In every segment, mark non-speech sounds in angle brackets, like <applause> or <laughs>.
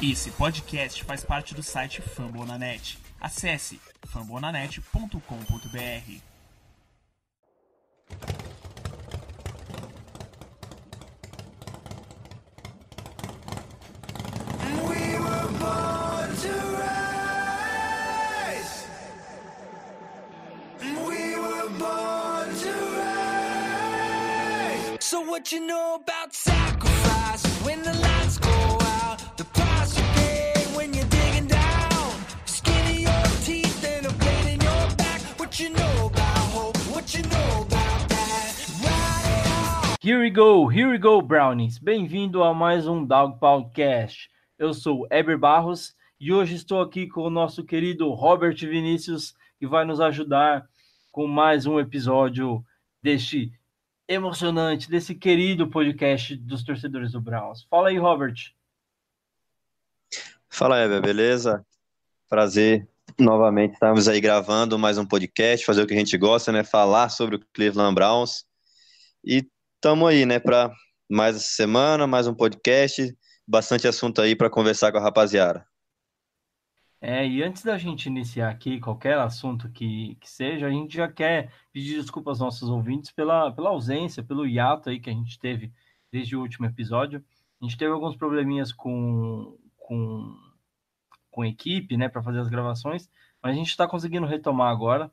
Esse podcast faz parte do site Fambonanet. Acesse fambonanet.com.br. So what you know about Here we go, here we go, Brownies. Bem-vindo a mais um Dog Podcast. Eu sou Eber Barros e hoje estou aqui com o nosso querido Robert Vinícius, que vai nos ajudar com mais um episódio deste emocionante, desse querido podcast dos torcedores do Browns. Fala aí, Robert. Fala, Eber, beleza? Prazer novamente estarmos aí gravando mais um podcast, fazer o que a gente gosta, né? Falar sobre o Cleveland Browns. E estamos aí, né, para mais essa semana, mais um podcast, bastante assunto aí para conversar com a rapaziada. É, e antes da gente iniciar aqui qualquer assunto que, que seja, a gente já quer pedir desculpas aos nossos ouvintes pela, pela ausência, pelo hiato aí que a gente teve desde o último episódio. A gente teve alguns probleminhas com, com, com equipe, né, para fazer as gravações, mas a gente está conseguindo retomar agora.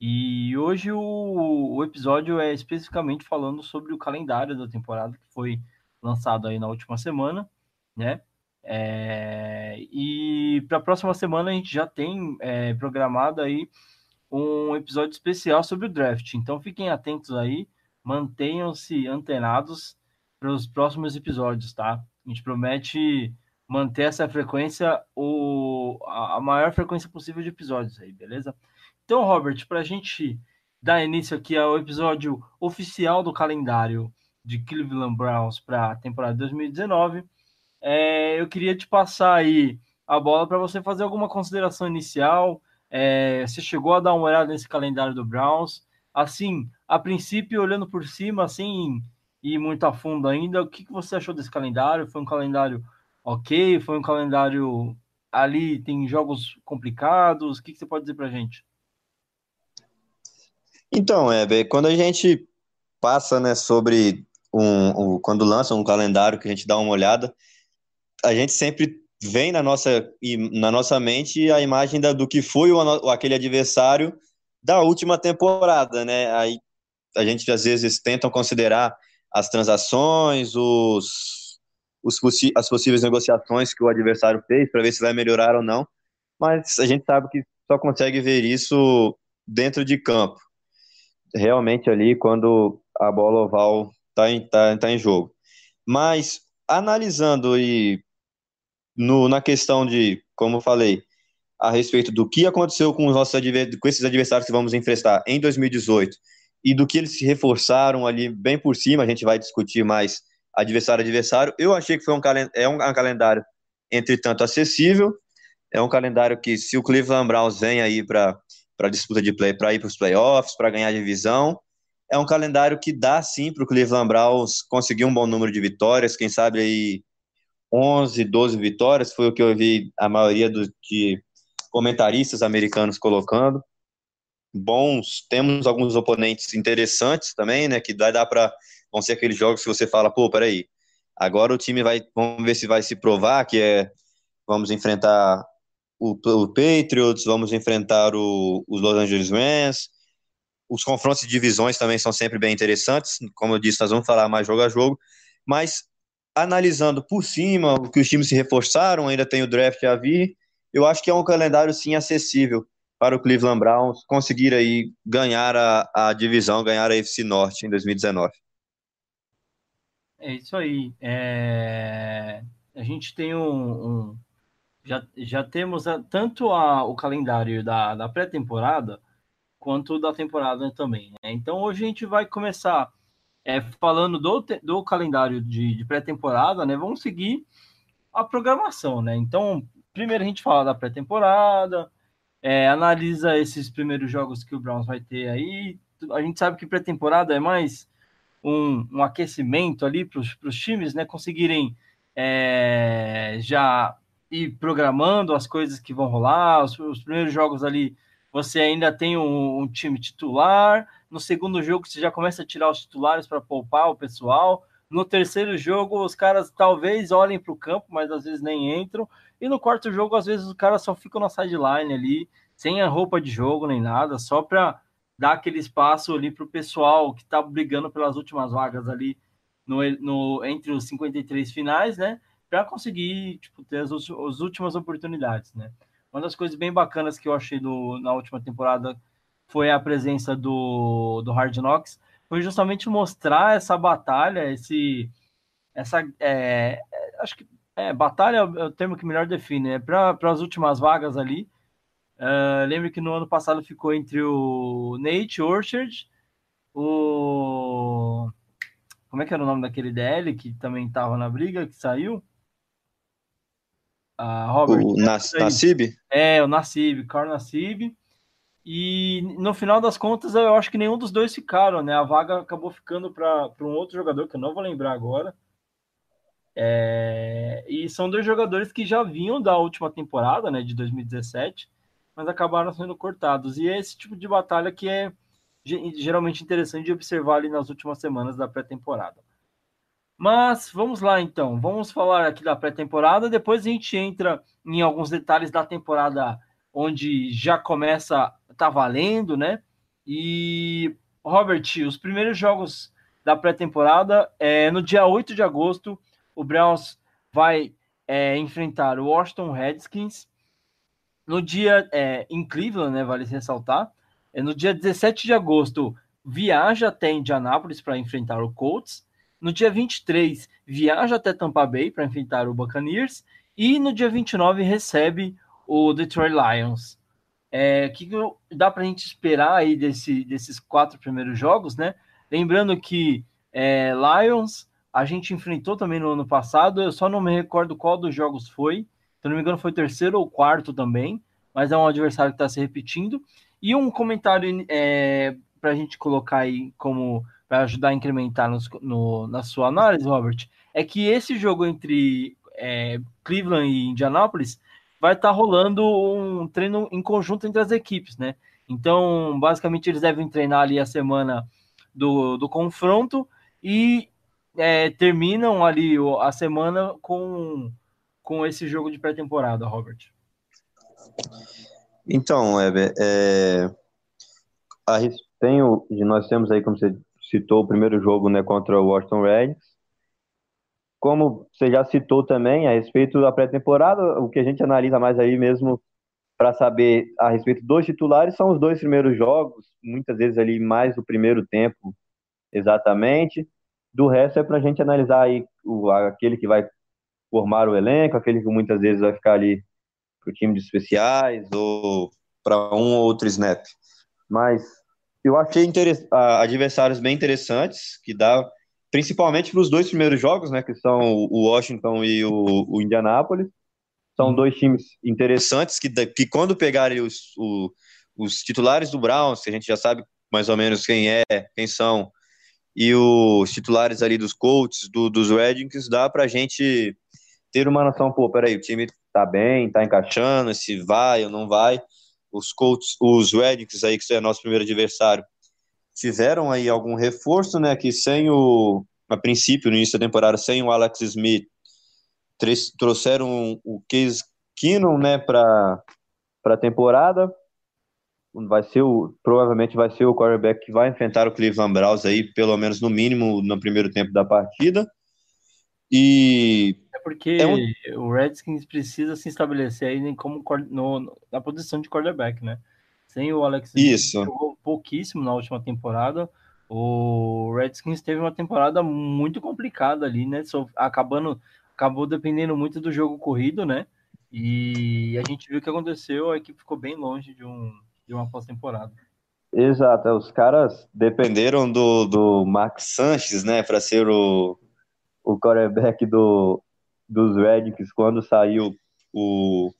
E hoje o, o episódio é especificamente falando sobre o calendário da temporada que foi lançado aí na última semana, né? É, e para a próxima semana a gente já tem é, programado aí um episódio especial sobre o draft. Então fiquem atentos aí, mantenham-se antenados para os próximos episódios, tá? A gente promete manter essa frequência, o, a a maior frequência possível de episódios aí, beleza? Então, Robert, para a gente dar início aqui ao episódio oficial do calendário de Cleveland Browns para a temporada 2019, é, eu queria te passar aí a bola para você fazer alguma consideração inicial. É, você chegou a dar uma olhada nesse calendário do Browns? Assim, a princípio, olhando por cima, assim, e muito a fundo ainda, o que, que você achou desse calendário? Foi um calendário ok? Foi um calendário ali, tem jogos complicados? O que, que você pode dizer para gente? Então, Eber, quando a gente passa, né, sobre um, um- quando lança um calendário que a gente dá uma olhada, a gente sempre vem na nossa, na nossa mente a imagem da- do que foi o, aquele adversário da última temporada, né? Aí a gente às vezes tentam considerar as transações, os, os as possíveis negociações que o adversário fez para ver se vai melhorar ou não, mas a gente sabe que só consegue ver isso dentro de campo, realmente ali quando a bola oval está em, tá, tá em jogo. Mas analisando e no, na questão de, como falei, a respeito do que aconteceu com os nossos adver- com esses adversários que vamos enfrentar em 2018 e do que eles se reforçaram ali bem por cima, a gente vai discutir mais adversário adversário. Eu achei que foi um, é um, um calendário, entretanto, acessível. É um calendário que, se o Cleveland Browns vem aí para para disputa de play, para ir para os playoffs, para ganhar divisão, é um calendário que dá sim para o Cleveland Browns conseguir um bom número de vitórias, quem sabe aí 11, 12 vitórias, foi o que eu vi a maioria dos de comentaristas americanos colocando. Bons, temos alguns oponentes interessantes também, né, que vai dar para vão ser aqueles jogos que você fala, pô, peraí, agora o time vai, vamos ver se vai se provar, que é, vamos enfrentar o, o Patriots, vamos enfrentar o, os Los Angeles Rams, os confrontos de divisões também são sempre bem interessantes, como eu disse, nós vamos falar mais jogo a jogo, mas analisando por cima o que os times se reforçaram, ainda tem o draft a vir, eu acho que é um calendário sim acessível para o Cleveland Browns conseguir aí ganhar a, a divisão, ganhar a FC Norte em 2019. É isso aí. É, A gente tem um, um- Já, já temos a- tanto a- o calendário da, da pré-temporada quanto da temporada também. né? Então hoje a gente vai começar é, falando do, do calendário de, de pré-temporada, né? Vamos seguir a programação, né? Então, primeiro a gente fala da pré-temporada, é, analisa esses primeiros jogos que o Browns vai ter aí. A gente sabe que pré-temporada é mais um, um aquecimento ali para os times, né? Conseguirem é, já ir programando as coisas que vão rolar. Os, os primeiros jogos ali você ainda tem um, um, time titular. No segundo jogo, você já começa a tirar os titulares para poupar o pessoal. No terceiro jogo, os caras talvez olhem para o campo, mas às vezes nem entram. E no quarto jogo, às vezes os caras só ficam na sideline ali, sem a roupa de jogo nem nada, só para dar aquele espaço ali para o pessoal que está brigando pelas últimas vagas ali no, no, entre os 53 finais, né? Para conseguir tipo, ter as, as últimas oportunidades, né? Uma das coisas bem bacanas que eu achei do, na última temporada foi a presença do, do Hard Knocks, foi justamente mostrar essa batalha, esse, essa, é, acho que é, batalha é o termo que melhor define, é para as últimas vagas ali. Uh, lembro que no ano passado ficou entre o Nate Orchard, o. Como é que era o nome daquele DL que também estava na briga, que saiu? A Robert. O Nas, Nassib? É, o Nassib, Carl Nassib. E no final das contas, eu acho que nenhum dos dois ficaram, né? A vaga acabou ficando para um outro jogador que eu não vou lembrar agora. É... E são dois jogadores que já vinham da última temporada, né, de 2017, mas acabaram sendo cortados. E é esse tipo de batalha que é geralmente interessante de observar ali nas últimas semanas da pré-temporada. Mas vamos lá então, vamos falar aqui da pré-temporada, depois a gente entra em alguns detalhes da temporada onde já começa tá valendo, né? E Robert, os primeiros jogos da pré-temporada é no dia 8 de agosto, o Browns vai é, enfrentar o Washington Redskins. No dia é, em né, vale ressaltar, é no dia 17 de agosto, viaja até Indianápolis para enfrentar o Colts. No dia 23, viaja até Tampa Bay para enfrentar o Buccaneers. E no dia 29, recebe o Detroit Lions. É, o que, que dá para a gente esperar aí desse, desses quatro primeiros jogos, né? Lembrando que é, Lions a gente enfrentou também no ano passado, eu só não me recordo qual dos jogos foi. Se não me engano, foi terceiro ou quarto também, mas é um adversário que está se repetindo. E um comentário é, para a gente colocar aí como para ajudar a incrementar no, no, na sua análise, Robert, é que esse jogo entre é, Cleveland e Indianapolis vai estar tá rolando um treino em conjunto entre as equipes, né? Então, basicamente, eles devem treinar ali a semana do, do confronto e é, terminam ali a semana com, com esse jogo de pré-temporada, Robert. Então, Weber, é, a, tem o, nós temos aí, como você citou o primeiro jogo né, contra o Washington Redskins. Como você já citou também a respeito da pré-temporada, o que a gente analisa mais aí mesmo para saber a respeito dos titulares são os dois primeiros jogos, muitas vezes ali mais o primeiro tempo exatamente. Do resto é para a gente analisar aí o, aquele que vai formar o elenco, aquele que muitas vezes vai ficar ali para o time de especiais ou para um ou outro snap. Mas eu achei adversários bem interessantes, que dá principalmente para os dois primeiros jogos, né, que são o Washington e o, o Indianapolis. São uhum. dois times interessantes que, que quando pegarem os, o, os titulares do Browns, que a gente já sabe mais ou menos quem é, quem são, e os titulares ali dos Colts, do, dos Redskins, dá para a gente ter uma noção, pô, peraí, o time tá bem, tá encaixando, se vai ou não vai os Colts, os Redskins aí, que é nosso primeiro adversário, tiveram aí algum reforço, né, que sem o, a princípio, no início da temporada, sem o Alex Smith, trouxeram o Case Keenum, né, para a temporada, vai ser o, provavelmente vai ser o quarterback que vai enfrentar o Cleveland Browns aí, pelo menos no mínimo no primeiro tempo da partida, e porque é um... o Redskins precisa se estabelecer aí como no, na posição de quarterback, né? Sem o Alex Isso. jogou pouquíssimo na última temporada. O Redskins teve uma temporada muito complicada ali, né? Só, acabando, acabou dependendo muito do jogo corrido, né? E a gente viu o que aconteceu, a equipe ficou bem longe de, um, de uma pós-temporada. Exato, é, os caras dependeram do, do Max Sanches, né, para ser o, o quarterback do, dos Redskins quando saiu o,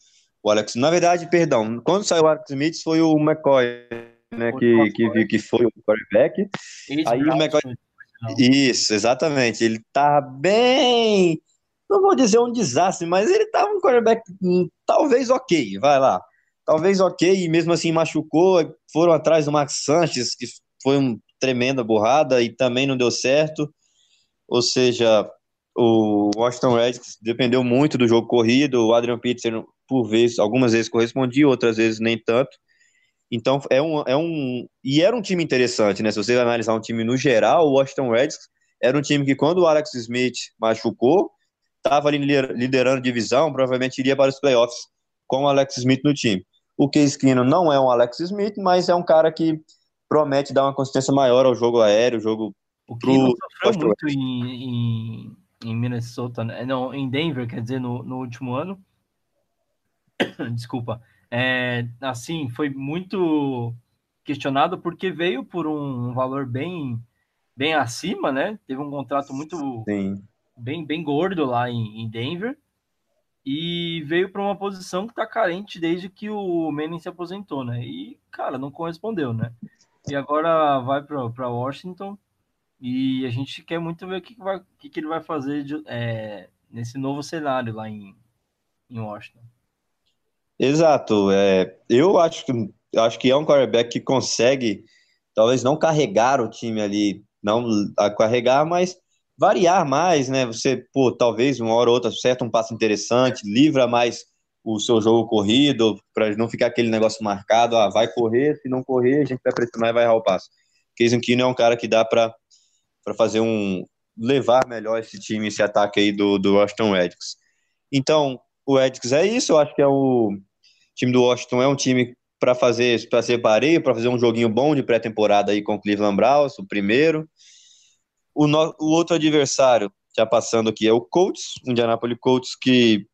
o Alex. Na verdade, perdão, quando saiu o Alex Smith foi o McCoy, né, que, que, que foi o quarterback. Aí o McCoy. Isso, exatamente. Ele tá bem não vou dizer um desastre, mas ele tava um quarterback hum, talvez ok, vai lá. Talvez ok, e mesmo assim machucou, foram atrás do Max Sanches, que foi uma tremenda borrada e também não deu certo. Ou seja, o Washington Redskins dependeu muito do jogo corrido, o Adrian Peterson por vezes, algumas vezes correspondia, outras vezes nem tanto. Então é um, é um e era um time interessante, né? Se você analisar um time no geral, o Washington Redskins era um time que quando o Alex Smith machucou, estava ali liderando divisão, provavelmente iria para os playoffs com o Alex Smith no time. O Case Keenum não é um Alex Smith, mas é um cara que promete dar uma consistência maior ao jogo aéreo, jogo o Keenum sofreu muito em, em, em, Minnesota, né? não, em Denver, quer dizer, no, no último ano. <coughs> Desculpa. É, assim, foi muito questionado porque veio por um valor bem bem acima, né? Teve um contrato muito Sim. bem bem gordo lá em, em Denver e veio para uma posição que está carente desde que o Manning se aposentou, né? E cara, não correspondeu, né? E agora vai para Washington e a gente quer muito ver o que, vai, o que, ele vai fazer de, é, nesse novo cenário lá em, em Washington. Exato. É, eu acho que, acho que é um quarterback que consegue, talvez não carregar o time ali, não a carregar, mas variar mais, né? Você, pô, talvez uma hora ou outra acerta um passo interessante, livra mais o seu jogo corrido, para não ficar aquele negócio marcado, ah, vai correr, se não correr, a gente vai pressionar e vai errar o passo. Casey Keenum é um cara que dá para fazer um levar melhor esse time, esse ataque aí do, do Washington Redskins. Então, o Redskins é isso, eu acho que é o time do Washington é um time para fazer para ser pareio, para fazer um joguinho bom de pré-temporada aí com o Cleveland Browns, o primeiro. O, no, o outro adversário, já passando aqui, é o Colts, o Indianapolis Colts, que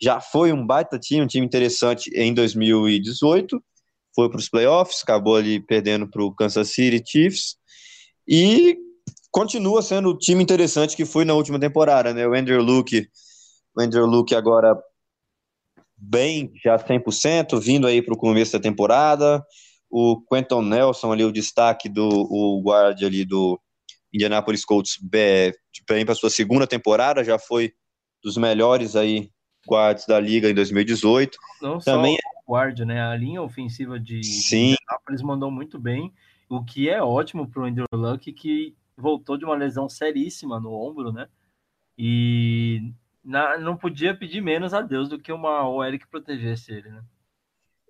já foi um baita time, um time interessante em 2018, foi para os playoffs, acabou ali perdendo para o Kansas City Chiefs, e continua sendo o time interessante que foi na última temporada, né? O Andrew Luke, o Andrew Luke agora bem, já 100%, vindo aí para o começo da temporada. O Quentin Nelson ali, o destaque do o guard ali do Indianapolis Colts, bem para sua segunda temporada, já foi dos melhores aí guards da liga em 2018. Não Também o guard, né? A linha ofensiva de, Sim. Indianapolis mandou muito bem, o que é ótimo para o Andrew Luck, que voltou de uma lesão seríssima no ombro, né? E na, não podia pedir menos a Deus do que uma OL que protegesse ele, né?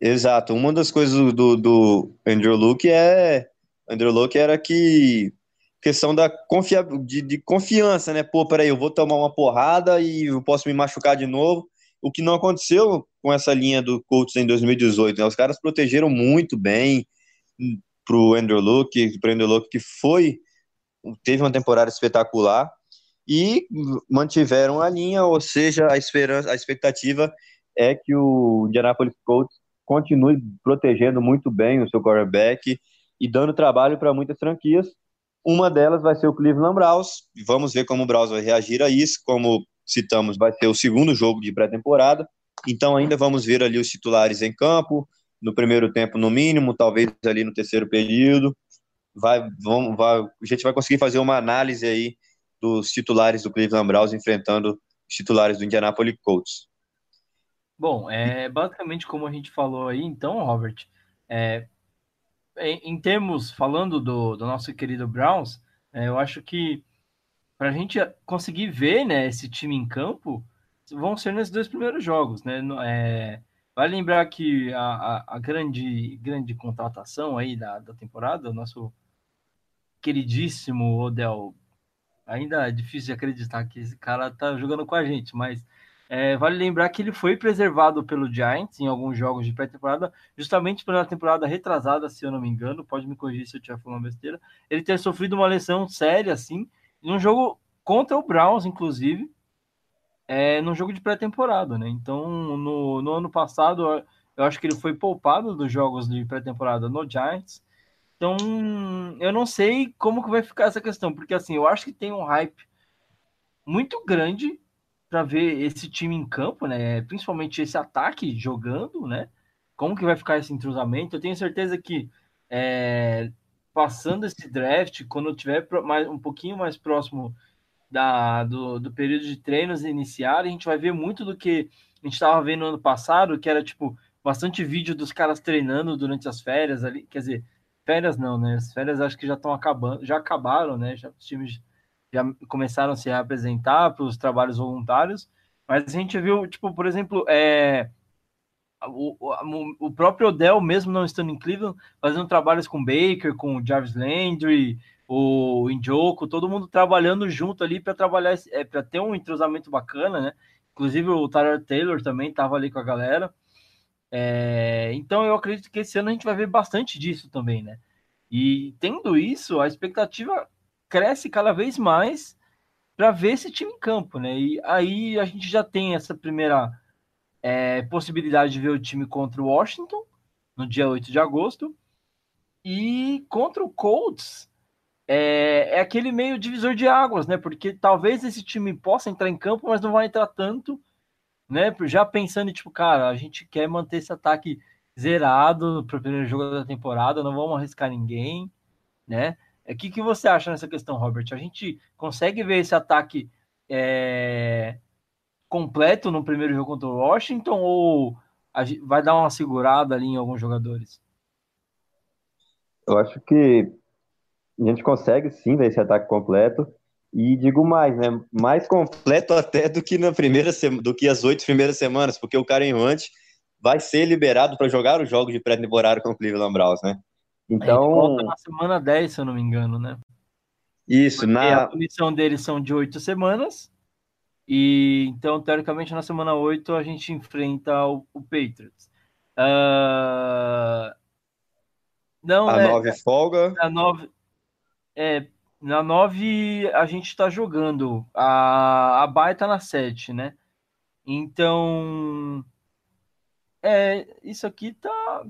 Exato. Uma das coisas do, do Andrew Luke é. Andrew Luke era que. Questão da confia, de, de confiança, né? Pô, peraí, eu vou tomar uma porrada e eu posso me machucar de novo. O que não aconteceu com essa linha do Colts em 2018, né? Os caras protegeram muito bem pro Andrew Luke, pro Andrew Luke que foi teve uma temporada espetacular e mantiveram a linha, ou seja, a esperança, a expectativa é que o Indianapolis Colts continue protegendo muito bem o seu quarterback e dando trabalho para muitas franquias. Uma delas vai ser o Cleveland Browns. Vamos ver como o Browns vai reagir a isso. Como citamos, vai ser o segundo jogo de pré-temporada. Então ainda vamos ver ali os titulares em campo, no primeiro tempo no mínimo, talvez ali no terceiro período. Vai, vamos, vai, a gente vai conseguir fazer uma análise aí dos titulares do Cleveland Browns enfrentando os titulares do Indianapolis Colts. Bom, é basicamente como a gente falou aí, então, Robert, é, em, em termos, falando do, do nosso querido Browns, é, eu acho que para a gente conseguir ver né, esse time em campo, vão ser nesses dois primeiros jogos. Né? É, vai lembrar que a, a, a, grande, grande contratação aí da, da temporada, o nosso queridíssimo Odell. Ainda é difícil de acreditar que esse cara tá jogando com a gente, mas é, vale lembrar que ele foi preservado pelo Giants em alguns jogos de pré-temporada, justamente pela temporada retrasada, se eu não me engano, pode me corrigir se eu estiver falando besteira, ele ter sofrido uma lesão séria, assim, num jogo contra o Browns, inclusive, é, num jogo de pré-temporada, né? Então, no, no ano passado, eu acho que ele foi poupado dos jogos de pré-temporada no Giants, então, eu não sei como que vai ficar essa questão, porque assim, eu acho que tem um hype muito grande para ver esse time em campo, né? Principalmente esse ataque jogando, né? Como que vai ficar esse entrosamento? Eu tenho certeza que é, passando esse draft, quando eu tiver mais, um pouquinho mais próximo da, do, do período de treinos iniciar, a gente vai ver muito do que a gente estava vendo no ano passado, que era tipo bastante vídeo dos caras treinando durante as férias ali, quer dizer, férias não, né? As férias acho que já estão acabando, já acabaram, né? Já, os times já começaram a se apresentar para os trabalhos voluntários, mas a gente viu, tipo, por exemplo, é, o, o, o próprio Odell, mesmo não estando em Cleveland, fazendo trabalhos com Baker, com Jarvis Landry, o Indioco, todo mundo trabalhando junto ali para trabalhar, é, para ter um entrosamento bacana, né? Inclusive o Tyler Taylor também estava ali com a galera. É, então eu acredito que esse ano a gente vai ver bastante disso também, né? E tendo isso, a expectativa cresce cada vez mais para ver esse time em campo, né? E aí a gente já tem essa primeira é, possibilidade de ver o time contra o Washington no dia 8 de agosto. E contra o Colts, é, é, aquele meio divisor de águas, né? Porque talvez esse time possa entrar em campo, mas não vai entrar tanto, né? Já pensando, tipo, cara, a gente quer manter esse ataque zerado para o primeiro jogo da temporada, não vamos arriscar ninguém, né? O é, que, que você acha nessa questão, Robert? A gente consegue ver esse ataque é, completo no primeiro jogo contra o Washington ou vai dar uma segurada ali em alguns jogadores? Eu acho que a gente consegue sim ver esse ataque completo. E digo mais, né? Mais completo até do que na primeira do que as oito primeiras semanas, porque o Karen Hunt vai ser liberado para jogar os jogos de pré-temporada com o Cleveland Browns, né? Então. volta na semana 10, se eu não me engano, né? Isso, porque na. A punição deles são de oito semanas. E então, teoricamente, na semana 8 a gente enfrenta o, o Patriots. Uh... Não, a é, 9 folga. A 9, é, na 9 a gente está jogando. A, a Bay tá na 7, né? Então. É, isso aqui tá.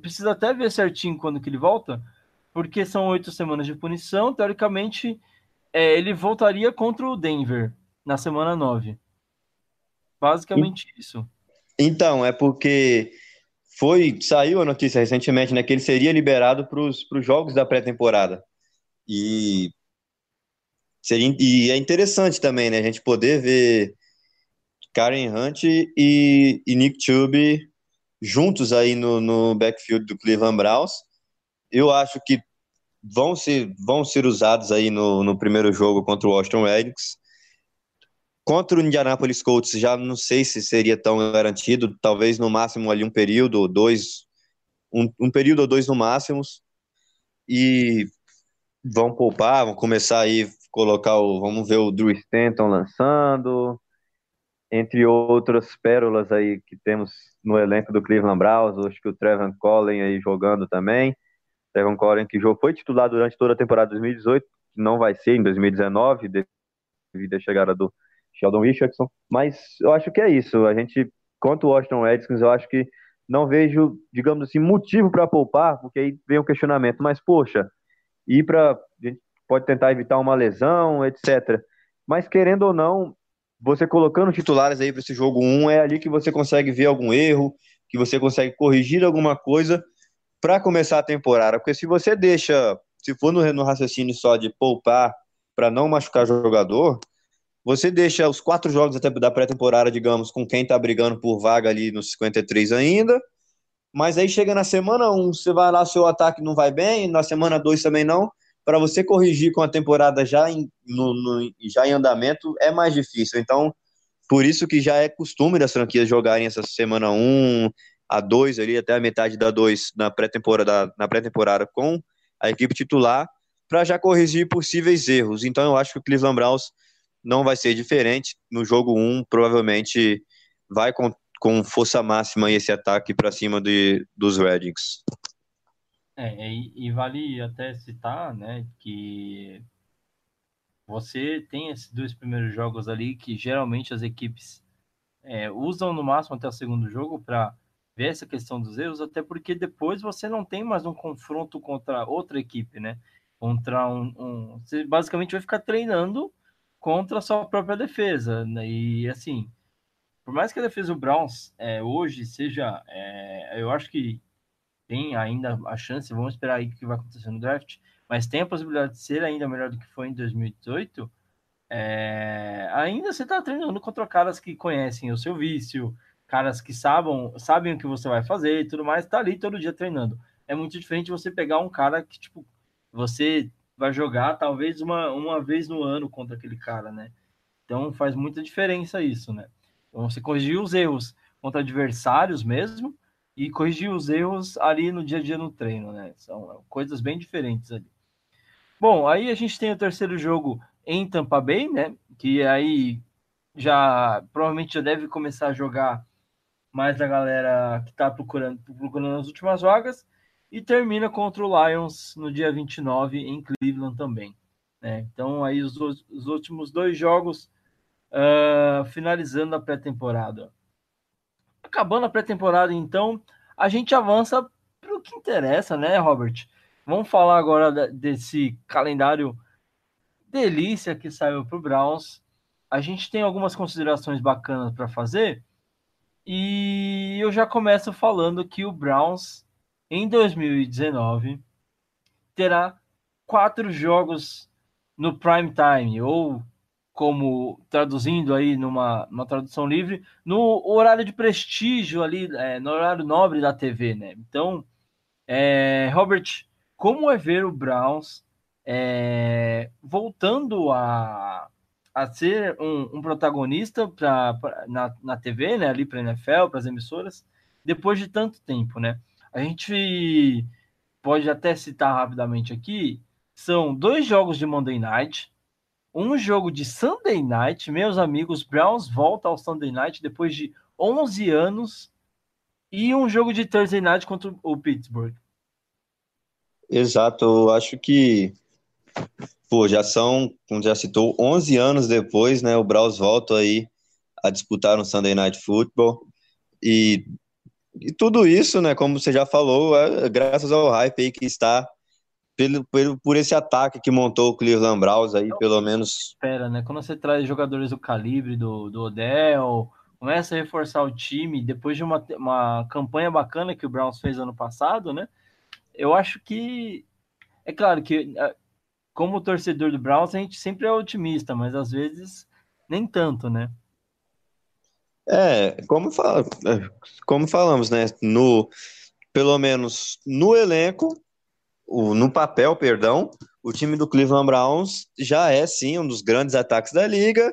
Precisa até ver certinho quando que ele volta, porque são oito semanas de punição. Teoricamente, é, ele voltaria contra o Denver na semana 9. Basicamente e... isso. Então, é porque foi saiu a notícia recentemente, né, que ele seria liberado para os jogos da pré-temporada. E seria e é interessante também, né, a gente poder ver Karen Hunt e, e Nick Chubb juntos aí no, no backfield do Cleveland Browns. Eu acho que vão ser, vão ser usados aí no, no primeiro jogo contra o Washington Redskins. Contra o Indianapolis Colts, já não sei se seria tão garantido, talvez no máximo ali um período ou dois, um, um período ou dois no máximo, e vão poupar, vão começar aí colocar o, vamos ver o Drew Stanton lançando, entre outras pérolas aí que temos no elenco do Cleveland Browns, acho que o Trevor Collin aí jogando também, Trevor Collin que foi titular durante toda a temporada 2018, que não vai ser em 2019, devido à chegada do Sheldon Richardson. Mas eu acho que é isso. A gente, quanto o Washington Redskins, eu acho que não vejo, digamos assim, motivo para poupar, porque aí vem o questionamento. Mas, poxa, ir para. A gente pode tentar evitar uma lesão, etc. Mas, querendo ou não, você colocando titulares aí para esse jogo 1, é ali que você consegue ver algum erro, que você consegue corrigir alguma coisa para começar a temporada. Porque se você deixa, se for no, no raciocínio só de poupar para não machucar jogador, você deixa os quatro jogos até da pré-temporada, digamos, com quem tá brigando por vaga ali nos 53 ainda. Mas aí chega na semana 1, um, você vai lá, seu ataque não vai bem, na semana 2 também não. Para você corrigir com a temporada já em, no, no, já em andamento é mais difícil. Então, por isso que já é costume das franquias jogarem essa semana 1, um, a 2 ali, até a metade da 2 na pré-temporada na pré-temporada com a equipe titular, para já corrigir possíveis erros. Então, eu acho que o Cleveland Browns não vai ser diferente. No jogo 1, provavelmente vai com, com força máxima esse ataque para cima de, dos Redskins. É, e, e, vale até citar, né, que você tem esses dois primeiros jogos ali que geralmente as equipes é, usam no máximo até o segundo jogo para ver essa questão dos erros, até porque depois você não tem mais um confronto contra outra equipe, né? Contra um, um você basicamente vai ficar treinando contra a sua própria defesa. Né? E assim, por mais que a defesa do Browns é, hoje seja, é, eu acho que tem ainda a chance, vamos esperar aí o que vai acontecer no draft, mas tem a possibilidade de ser ainda melhor do que foi em 2018. É, ainda você está treinando contra caras que conhecem o seu vício, caras que sabem, sabem o que você vai fazer e tudo mais, tá ali todo dia treinando. É muito diferente você pegar um cara que, tipo, você vai jogar talvez uma, uma vez no ano contra aquele cara, né? Então faz muita diferença isso, né? Então, você corrigir os erros contra adversários mesmo e corrigir os erros ali no dia a dia no treino, né? São coisas bem diferentes ali. Bom, aí a gente tem o terceiro jogo em Tampa Bay, né? Que aí já provavelmente já deve começar a jogar mais a galera que está procurando, procurando as últimas vagas e termina contra o Lions no dia 29 em Cleveland também. Né? Então aí os, os últimos dois jogos uh, finalizando a pré-temporada. Acabando a pré-temporada, então, a gente avança para o que interessa, né, Robert? Vamos falar agora desse calendário delícia que saiu para o Browns. A gente tem algumas considerações bacanas para fazer. E eu já começo falando que o Browns, em 2019, terá quatro jogos no prime time, ou como traduzindo aí numa, numa tradução livre, no horário de prestígio ali, é, no horário nobre da TV, né? Então, é, Robert, como é ver o Browns é, voltando a, a ser um, um protagonista pra, pra, na, na TV, né, ali para a NFL, para as emissoras, depois de tanto tempo, né? A gente pode até citar rapidamente aqui, são dois jogos de Monday Night, um jogo de Sunday Night, meus amigos, Browns volta ao Sunday Night depois de 11 anos, e um jogo de Thursday Night contra o Pittsburgh. Exato, eu acho que Pô, já são, como já citou, 11 anos depois, né? O Browns volta aí a disputar no Sunday Night Football. E, e tudo isso, né? Como você já falou, é graças ao hype aí que está pelo, pelo, por esse ataque que montou o Cleveland Browns aí, pelo menos. Espera, né? Quando você traz jogadores do calibre do, do Odell, começa a reforçar o time, depois de uma, uma campanha bacana que o Browns fez ano passado, né? Eu acho que. É claro que como torcedor do Browns, a gente sempre é otimista, mas às vezes nem tanto, né? É, como, fala, como falamos, né? No, pelo menos no elenco, o, no papel, perdão, o time do Cleveland Browns já é sim um dos grandes ataques da liga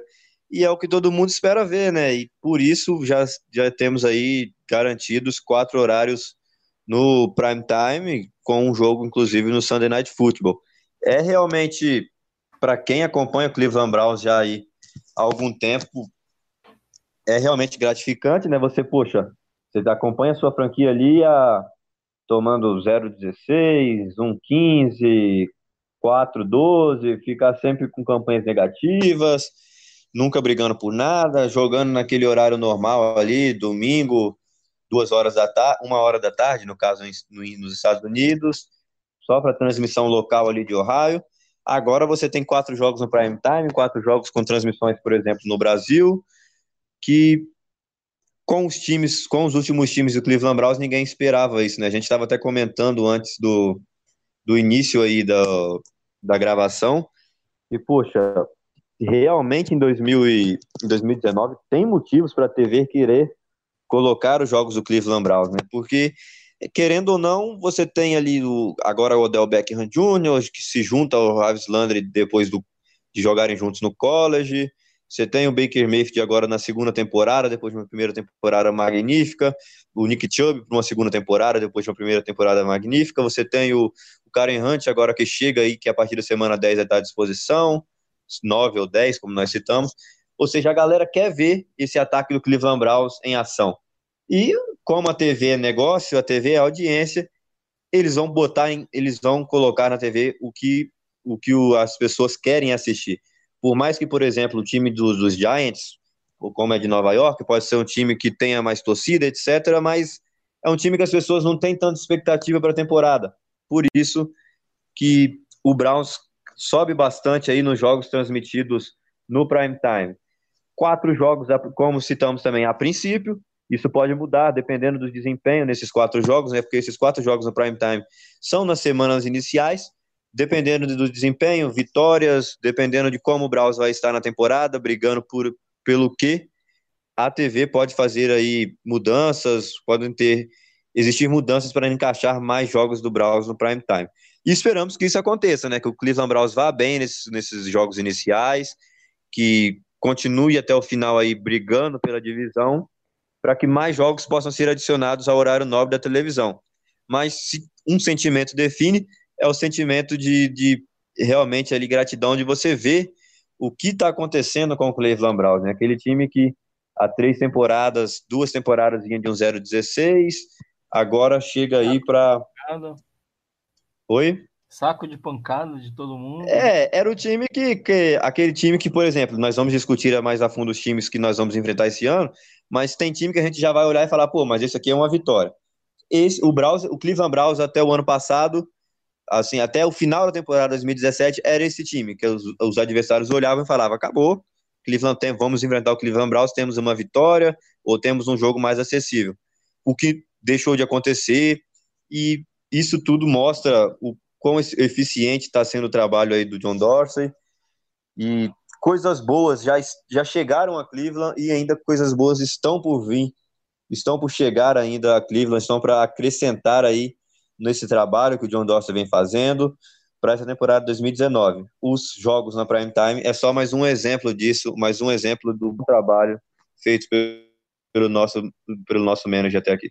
e é o que todo mundo espera ver, né? E por isso já, já temos aí garantidos quatro horários no prime time, com um jogo inclusive no Sunday Night Football é realmente, para quem acompanha o Cleveland Browns já aí há algum tempo, é realmente gratificante, né? Você, poxa, você acompanha a sua franquia ali a, tomando 0,16, 1,15, 4,12, ficar sempre com campanhas negativas, nunca brigando por nada, jogando naquele horário normal ali, domingo, duas horas da tarde, uma hora da tarde, no caso nos Estados Unidos, só para transmissão local ali de Ohio. Agora você tem quatro jogos no prime time, quatro jogos com transmissões, por exemplo, no Brasil, que com os times, com os últimos times do Cleveland Browns, ninguém esperava isso, né? A gente estava até comentando antes do, do início aí da, da gravação, e poxa, realmente em, 2000 e, em 2019 tem motivos para a TV querer colocar os jogos do Cleveland Browns, né? Porque querendo ou não, você tem ali o, agora o Odell Beckham Jr., que se junta ao Ravis Landry depois do, de jogarem juntos no college. Você tem o Baker Mayfield agora na segunda temporada, depois de uma primeira temporada magnífica. O Nick Chubb para uma segunda temporada, depois de uma primeira temporada magnífica. Você tem o, o Karen Hunt agora que chega aí, que a partir da semana 10 vai estar à disposição. 9 ou 10, como nós citamos. Ou seja, a galera quer ver esse ataque do Cleveland Browns em ação. E como a TV é negócio, a TV é audiência, eles vão botar, em, eles vão colocar na TV o que, o que as pessoas querem assistir. Por mais que, por exemplo, o time dos, dos Giants, ou como é de Nova York, pode ser um time que tenha mais torcida, etc., mas é um time que as pessoas não têm tanta expectativa para a temporada. Por isso que o Browns sobe bastante aí nos jogos transmitidos no prime time. Quatro jogos, como citamos também a princípio, isso pode mudar dependendo do desempenho nesses quatro jogos, né? Porque esses quatro jogos no prime time são nas semanas iniciais, dependendo do desempenho, vitórias, dependendo de como o Browns vai estar na temporada, brigando por, pelo que, a TV pode fazer aí mudanças, podem ter existir mudanças para encaixar mais jogos do Browns no prime time. E esperamos que isso aconteça, né? Que o Cleveland Browns vá bem nesses, nesses jogos iniciais, que continue até o final aí brigando pela divisão, para que mais jogos possam ser adicionados ao horário nobre da televisão. Mas se um sentimento define, é o sentimento de, de realmente ali gratidão de você ver o que está acontecendo com o Cleveland Browns, né? Aquele time que há três temporadas, duas temporadas vinha de um 0-16, agora chega aí para Oi? Saco de pancada de todo mundo. É, era o time que, que. Aquele time que, por exemplo, nós vamos discutir mais a fundo os times que nós vamos enfrentar esse ano, mas tem time que a gente já vai olhar e falar, pô, mas esse aqui é uma vitória. Esse, o, Browns, o Cleveland Browns até o ano passado, assim, até o final da temporada 2017, era esse time, que os, os adversários olhavam e falavam, acabou, Cleveland tem, vamos enfrentar o Cleveland Browns, temos uma vitória ou temos um jogo mais acessível. O que deixou de acontecer e isso tudo mostra o quão eficiente está sendo o trabalho aí do John Dorsey e coisas boas já, já chegaram a Cleveland e ainda coisas boas estão por vir, estão por chegar ainda a Cleveland, estão para acrescentar aí nesse trabalho que o John Dorsey vem fazendo para essa temporada 2019. Os jogos na prime time é só mais um exemplo disso, mais um exemplo do trabalho feito pelo nosso pelo nosso manager até aqui.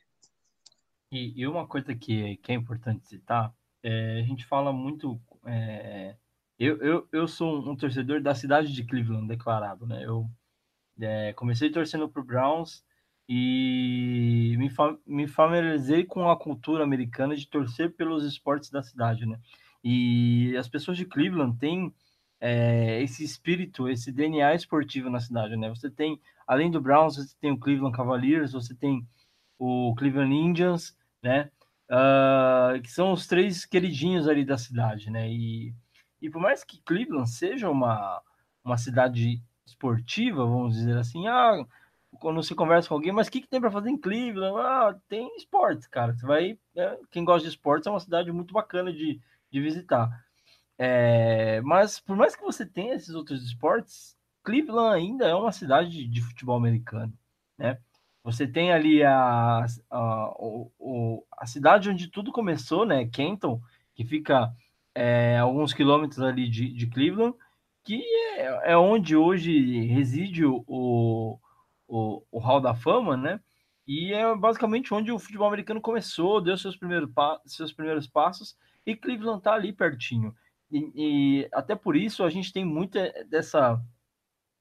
E, e uma coisa que, que é importante citar, é, a gente fala muito é, eu, eu, eu sou um torcedor da cidade de Cleveland, declarado, né? Eu é, comecei torcendo para o Browns e me, fa me familiarizei com a cultura americana de torcer pelos esportes da cidade, né? E as pessoas de Cleveland têm é, esse espírito, esse DNA esportivo na cidade, né? Você tem, além do Browns, você tem o Cleveland Cavaliers, você tem o Cleveland Indians, né? Uh, que são os três queridinhos ali da cidade, né? E e por mais que Cleveland seja uma, uma cidade esportiva, vamos dizer assim, ah, quando você conversa com alguém, mas o que, que tem para fazer em Cleveland? Ah, tem esportes, cara. Você vai. Né? Quem gosta de esportes é uma cidade muito bacana de, de visitar. É, mas por mais que você tenha esses outros esportes, Cleveland ainda é uma cidade de, de futebol americano, né? Você tem ali a, a, o, a cidade onde tudo começou, né? Kenton, que fica é, alguns quilômetros ali de, de Cleveland, que é, é, onde hoje reside o, o, o, Hall da Fama, né? E é basicamente onde o futebol americano começou, deu seus primeiros, seus primeiros passos, e Cleveland tá ali pertinho. E, e, até por isso a gente tem muita dessa,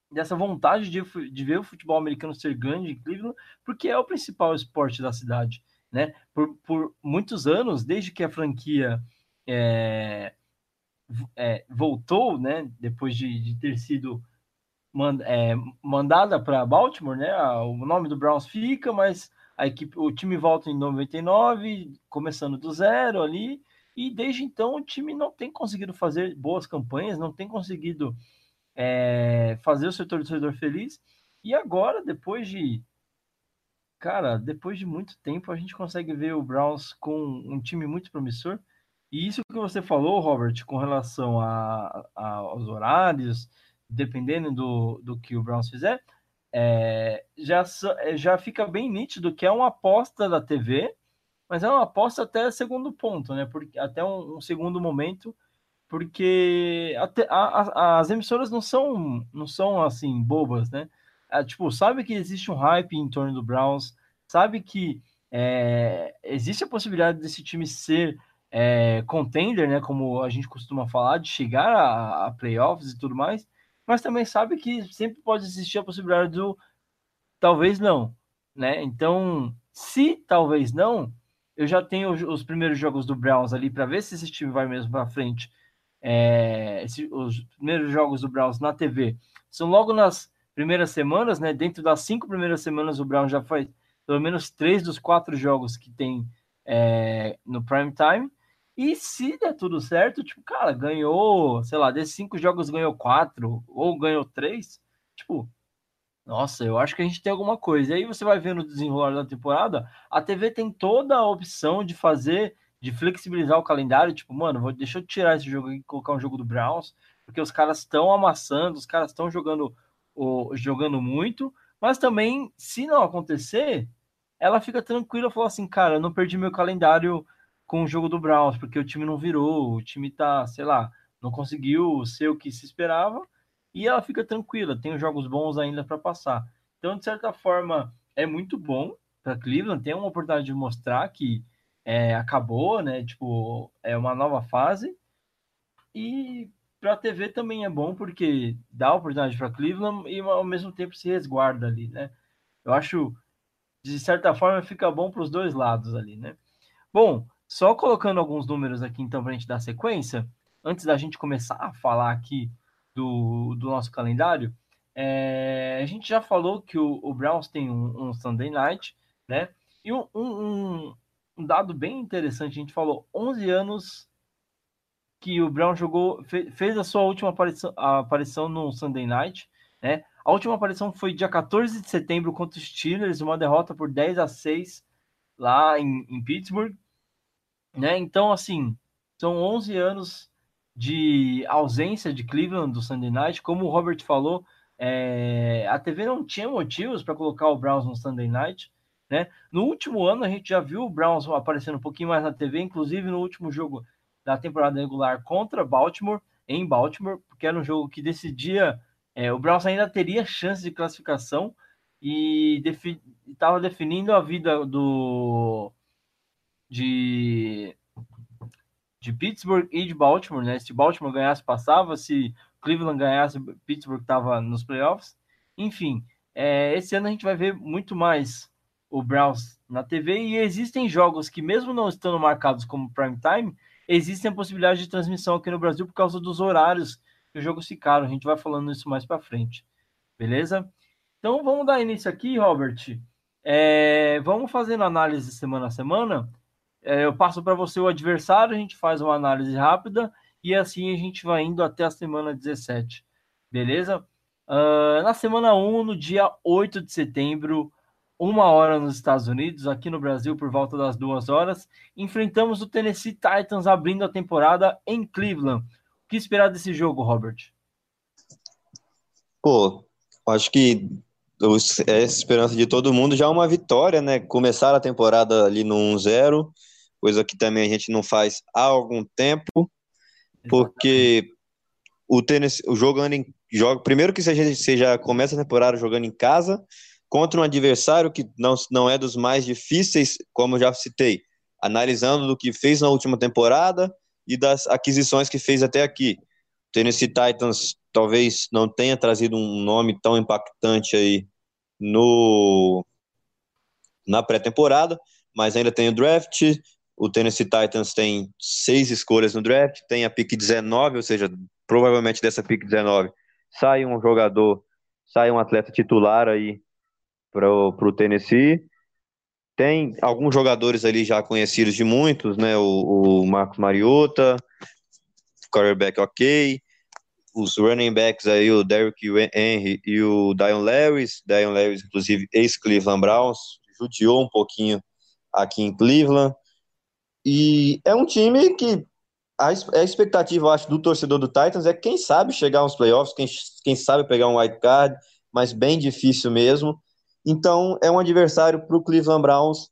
dessa vontade de, de ver o futebol americano ser grande em Cleveland, porque é o principal esporte da cidade. Né? Por, por muitos anos, desde que a franquia é, é, voltou, né, depois de, de ter sido mand, é, mandada para Baltimore, né, o nome do Browns fica, mas a equipe, o time volta em 99, começando do zero ali, e desde então o time não tem conseguido fazer boas campanhas, não tem conseguido é, fazer o seu torcedor feliz, e agora, depois de cara, depois de muito tempo, a gente consegue ver o Browns com um time muito promissor, e isso que você falou, Robert, com relação a, a, aos horários, dependendo do, do que o Browns fizer, é, já, é, já fica bem nítido que é uma aposta da TV, mas é uma aposta até segundo ponto, né? Porque, até um, um segundo momento, porque a, a, as emissoras não são, não são assim bobas, né? É, tipo, sabe que existe um hype em torno do Browns, sabe que é, existe a possibilidade desse time ser é, contender, né, como a gente costuma falar, de chegar a, a, playoffs e tudo mais, mas também sabe que sempre pode existir a possibilidade do talvez não, né? Então, se talvez não, eu já tenho os, os primeiros jogos do Browns ali para ver se esse time vai mesmo para frente. É, esse, os primeiros jogos do Browns na TV são logo nas primeiras semanas, né? Dentro das cinco primeiras semanas, o Browns já faz pelo menos três dos quatro jogos que tem é, no prime time. E se der tudo certo, tipo, cara, ganhou, sei lá, desses cinco jogos ganhou quatro, ou ganhou três, tipo, nossa, eu acho que a gente tem alguma coisa. E aí você vai vendo o desenrolar da temporada, a TV tem toda a opção de fazer, de flexibilizar o calendário, tipo, mano, vou, deixa eu tirar esse jogo e colocar um jogo do Browns, porque os caras estão amassando, os caras estão jogando, o, jogando muito, mas também, se não acontecer, ela fica tranquila, falou assim, cara, eu não perdi meu calendário com o jogo do Browns, porque o time não virou, o time tá, sei lá, não conseguiu ser o que se esperava, e ela fica tranquila, tem jogos bons ainda para passar. Então, de certa forma, é muito bom para Cleveland, tem uma oportunidade de mostrar que é, acabou, né? Tipo, é uma nova fase. E para a TV também é bom porque dá oportunidade para Cleveland e ao mesmo tempo se resguarda ali, né? Eu acho de certa forma fica bom para os dois lados ali, né? Bom, só colocando alguns números aqui então para a gente dar sequência, antes da gente começar a falar aqui do, do nosso calendário, é, a gente já falou que o, o Browns tem um, um, Sunday Night, né? E um, um, um, dado bem interessante, a gente falou 11 anos que o Brown jogou, fez, fez a sua última aparição, aparição no Sunday Night, né? A última aparição foi dia 14 de setembro contra os Steelers, uma derrota por 10 a 6 lá em, em Pittsburgh, né? Então, assim, são 11 anos de ausência de Cleveland do Sunday Night, como o Robert falou, é, a TV não tinha motivos para colocar o Browns no Sunday Night. Né? No último ano, a gente já viu o Browns aparecendo um pouquinho mais na TV, inclusive no último jogo da temporada regular contra Baltimore, em Baltimore, porque era um jogo que decidia. É, o Browns ainda teria chance de classificação e estava defi definindo a vida do de, de Pittsburgh e de Baltimore, né? Se Baltimore ganhasse, passava. Se Cleveland ganhasse, Pittsburgh estava nos playoffs. Enfim, é, esse ano a gente vai ver muito mais o Browns na TV e existem jogos que, mesmo não estando marcados como prime time, existem a possibilidade de transmissão aqui no Brasil por causa dos horários que os jogos ficaram. A gente vai falando isso mais para frente, beleza? Então vamos dar início aqui, Robert. É, vamos fazendo análise semana a semana. É, eu passo para você o adversário, a gente faz uma análise rápida e assim a gente vai indo até a semana 17, beleza? Uh, na semana 1, no dia 8 de setembro, uma hora nos Estados Unidos, aqui no Brasil por volta das duas horas, enfrentamos o Tennessee Titans abrindo a temporada em Cleveland. O que esperar desse jogo, Robert? Pô, acho que é essa esperança de todo mundo já é uma vitória, né? Começar a temporada ali no 1-0, coisa que também a gente não faz há algum tempo porque o tênis, o jogando em joga, primeiro que você já começa a temporada jogando em casa contra um adversário que não, não é dos mais difíceis, como eu já citei, analisando do que fez na última temporada e das aquisições que fez até aqui. O Tennessee Titans talvez não tenha trazido um nome tão impactante aí no na pré-temporada, mas ainda tem o draft, o Tennessee Titans tem seis escolhas no draft, tem a pick 19, ou seja, provavelmente dessa pick 19 sai um jogador, sai um atleta titular aí para o Tennessee. Tem alguns jogadores ali já conhecidos de muitos, né? O, o Marcos Mariota, quarterback ok, os running backs aí, o Derrick Henry e o Dion Lewis. Dion Lewis, inclusive, ex-Cleveland Browns, judiou um pouquinho aqui em Cleveland. E é um time que a, a expectativa, eu acho, do torcedor do Titans é quem sabe chegar aos playoffs, quem, quem sabe pegar um white card, mas bem difícil mesmo. Então, é um adversário para o Cleveland Browns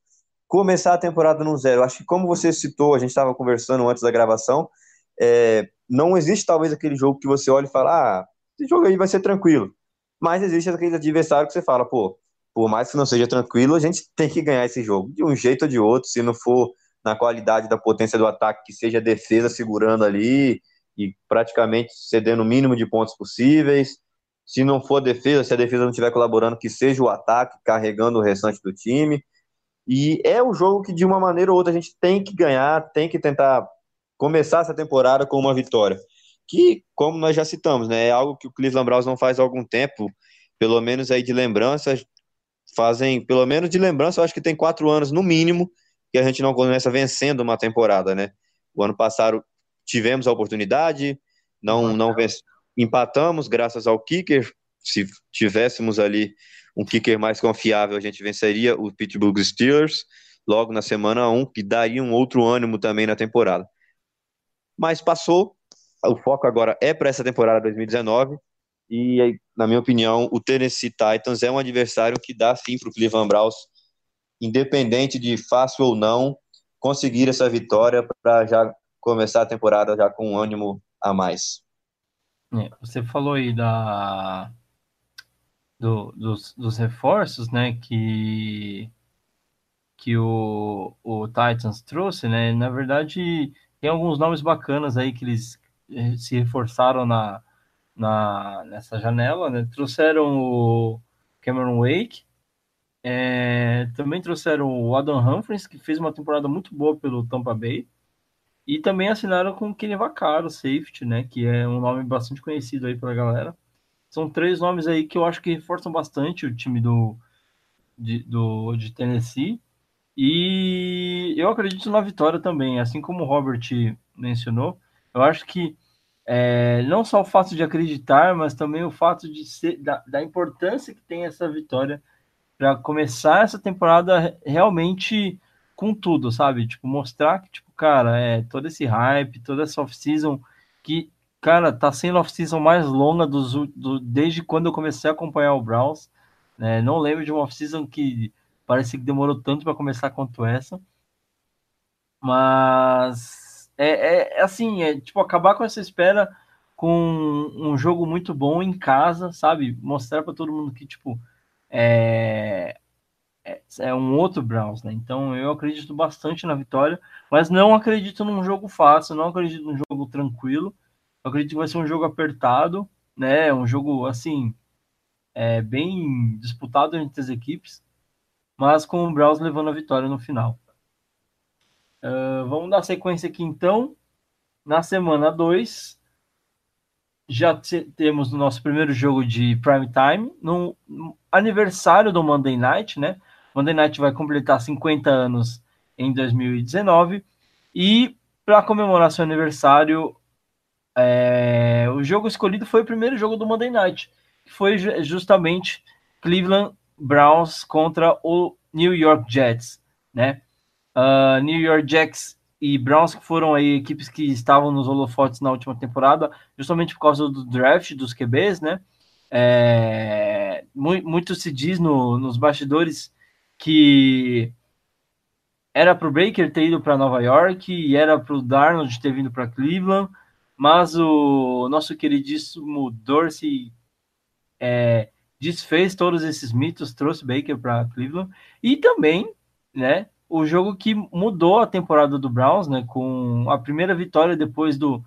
começar a temporada no zero. Acho que, como você citou, a gente estava conversando antes da gravação, é, não existe talvez aquele jogo que você olha e fala, ah, esse jogo aí vai ser tranquilo. Mas existe aquele adversário que você fala, pô, por mais que não seja tranquilo, a gente tem que ganhar esse jogo, de um jeito ou de outro, se não for na qualidade da potência do ataque, que seja a defesa segurando ali e praticamente cedendo o mínimo de pontos possíveis. Se não for defesa, se a defesa não estiver colaborando, que seja o ataque carregando o restante do time. E é o jogo que, de uma maneira ou outra, a gente tem que ganhar, tem que tentar começar essa temporada com uma vitória. Que, como nós já citamos, né, é algo que o Cleveland Browns não faz há algum tempo, pelo menos aí de lembrança, fazem, pelo menos de lembrança, eu acho que tem quatro anos no mínimo, que a gente não começa vencendo uma temporada, né? O ano passado tivemos a oportunidade, não, não empatamos graças ao kicker. Se tivéssemos ali um kicker mais confiável, a gente venceria o Pittsburgh Steelers. logo na semana 1, que daria um outro ânimo também na temporada. Mas passou, o foco agora é para essa temporada 2019 e, na minha opinião, o Tennessee Titans é um adversário que dá sim para o Cleveland Browns, independente de fácil ou não, conseguir essa vitória para já começar a temporada já com um ânimo a mais. É, você falou aí da do, dos, dos reforços, né, que que o, o Titans trouxe, né? Na verdade, tem alguns nomes bacanas aí que eles eh, se reforçaram na, na nessa janela, né? Trouxeram o Cameron Wake, é, também trouxeram o Adam Humphries, que fez uma temporada muito boa pelo Tampa Bay, e também assinaram com o Kenny Vaccaro, safety, né? Que é um nome bastante conhecido aí pela galera. São três nomes aí que eu acho que reforçam bastante o time do, de, do, de Tennessee. E eu acredito na vitória também, assim como o Robert mencionou. Eu acho que é, não só o fato de acreditar, mas também o fato de ser da, da importância que tem essa vitória para começar essa temporada realmente com tudo, sabe? Tipo, mostrar que, tipo, cara, é todo esse hype, toda essa off-season que, cara, tá sendo a off-season mais longa dos, do, desde quando eu comecei a acompanhar o Browns. Né? Não lembro de uma off-season que parece que demorou tanto para começar quanto essa. Mas é, é, é, assim, é tipo acabar com essa espera com um jogo muito bom em casa, sabe? Mostrar para todo mundo que tipo é, é, é um outro Browns, né? Então eu acredito bastante na vitória, mas não acredito num jogo fácil, não acredito num jogo tranquilo. Eu acredito que vai ser um jogo apertado, né? Um jogo assim é, bem disputado entre as equipes mas com o Browns levando a vitória no final. Uh, vamos dar sequência aqui então. Na semana 2, já temos o nosso primeiro jogo de prime time, no aniversário do Monday Night, né? Monday Night vai completar 50 anos em 2019 e para comemorar seu aniversário, é, o jogo escolhido foi o primeiro jogo do Monday Night, que foi justamente Cleveland Browns contra o New York Jets, né? Uh, New York Jets e Browns que foram aí equipes que estavam nos holofotes na última temporada, justamente por causa do draft dos QBs, né? É, muito, muito, se diz no, nos bastidores que era para o Baker ter ido para Nova York e era para o Darnold ter vindo para Cleveland, mas o nosso queridíssimo Dorsey é, desfez todos esses mitos, trouxe Baker para Cleveland e também, né, o jogo que mudou a temporada do Browns, né, com a primeira vitória depois do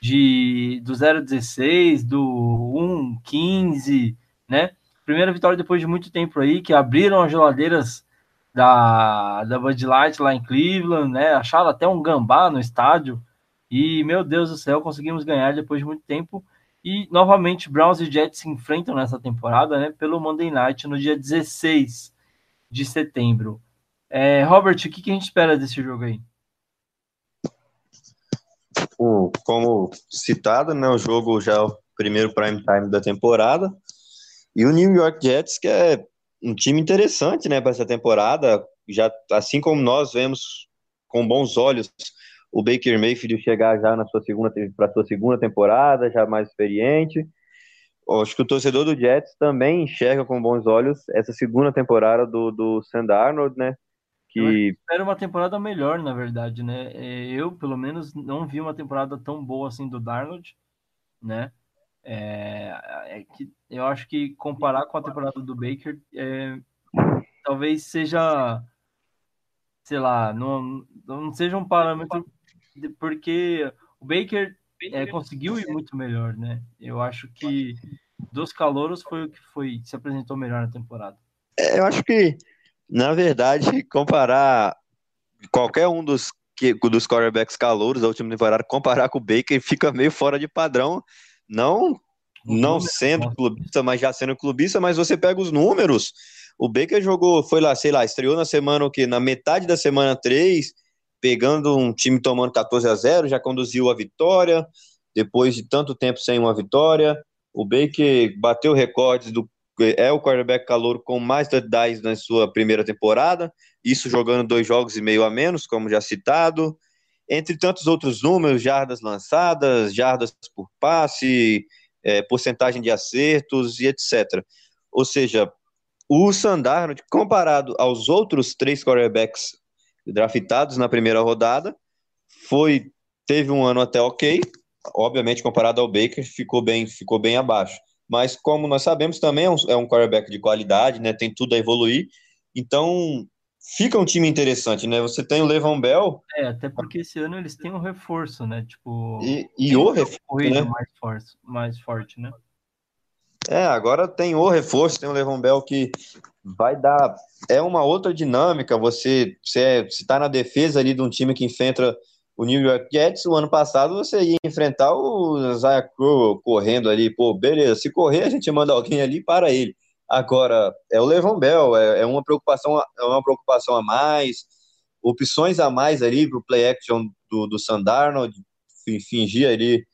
de do 0-16, do 1-15, né? Primeira vitória depois de muito tempo aí, que abriram as geladeiras da, da Bud Light lá em Cleveland, né? Acharam até um gambá no estádio. E, meu Deus do céu, conseguimos ganhar depois de muito tempo. E novamente Browns e Jets se enfrentam nessa temporada, né? Pelo Monday Night no dia 16 de setembro. É, Robert, o que, que a gente espera desse jogo aí? como citado, né, o jogo já é o primeiro prime time da temporada. E o New York Jets, que é um time interessante, né, para essa temporada, já assim como nós vemos com bons olhos o Baker Mayfield chegar já na sua segunda para sua segunda temporada, já mais experiente. Acho que o torcedor do Jets também enxerga com bons olhos essa segunda temporada do, do Sam Darnold, né? Que espero uma temporada melhor, na verdade, né? É, eu, pelo menos, não vi uma temporada tão boa assim do Darnold, né? É, é que eu acho que comparar com a temporada do Baker é, talvez seja, sei lá, não, não seja um parâmetro porque o Baker é, conseguiu ir muito melhor, né? Eu acho que dos calouros foi o que foi se apresentou melhor na temporada. É, eu acho que, na verdade, <laughs> comparar qualquer um dos que, dos quarterbacks calouros da última temporada, comparar com o Baker <laughs> fica meio fora de padrão, não não sendo clubista, mas já sendo clubista, mas você pega os números. O Baker jogou, foi lá, sei lá, estreou na semana o que na metade da semana 3, pegando um time tomando 14 a 0, já conduziu a vitória, depois de tanto tempo sem uma vitória. O Baker bateu recordes do é o quarterback calor com mais touchdowns na sua primeira temporada, isso jogando dois jogos e meio a menos, como já citado. Entre tantos outros números, jardas lançadas, jardas por passe, é, porcentagem de acertos e etc. Ou seja, o Sandarnold, comparado aos outros três quarterbacks draftados na primeira rodada, foi teve um ano até ok, obviamente comparado ao Baker ficou bem ficou bem abaixo. Mas como nós sabemos também é um, é um quarterback de qualidade, né? Tem tudo a evoluir. Então fica um time interessante, né? Você tem o Levon Bell. É, até porque esse ano eles têm um reforço, né? Tipo. E, e o reforço. Né? Mais, forte, mais forte, né? É, agora tem o reforço, tem o Levon Bell que vai dar. É uma outra dinâmica. Você você está na defesa ali de um time que enfrenta o New York Jets. O ano passado você ia enfrentar o Zaya Crow correndo ali. Pô, beleza, se correr, a gente manda alguém ali para ele. Agora, é o Levon Bell, é, é uma preocupação, é uma preocupação a mais, opções a mais ali para o play action do, do fingir ali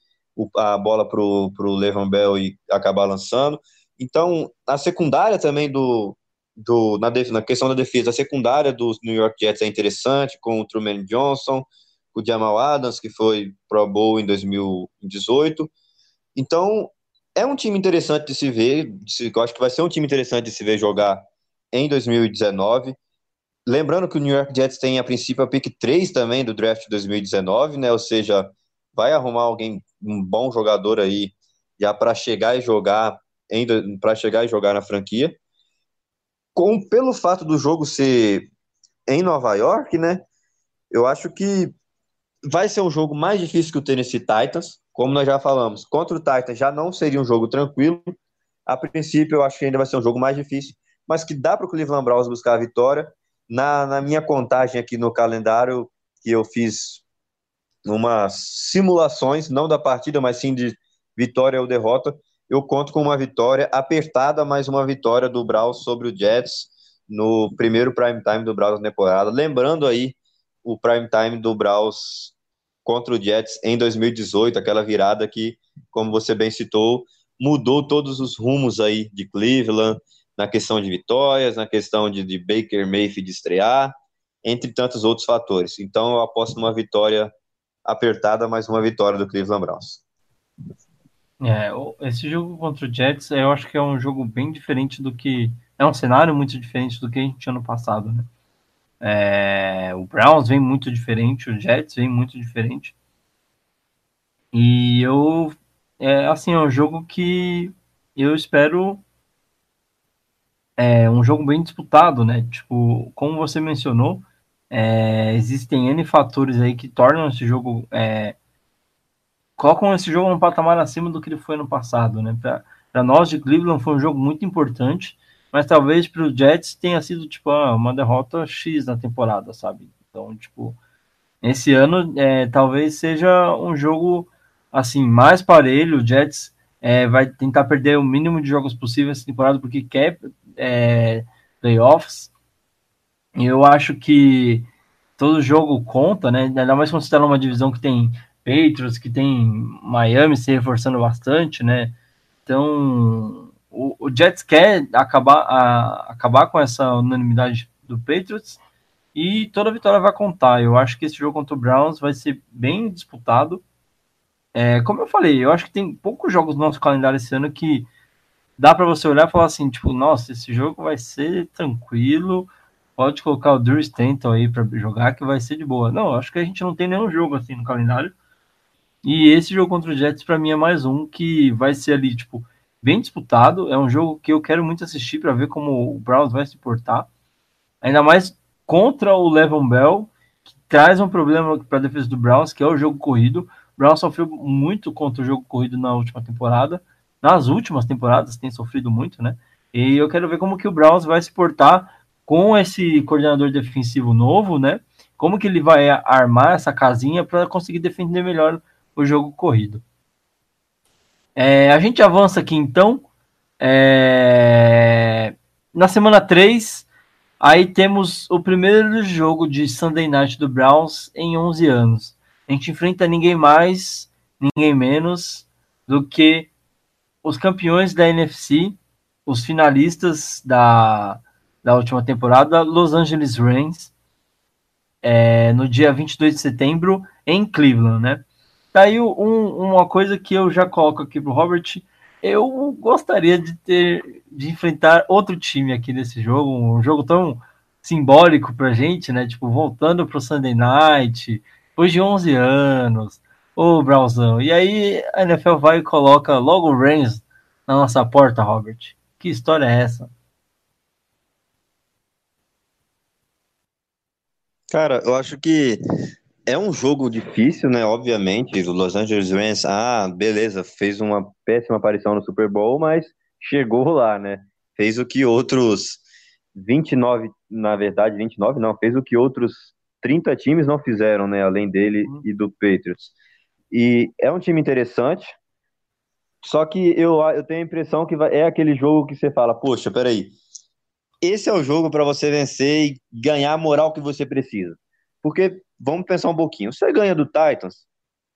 a bola para o Levon Bell e acabar lançando. Então, a secundária também do, do na, def, na questão da defesa, a secundária dos New York Jets é interessante, com o Truman Johnson, o Jamal Adams, que foi Pro Bowl em 2018. Então, é um time interessante de se ver, eu acho que vai ser um time interessante de se ver jogar em 2019. Lembrando que o New York Jets tem a princípio a pick 3 também do draft de 2019, né? Ou seja, vai arrumar alguém, um bom jogador aí, já para chegar e jogar para chegar e jogar na franquia. Com pelo fato do jogo ser em Nova York, né? Eu acho que vai ser um jogo mais difícil que o Tennessee Titans, como nós já falamos, contra o Titans já não seria um jogo tranquilo. A princípio, eu acho que ainda vai ser um jogo mais difícil, mas que dá para o Cleveland Browns buscar a vitória. Na, na minha contagem aqui no calendário, que eu fiz umas simulações, não da partida, mas sim de vitória ou derrota, eu conto com uma vitória apertada, mas uma vitória do Browns sobre o Jets no primeiro prime time do Browns na temporada. Lembrando aí o prime time do Browns contra o Jets em 2018, aquela virada que, como você bem citou, mudou todos os rumos aí de Cleveland, na questão de vitórias, na questão de, de Baker Mayfield estrear, entre tantos outros fatores. Então eu aposto numa vitória apertada, mas uma vitória do Cleveland Browns. É, esse jogo contra o Jets, eu acho que é um jogo bem diferente do que. É um cenário muito diferente do que a gente tinha no passado, né? É, o Browns vem muito diferente, o Jets vem muito diferente. E eu, é, assim, é um jogo que eu espero é um jogo bem disputado, né? Tipo, como você mencionou, é, existem N fatores aí que tornam esse jogo, é, colocam esse jogo um patamar acima do que ele foi no passado, né? Para nós de Cleveland foi um jogo muito importante mas talvez para o Jets tenha sido tipo ah, uma derrota X na temporada, sabe? Então, tipo, esse ano é, talvez seja um jogo assim mais parelho. O Jets é, vai tentar perder o mínimo de jogos possível essa temporada porque quer é, playoffs. E eu acho que todo jogo conta, né? Ainda mais você está numa divisão que tem Patriots, que tem Miami se reforçando bastante, né? Então, o, o Jets quer acabar, a, acabar com essa unanimidade do Patriots e toda vitória vai contar. Eu acho que esse jogo contra o Browns vai ser bem disputado. É, como eu falei, eu acho que tem poucos jogos no nosso calendário esse ano que dá para você olhar e falar assim, tipo, nossa, esse jogo vai ser tranquilo, pode colocar o Drew Stanton aí para jogar que vai ser de boa. Não, acho que a gente não tem nenhum jogo assim no calendário. E esse jogo contra o Jets para mim é mais um que vai ser ali, tipo, bem disputado. É um jogo que eu quero muito assistir para ver como o Browns vai se portar. Ainda mais contra o Levon Bell, que traz um problema para a defesa do Browns, que é o jogo corrido. O Browns sofreu muito contra o jogo corrido na última temporada. Nas últimas temporadas tem sofrido muito, né? E eu quero ver como que o Browns vai se portar com esse coordenador defensivo novo, né? Como que ele vai armar essa casinha para conseguir defender melhor o jogo corrido. É, a gente avança aqui então. É, na semana 3, aí temos o primeiro jogo de Sunday Night do Browns em 11 anos. A gente enfrenta ninguém mais, ninguém menos do que os campeões da NFC, os finalistas da, da última temporada, Los Angeles Rams, é, no dia 22 de setembro, em Cleveland, né? Tá aí um, uma coisa que eu já coloco aqui pro Robert. Eu gostaria de ter de enfrentar outro time aqui nesse jogo, um jogo tão simbólico pra gente, né? Tipo, voltando pro Sunday Night, depois de 11 anos, ô Brauzão. E aí a NFL vai e coloca logo o Rams na nossa porta, Robert. Que história é essa? Cara, eu acho que é um jogo difícil, né? Obviamente, o Los Angeles Rams, ah, beleza, fez uma péssima aparição no Super Bowl, mas chegou lá, né? Fez o que outros 29, na verdade, 29 não, fez o que outros 30 times não fizeram, né? Além dele uhum. e do Patriots. E é um time interessante, só que eu, eu tenho a impressão que vai, é aquele jogo que você fala, poxa, peraí, esse é o jogo para você vencer e ganhar a moral que você precisa. Porque, vamos pensar um pouquinho, você ganha do Titans,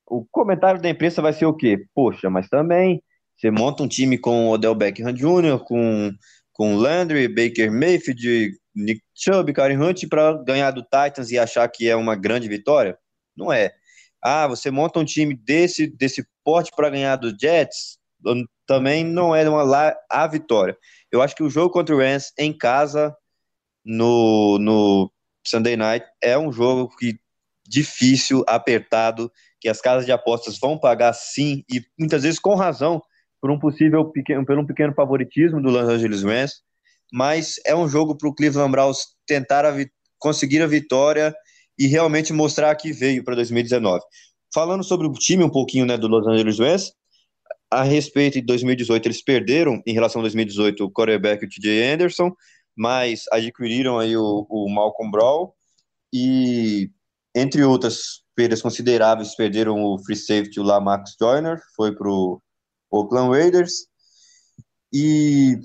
o comentário da imprensa vai ser o quê? Poxa, mas também você monta um time com Odell Beckham Jr., com, com Landry, Baker Mayfield, Nick Chubb, Karen Hunt para ganhar do Titans e achar que é uma grande vitória? Não é. Ah, você monta um time desse, desse porte para ganhar do Jets? Também não é uma lá a vitória. Eu acho que o jogo contra o Rams em casa no, no Sunday Night é um jogo que difícil, apertado, que as casas de apostas vão pagar sim e muitas vezes com razão por um possível pequeno, por um pequeno favoritismo do Los Angeles Rams, mas é um jogo para o Cleveland Browns tentar a conseguir a vitória e realmente mostrar que veio para 2019. Falando sobre o time um pouquinho né, do Los Angeles Rams, a respeito de 2018, eles perderam em relação a 2018 o quarterback o TJ Anderson, mas adquiriram aí o, o Malcolm Brown e, entre outras perdas consideráveis, perderam o free safety o Max Joyner, foi para o Oakland Raiders, e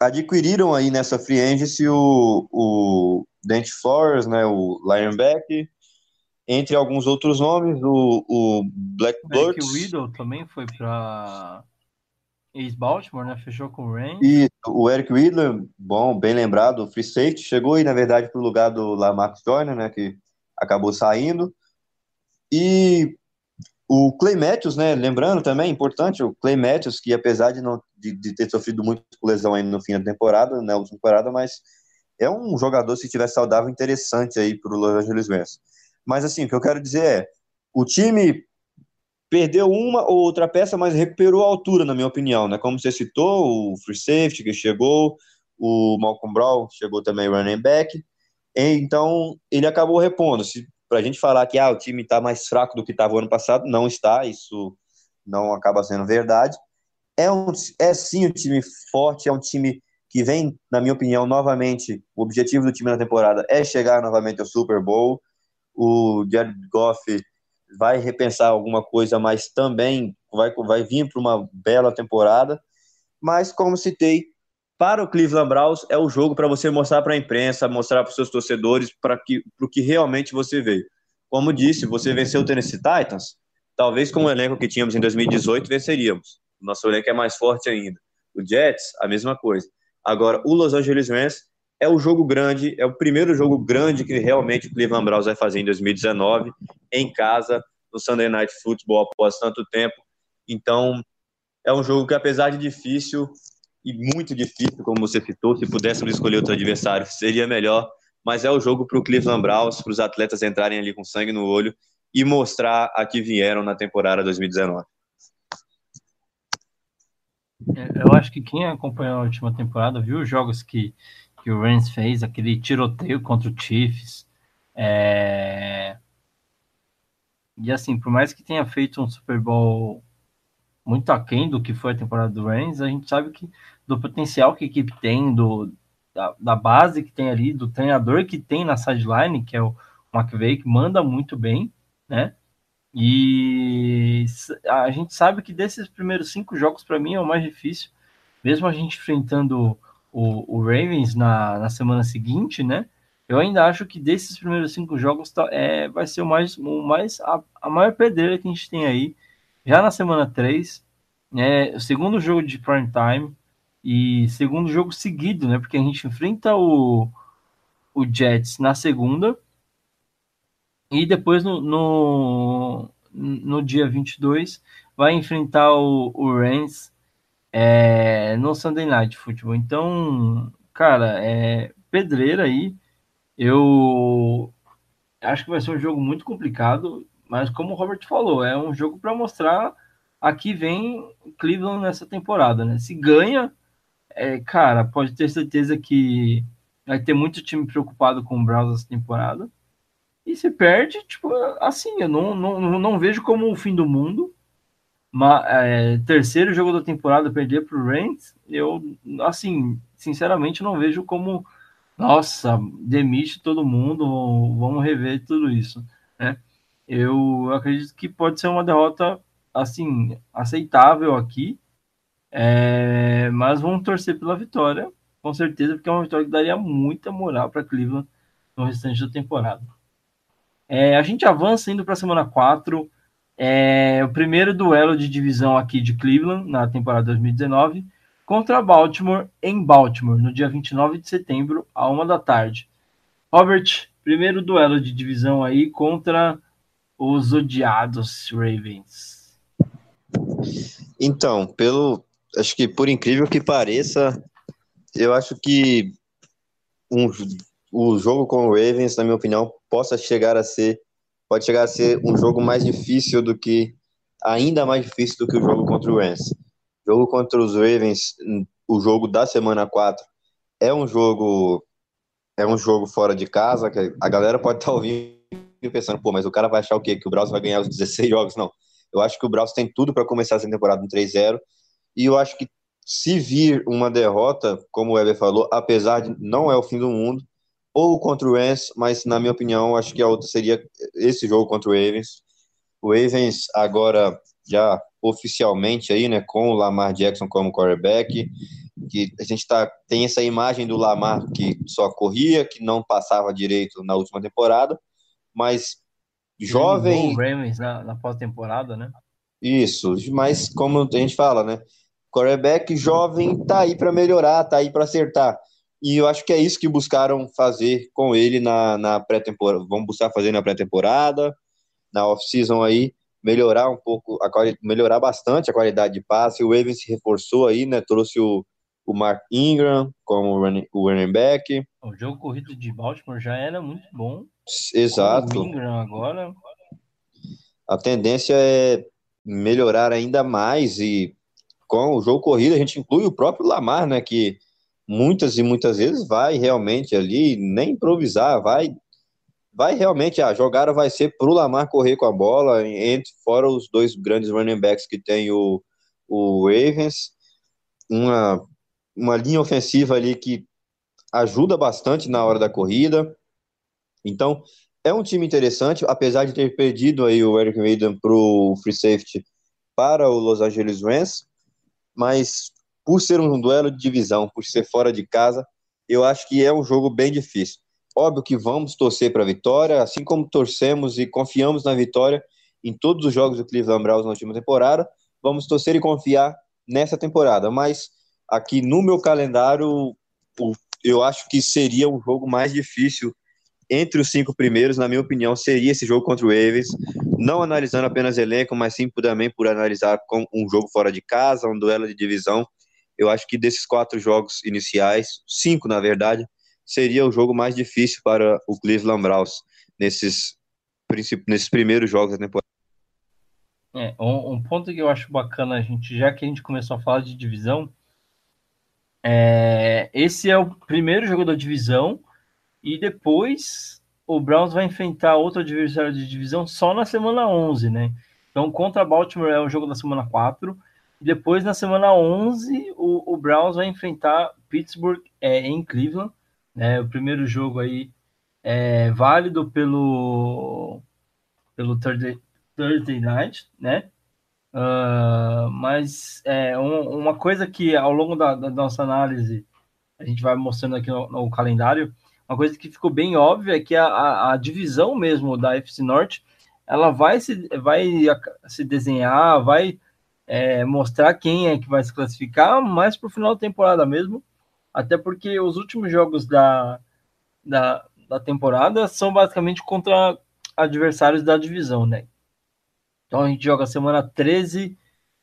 adquiriram aí nessa free agency o, o Dante Flores, né, o linebacker, entre alguns outros nomes, o, o Black Blurt. O Riddle também foi para ex-Baltimore, né? Fechou com o. E o Eric Riddler, bom, bem lembrado, free safety, chegou aí, na verdade, para o lugar do Lamarcus Joyner, né? Que acabou saindo. E o Clay Matthews, né? Lembrando também, importante, o Clay Matthews, que apesar de, não, de, de ter sofrido muito lesão aí no fim da temporada, na né, última temporada, mas é um jogador, se tiver saudável, interessante aí para o Los Angeles Rams. Mas assim, o que eu quero dizer é, o time perdeu uma ou outra peça, mas recuperou a altura, na minha opinião, né? Como você citou, o free safety que chegou, o Malcolm Brown chegou também running back, então ele acabou repondo. Se para a gente falar que ah, o time está mais fraco do que estava o ano passado, não está, isso não acaba sendo verdade. É, um, é sim um time forte, é um time que vem, na minha opinião, novamente, o objetivo do time na temporada é chegar novamente ao Super Bowl o Jared Goff vai repensar alguma coisa, mas também vai, vai vir para uma bela temporada. Mas, como citei, para o Cleveland Browns é o jogo para você mostrar para a imprensa, mostrar para os seus torcedores para que, o que realmente você veio. Como disse, você venceu o Tennessee Titans, talvez com o elenco que tínhamos em 2018 venceríamos. Nosso elenco é mais forte ainda. O Jets, a mesma coisa. Agora, o Los Angeles Rams é o jogo grande, é o primeiro jogo grande que realmente o Cleveland Browns vai fazer em 2019, em casa, no Sunday Night Football após tanto tempo. Então, é um jogo que, apesar de difícil e muito difícil, como você citou, se pudéssemos escolher outro adversário, seria melhor. Mas é o jogo para o Cleveland Browns, para os atletas entrarem ali com sangue no olho e mostrar a que vieram na temporada 2019. É, eu acho que quem acompanhou a última temporada viu os jogos que que o Rams fez, aquele tiroteio contra o Chiefs. É... E assim, por mais que tenha feito um Super Bowl muito aquém do que foi a temporada do Rams, a gente sabe que do potencial que a equipe tem, do, da, da base que tem ali, do treinador que tem na sideline, que é o McVeigh, que manda muito bem, né? E a gente sabe que desses primeiros cinco jogos, para mim, é o mais difícil. Mesmo a gente enfrentando o, o Ravens na, na semana seguinte, né? Eu ainda acho que desses primeiros cinco jogos tá, é, vai ser o mais, o mais a, a maior pedreira que a gente tem aí. Já na semana 3, é, o segundo jogo de prime time, E segundo jogo seguido, né? Porque a gente enfrenta o, o Jets na segunda. E depois no, no, no dia 22 vai enfrentar o, o Rams é, no Sunday Night Football. Então, cara, é pedreira aí. Eu acho que vai ser um jogo muito complicado, mas como o Robert falou, é um jogo para mostrar aqui vem Cleveland nessa temporada, né? Se ganha, é, cara, pode ter certeza que vai ter muito time preocupado com o Browns essa temporada. E se perde, tipo, assim, eu não, não, não vejo como o fim do mundo. Mas, é, terceiro jogo da temporada perder para o Rams, eu, assim, sinceramente não vejo como, nossa, demite todo mundo, vamos rever tudo isso, né? Eu acredito que pode ser uma derrota, assim, aceitável aqui, é, mas vamos torcer pela vitória, com certeza, porque é uma vitória que daria muita moral para Cleveland no restante da temporada. É, a gente avança indo para a semana 4. É, o primeiro duelo de divisão aqui de Cleveland na temporada 2019 contra Baltimore em Baltimore, no dia 29 de setembro, a uma da tarde. Robert, primeiro duelo de divisão aí contra os odiados Ravens. Então, pelo acho que por incrível que pareça, eu acho que um, o jogo com o Ravens, na minha opinião, possa chegar a ser pode chegar a ser um jogo mais difícil do que ainda mais difícil do que o jogo contra o Rams. Jogo contra os Ravens, o jogo da semana 4 é um jogo é um jogo fora de casa, que a galera pode estar tá ouvindo e pensando, pô, mas o cara vai achar o quê? Que o Browns vai ganhar os <laughs> 16 jogos? Não. Eu acho que o Browns tem tudo para começar essa temporada no 3-0 e eu acho que se vir uma derrota, como o Weber falou, apesar de não é o fim do mundo, ou contra o Rams, mas na minha opinião, acho que a outra seria esse jogo contra o Ravens. O Ravens agora já oficialmente aí, né, com o Lamar Jackson como quarterback, que a gente tá, tem essa imagem do Lamar que só corria, que não passava direito na última temporada, mas jovem... O Ravens na, na pós-temporada, né? Isso, mas como a gente fala, né, quarterback jovem tá aí para melhorar, tá aí para acertar. E eu acho que é isso que buscaram fazer com ele na, na pré-temporada. Vamos buscar fazer na pré-temporada, na off-season aí, melhorar um pouco, a melhorar bastante a qualidade de passe. O Ravens se reforçou aí, né? Trouxe o, o Mark Ingram como running, o running back. O jogo corrido de Baltimore já era muito bom. Exato. O Ingram agora. A tendência é melhorar ainda mais e com o jogo corrido a gente inclui o próprio Lamar, né? Que muitas e muitas vezes vai realmente ali, nem improvisar, vai vai realmente, a jogada vai ser pro Lamar correr com a bola, entre fora os dois grandes running backs que tem o, o Ravens, uma, uma linha ofensiva ali que ajuda bastante na hora da corrida. Então, é um time interessante, apesar de ter perdido aí o Eric Maiden pro free safety para o Los Angeles Rams, mas por ser um duelo de divisão, por ser fora de casa, eu acho que é um jogo bem difícil. Óbvio que vamos torcer para a vitória, assim como torcemos e confiamos na vitória em todos os jogos do Cleveland Browns na última temporada, vamos torcer e confiar nessa temporada. Mas aqui no meu calendário, eu acho que seria um jogo mais difícil entre os cinco primeiros, na minha opinião, seria esse jogo contra o Ravens, não analisando apenas elenco, mas sim também por analisar um jogo fora de casa, um duelo de divisão eu acho que desses quatro jogos iniciais, cinco na verdade, seria o jogo mais difícil para o Cleveland Browns nesses, nesses primeiros jogos da temporada. É, um, um, ponto que eu acho bacana, a gente, já que a gente começou a falar de divisão, é, esse é o primeiro jogo da divisão e depois o Browns vai enfrentar outro adversário de divisão só na semana 11, né? Então, contra Baltimore é o jogo da semana 4 depois, na semana 11, o, o Browns vai enfrentar Pittsburgh é, em Cleveland. Né? O primeiro jogo aí é válido pelo, pelo Thursday, Thursday Night, né? Uh, mas é um, uma coisa que ao longo da, da, nossa análise a gente vai mostrando aqui no, no, calendário, uma coisa que ficou bem óbvia é que a, a, a divisão mesmo da FC Norte ela vai se, vai se desenhar, vai é, mostrar quem é que vai se classificar, mais para o final da temporada mesmo, até porque os últimos jogos da, da, da temporada são basicamente contra adversários da divisão, né? Então a gente joga semana 13,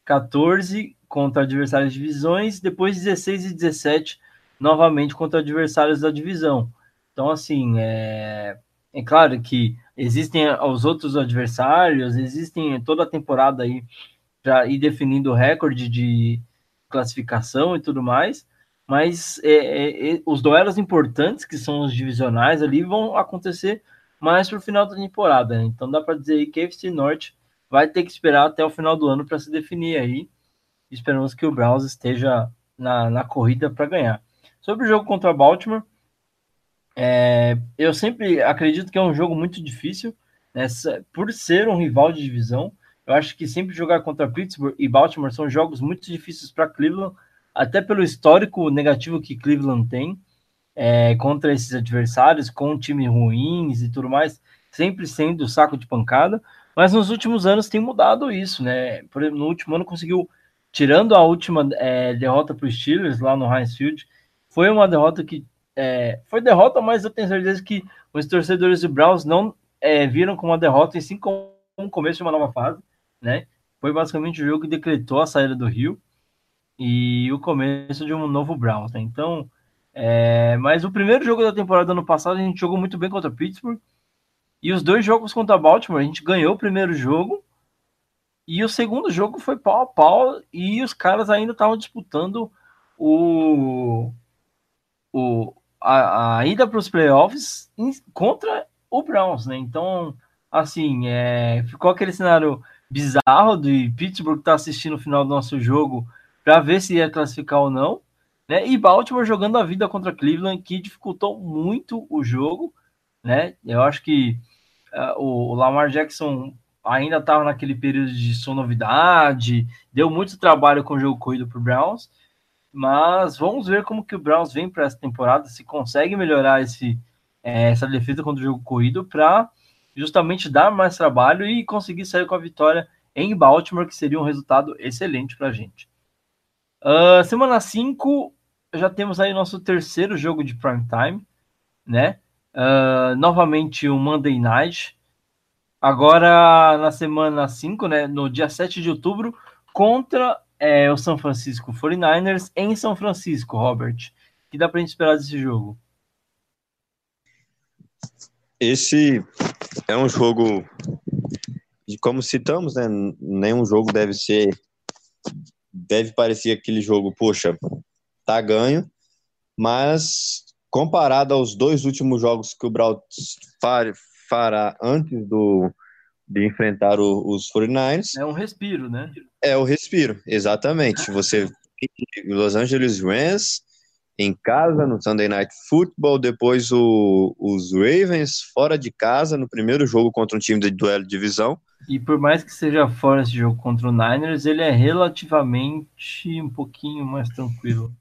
14 contra adversários de divisões, depois 16 e 17 novamente contra adversários da divisão. Então, assim, é, é claro que existem os outros adversários, existem toda a temporada aí para ir definindo o recorde de classificação e tudo mais, mas é, é, é, os duelos importantes, que são os divisionais ali, vão acontecer mais para o final da temporada. Né? Então dá para dizer que a FC Norte vai ter que esperar até o final do ano para se definir aí. Esperamos que o Browns esteja na, na corrida para ganhar. Sobre o jogo contra Baltimore, é, eu sempre acredito que é um jogo muito difícil, né, por ser um rival de divisão. Eu acho que sempre jogar contra Pittsburgh e Baltimore são jogos muito difíceis para Cleveland, até pelo histórico negativo que Cleveland tem é, contra esses adversários, com times ruins e tudo mais, sempre sendo saco de pancada. Mas nos últimos anos tem mudado isso, né? Por exemplo, no último ano conseguiu, tirando a última é, derrota para os Steelers lá no Heinz Field, foi uma derrota que é, foi derrota, mas eu tenho certeza que os torcedores do Browns não é, viram como uma derrota, e sim como um começo de uma nova fase, né? Foi basicamente o jogo que decretou a saída do Rio e o começo de um novo Browns, né? Então, é, mas o primeiro jogo da temporada ano passado a gente jogou muito bem contra Pittsburgh e os dois jogos contra Baltimore a gente ganhou o primeiro jogo e o segundo jogo foi pau a pau e os caras ainda estavam disputando o o, a, a ida para os playoffs contra o Browns, né? Então, assim, é, ficou aquele cenário bizarro de Pittsburgh estar tá assistindo o final do nosso jogo para ver se ia classificar ou não, né? E Baltimore jogando a vida contra Cleveland, que dificultou muito o jogo, né? Eu acho que uh, o Lamar Jackson ainda estava naquele período de sonovidade, deu muito trabalho com o jogo corrido para o Browns, mas vamos ver como que o Browns vem para essa temporada, se consegue melhorar esse, é, essa defesa contra o jogo corrido para justamente dar mais trabalho e conseguir sair com a vitória em Baltimore, que seria um resultado excelente para a gente. Uh, semana 5, já temos aí nosso terceiro jogo de prime time, né? Uh, novamente o um Monday Night. Agora na semana 5, né? No dia 7 de outubro, contra é o São Francisco 49ers em São Francisco, Robert. O que dá para a gente esperar desse jogo? Esse é um jogo, como citamos, né? Nenhum jogo deve ser, deve parecer aquele jogo, poxa, tá ganho, mas comparado aos dois últimos jogos que o Braut fará antes do, de enfrentar o, os 49ers. É um respiro, né? É o respiro, exatamente. Você Los Angeles Rams em casa no Sunday Night Football, depois o, os Ravens fora de casa no primeiro jogo contra um time de duelo de divisão. E por mais que seja fora esse jogo contra o Niners, ele é relativamente um pouquinho mais tranquilo.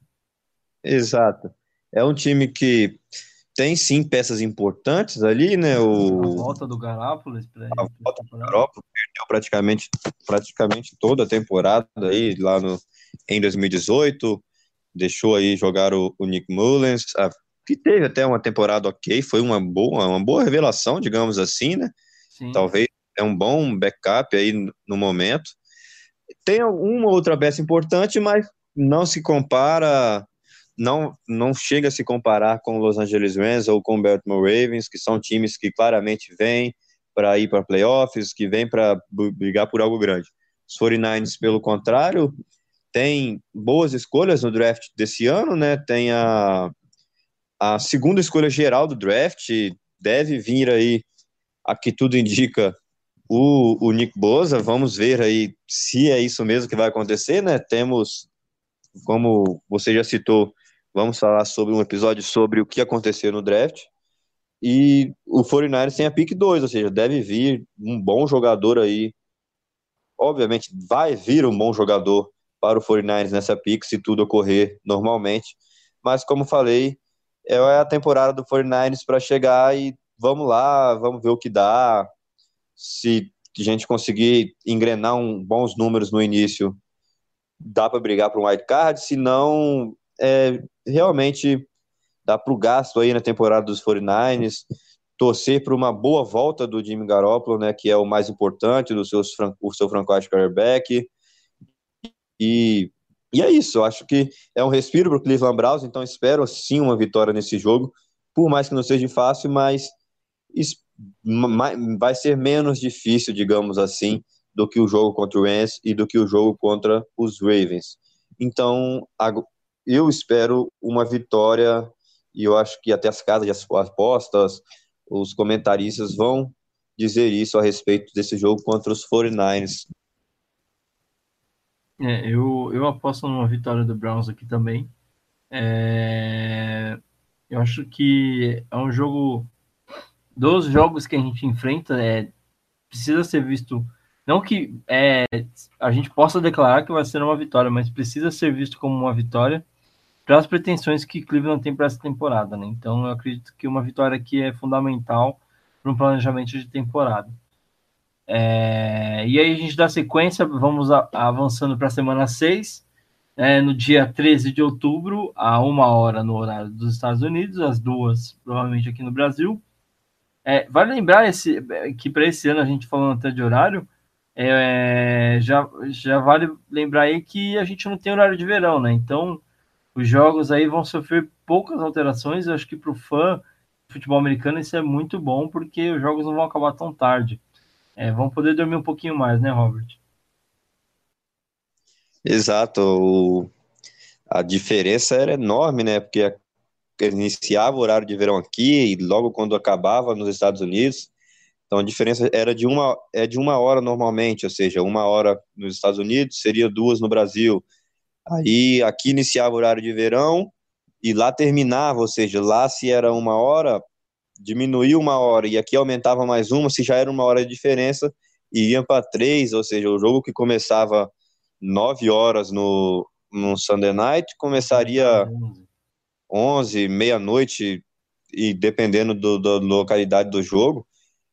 Exato. É um time que tem sim peças importantes ali, né? O... A volta do Garápolis. A volta do Garápolis perdeu praticamente, praticamente toda a temporada aí lá no, em 2018. Deixou aí jogar o, o Nick Mullens, que teve até uma temporada ok, foi uma boa, uma boa revelação, digamos assim, né? Sim. Talvez é um bom backup aí no momento. Tem uma outra peça importante, mas não se compara não, não chega a se comparar com o Los Angeles Rams ou com o Baltimore Ravens, que são times que claramente vêm para ir para playoffs, que vêm para brigar por algo grande. Os 49ers, pelo contrário, tem boas escolhas no draft desse ano, né? Tem a, a segunda escolha geral do draft, deve vir aí, a que tudo indica, o, o Nick Boza. Vamos ver aí se é isso mesmo que vai acontecer, né? Temos, como você já citou, Vamos falar sobre um episódio sobre o que aconteceu no draft. E o 49ers tem a pick 2, ou seja, deve vir um bom jogador aí. Obviamente, vai vir um bom jogador para o 49ers nessa pick, se tudo ocorrer normalmente. Mas, como falei, é a temporada do 49ers para chegar e vamos lá, vamos ver o que dá. Se a gente conseguir engrenar um, bons números no início, dá para brigar para um wild card, se não, é, realmente dá para o gasto aí na temporada dos 49ers, torcer para uma boa volta do Jimmy Garoppolo, né, que é o mais importante do seus, o seu franchise quarterback, e, e é isso, eu acho que é um respiro para o Cleveland Browns, então espero sim uma vitória nesse jogo, por mais que não seja fácil, mas vai ser menos difícil, digamos assim, do que o jogo contra o Rams e do que o jogo contra os Ravens. Então, eu espero uma vitória e eu acho que até as casas de apostas, os comentaristas vão dizer isso a respeito desse jogo contra os 49ers. É, eu, eu aposto numa vitória do Browns aqui também. É, eu acho que é um jogo dos jogos que a gente enfrenta é, precisa ser visto não que é, a gente possa declarar que vai ser uma vitória, mas precisa ser visto como uma vitória para as pretensões que Cleveland tem para essa temporada, né? Então eu acredito que uma vitória aqui é fundamental para um planejamento de temporada. É, e aí a gente dá sequência, vamos a, avançando para a semana 6, é, no dia 13 de outubro, a uma hora no horário dos Estados Unidos, às duas, provavelmente aqui no Brasil. É, vale lembrar esse, que para esse ano, a gente falando até de horário, é, já, já vale lembrar aí que a gente não tem horário de verão, né? Então, os jogos aí vão sofrer poucas alterações. Eu acho que para o fã de futebol americano isso é muito bom, porque os jogos não vão acabar tão tarde. É, vão poder dormir um pouquinho mais, né, Robert? Exato. O... A diferença era enorme, né? Porque iniciava o horário de verão aqui e logo quando acabava nos Estados Unidos. Então a diferença era de uma, é de uma hora normalmente, ou seja, uma hora nos Estados Unidos seria duas no Brasil. Aí aqui iniciava o horário de verão e lá terminava, ou seja, lá se era uma hora, diminuía uma hora e aqui aumentava mais uma, se já era uma hora de diferença, e iam para três, ou seja, o jogo que começava nove horas no, no Sunday Night começaria 11, meia-noite, e dependendo do, da localidade do jogo,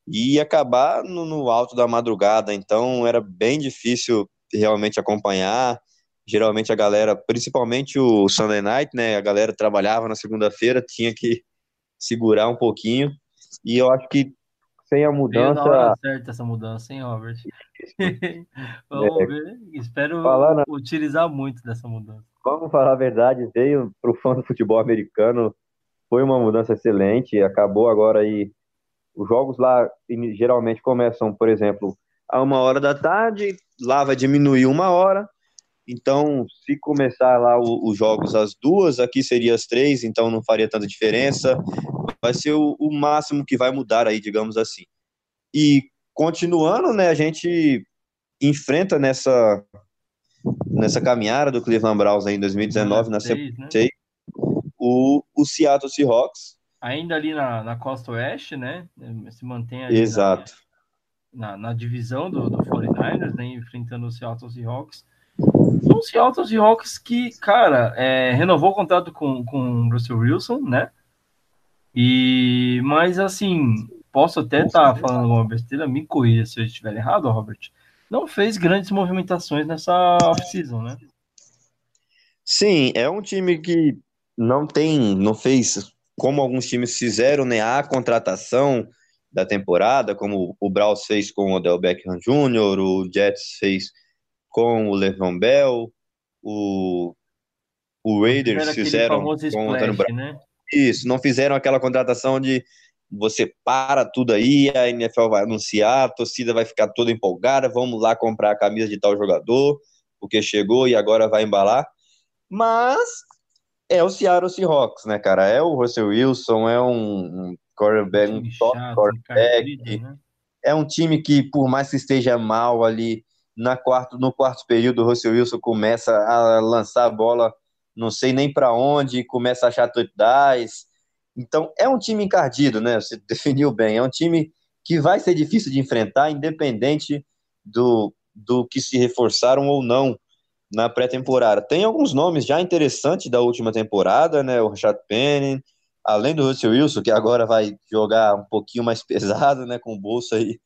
e ia acabar no, no, alto da madrugada, então era bem difícil realmente acompanhar. Geralmente a galera, principalmente o Sunday Night, né? A galera trabalhava na segunda-feira, tinha que segurar um pouquinho. E eu acho que sem a mudança. Veio na hora certa essa mudança, hein, Robert? <laughs> Vamos é, ver. Espero utilizar muito dessa mudança. Vamos falar a verdade, veio para o fã do futebol americano, foi uma mudança excelente, acabou agora aí. Os jogos lá geralmente começam, por exemplo, a uma hora da tarde, lá vai diminuir uma hora. Então, se começar lá os jogos às duas, aqui seria às três, então não faria tanta diferença. Vai ser o, o máximo que vai mudar aí, digamos assim. E continuando, né, a gente enfrenta nessa nessa caminhada do Cleveland Browns aí em 2019, na semana né? o, o Seattle Seahawks. Ainda ali na, na costa oeste, né? Se mantém ali Exato. Na, na, na divisão do, do 49ers, né? Enfrentando o Seattle Seahawks. O Seattle Seahawks que, cara, é, renovou o contrato com, com o Russell Wilson, né? E, mas assim, posso até estar tá falando alguma besteira, me corrija se eu estiver errado, Robert não fez grandes movimentações nessa off-season, né? Sim, é um time que não tem, não fez como alguns times fizeram, né, a contratação da temporada, como o Browns fez com o Odell Beckham Jr., o Jets fez com o Le'Veon Bell, o, o Raiders fizeram com splash, o Antônio Brown. Né? Isso, não fizeram aquela contratação de você para tudo aí, a NFL vai anunciar, a torcida vai ficar toda empolgada, vamos lá comprar a camisa de tal jogador, porque chegou e agora vai embalar. Mas é o Seattle Seahawks, né, cara? É o Russell Wilson, é um, um quarterback, um top quarterback. Né? É um time que, por mais que esteja mal ali na quarto, no quarto período, o Russell Wilson começa a lançar a bola, não sei nem para onde, começa a achar touchdowns então, é um time encardido, né? Você <laughs> definiu bem. É um time que vai ser difícil de enfrentar, independente do, do que se reforçaram ou não na pré-temporada. Tem alguns nomes já interessantes da última temporada, né? O Rashad Penny, além do Russell Wilson, que agora vai jogar um pouquinho mais <laughs> pesado, né? Com bolso aí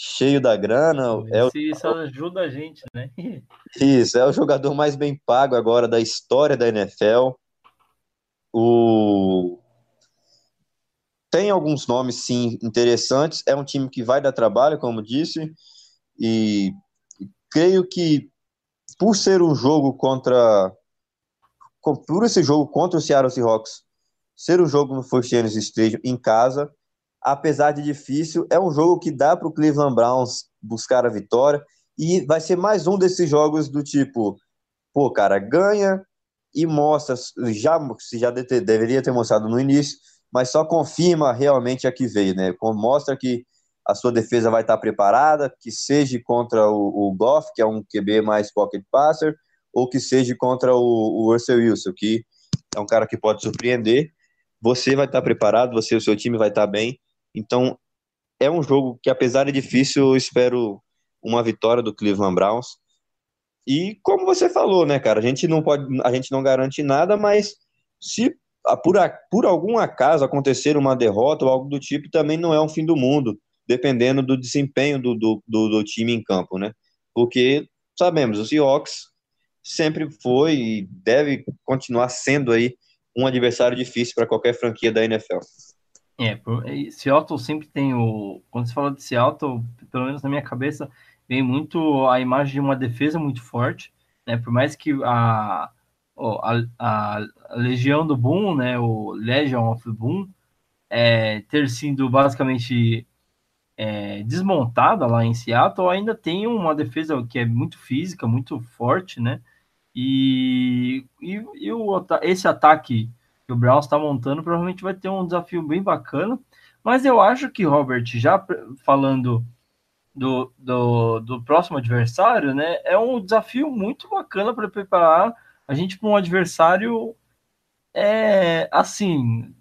cheio da grana. É o, Isso ajuda a gente, né? <laughs> isso, é o jogador mais bem pago agora da história da NFL. O... Tem alguns nomes, sim, interessantes. É um time que vai dar trabalho, como disse, e creio que por ser um jogo contra. Por esse jogo contra o Seattle Seahawks, ser um jogo no Genesis Stadium em casa, apesar de difícil, é um jogo que dá para o Cleveland Browns buscar a vitória e vai ser mais um desses jogos do tipo, pô, cara, ganha e mostra, já se já de, deveria ter mostrado no início, mas só confirma realmente a que veio, né? Mostra que a sua defesa vai estar preparada, que seja contra o, o Goff, que é um QB mais pocket passer, ou que seja contra o, o Russell Wilson, que é um cara que pode surpreender. Você vai estar preparado, você o seu time vai estar bem. Então, é um jogo que, apesar de difícil, eu espero uma vitória do Cleveland Browns. E como você falou, né, cara, a gente não pode, a gente não garante nada, mas se por, por algum acaso acontecer uma derrota ou algo do tipo, também não é um fim do mundo dependendo do desempenho do, do, do, do time em campo, né? Porque sabemos, o Seahawks sempre foi e deve continuar sendo aí um adversário difícil para qualquer franquia da NFL. É, Seattle sempre tem o. Quando se fala de Seattle, pelo menos na minha cabeça, vem muito a imagem de uma defesa muito forte, né? Por mais que a, a, a Legião do Boom, né? O Legion of Boom, é, ter sido basicamente é, desmontada lá em Seattle, ainda tem uma defesa que é muito física, muito forte, né? E, e, e o, esse ataque que o Browns está montando provavelmente vai ter um desafio bem bacana. Mas eu acho que, Robert, já falando do, do, do próximo adversário, né? É um desafio muito bacana para preparar a gente para um adversário é assim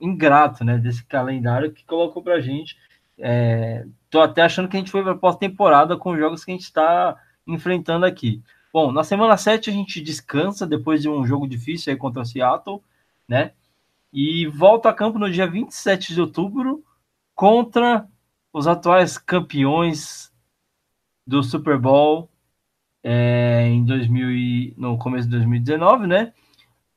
ingrato, né? Desse calendário que colocou para a gente é, até achando que a gente foi para pós-temporada com os jogos que a gente está enfrentando aqui. Bom, na semana 7 a gente descansa depois de um jogo difícil aí contra o Seattle, né? E volta a campo no dia 27 de outubro contra os atuais campeões do Super Bowl é, em 2000 e, no começo de 2019, né?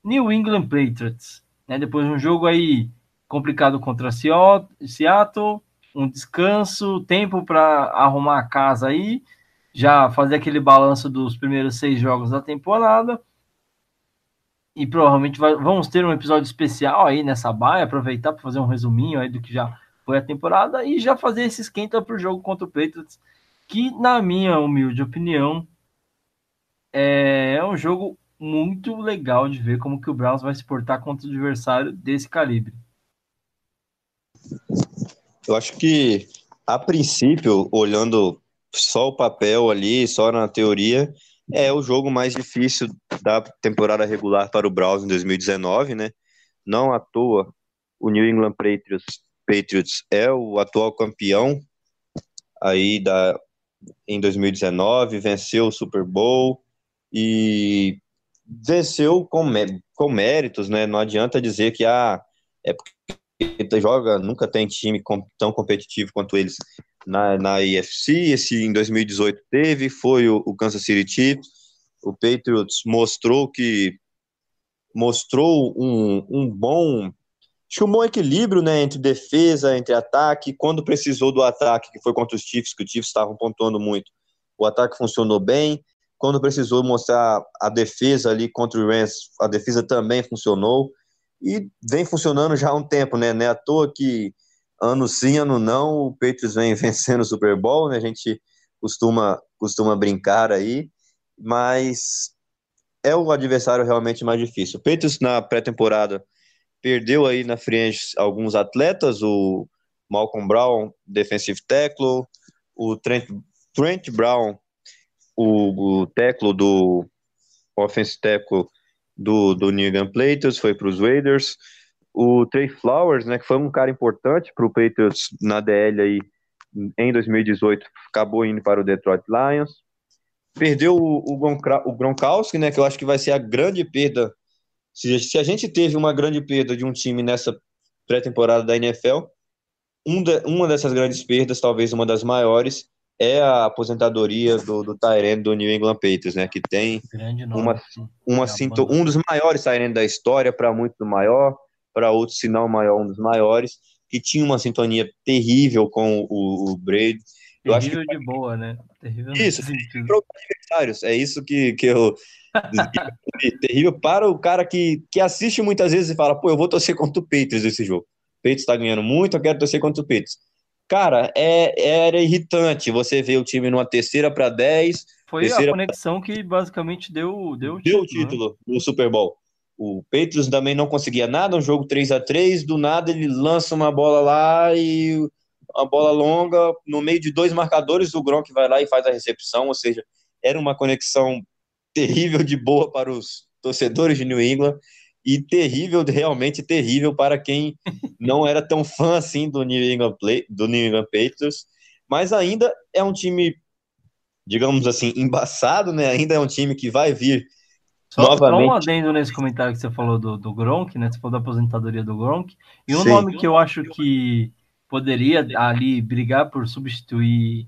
New England Patriots, né? Depois de um jogo aí complicado contra Seattle, um descanso, tempo para arrumar a casa aí, já fazer aquele balanço dos primeiros seis jogos da temporada. E provavelmente vai, vamos ter um episódio especial aí nessa baia, aproveitar para fazer um resuminho aí do que já foi a temporada e já fazer esse esquenta para o jogo contra o Patriots, que na minha humilde opinião é um jogo muito legal de ver como que o Browns vai se portar contra o adversário desse calibre. Eu acho que, a princípio, olhando só o papel ali, só na teoria, é o jogo mais difícil da temporada regular para o Browns em 2019, né? Não à toa, o New England Patriots, Patriots é o atual campeão aí da, em 2019, venceu o Super Bowl e venceu com, com méritos, né? Não adianta dizer que ah, é porque joga, nunca tem time tão competitivo quanto eles na, na IFC. Esse em 2018 teve, foi o, o Kansas City Chiefs. O Patriots mostrou que mostrou um, um bom acho um bom equilíbrio né, entre defesa, entre ataque. Quando precisou do ataque, que foi contra os Chiefs, que os Chiefs estavam pontuando muito, o ataque funcionou bem. Quando precisou mostrar a defesa ali contra o Rams, a defesa também funcionou e vem funcionando já há um tempo, né? Não é à toa que ano sim, ano não, o Patriots vem <laughs> vencendo o Super Bowl, né? A gente costuma, costuma brincar aí, mas é o adversário realmente mais difícil. O Patriots na pré-temporada perdeu aí na frente alguns atletas, o Malcolm Brown, defensive tackle, o Trent, Trent Brown, o, o tackle do offensive tackle do, do New England Patriots, foi para os Raiders. O Trey Flowers, né, que foi um cara importante para o Patriots na DL aí em 2018, acabou indo para o Detroit Lions. Perdeu o, o, Gronkowski, né, que eu acho que vai ser a grande perda. Se, se a gente teve uma grande perda de um time nessa pré-temporada da NFL, um de, uma dessas grandes perdas, talvez uma das maiores, é a aposentadoria do, do Tyrene do New England Patriots, né? Que tem uma, uma É cinto, um dos maiores Tyrene da história, para muitos o maior, para outros, se não o maior, um dos maiores, que tinha uma sintonia terrível com o, o Brady. Eu acho que Terrível de boa, né? Terrível Isso, para os adversários, é isso que, que eu. <laughs> terrível para o cara que, que assiste muitas vezes e fala, pô, eu vou torcer contra o Patriots esse jogo. O Patriots tá ganhando muito, eu quero torcer contra o Patriots. Cara, é, era irritante você ver o time numa terceira para 10, Foi terceira- a conexão que basicamente deu, deu o deu o título. né? título no Super Bowl. O Patriots também não conseguia nada, um jogo 3 a 3 do nada ele lança uma bola lá e uma bola longa, no meio de dois marcadores, o Gronk vai lá e faz a recepção, ou seja, era uma conexão terrível de boa para os torcedores de New England e terrível, realmente terrível para quem não era tão fã assim do New England, Play, do New England Patriots, mas ainda é um time, digamos assim, embaçado, né? Ainda é um time que vai vir Só, só um Novamente. adendo nesse comentário que você falou do, do Gronk, né? Você falou da aposentadoria do Gronk. E um Sim. nome que eu acho que poderia ali brigar por substituir,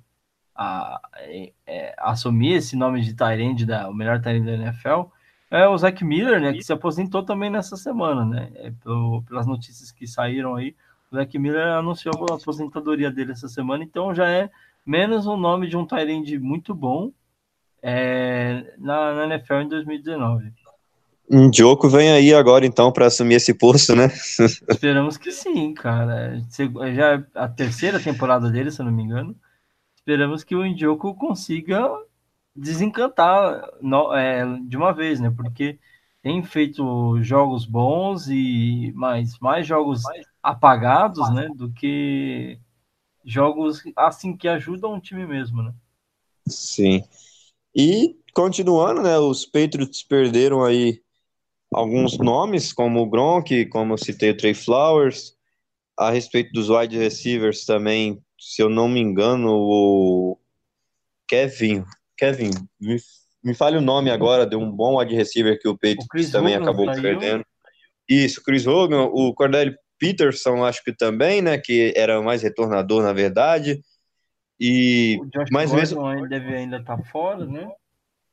a, é, é, assumir esse nome de Tyrande, da, o melhor Tyrande da NFL, é o Zach Miller, né? Que se aposentou também nessa semana, né? É, pelo- pelas notícias que saíram aí, o Zach Miller anunciou a aposentadoria dele essa semana, então já é menos um nome de um Tyrande muito bom é, na, na NFL em 2019. Ndioco vem aí agora então para assumir esse posto, né? <laughs> Esperamos que sim, cara. Já é a terceira temporada dele, se eu não me engano. Esperamos que o Indioco consiga desencantar no- é, de uma vez, né? Porque tem feito jogos bons e mais, mais jogos apagados, né? Do que jogos assim que ajudam o time mesmo, né? Sim. E continuando, né? Os Patriots perderam aí alguns nomes, como o Gronk, como eu citei o Trey Flowers. A respeito dos wide receivers também, se eu não me engano, o Kevin, Kevin, me, me fale o nome agora de um bom wide receiver que o Patriots também Hogan acabou saiu. perdendo. Isso, Chris Hogan, o Cordell Peterson, acho que também, né? Que era mais retornador, na verdade. E Mas Gordon mesmo- ainda deve ainda estar fora, né?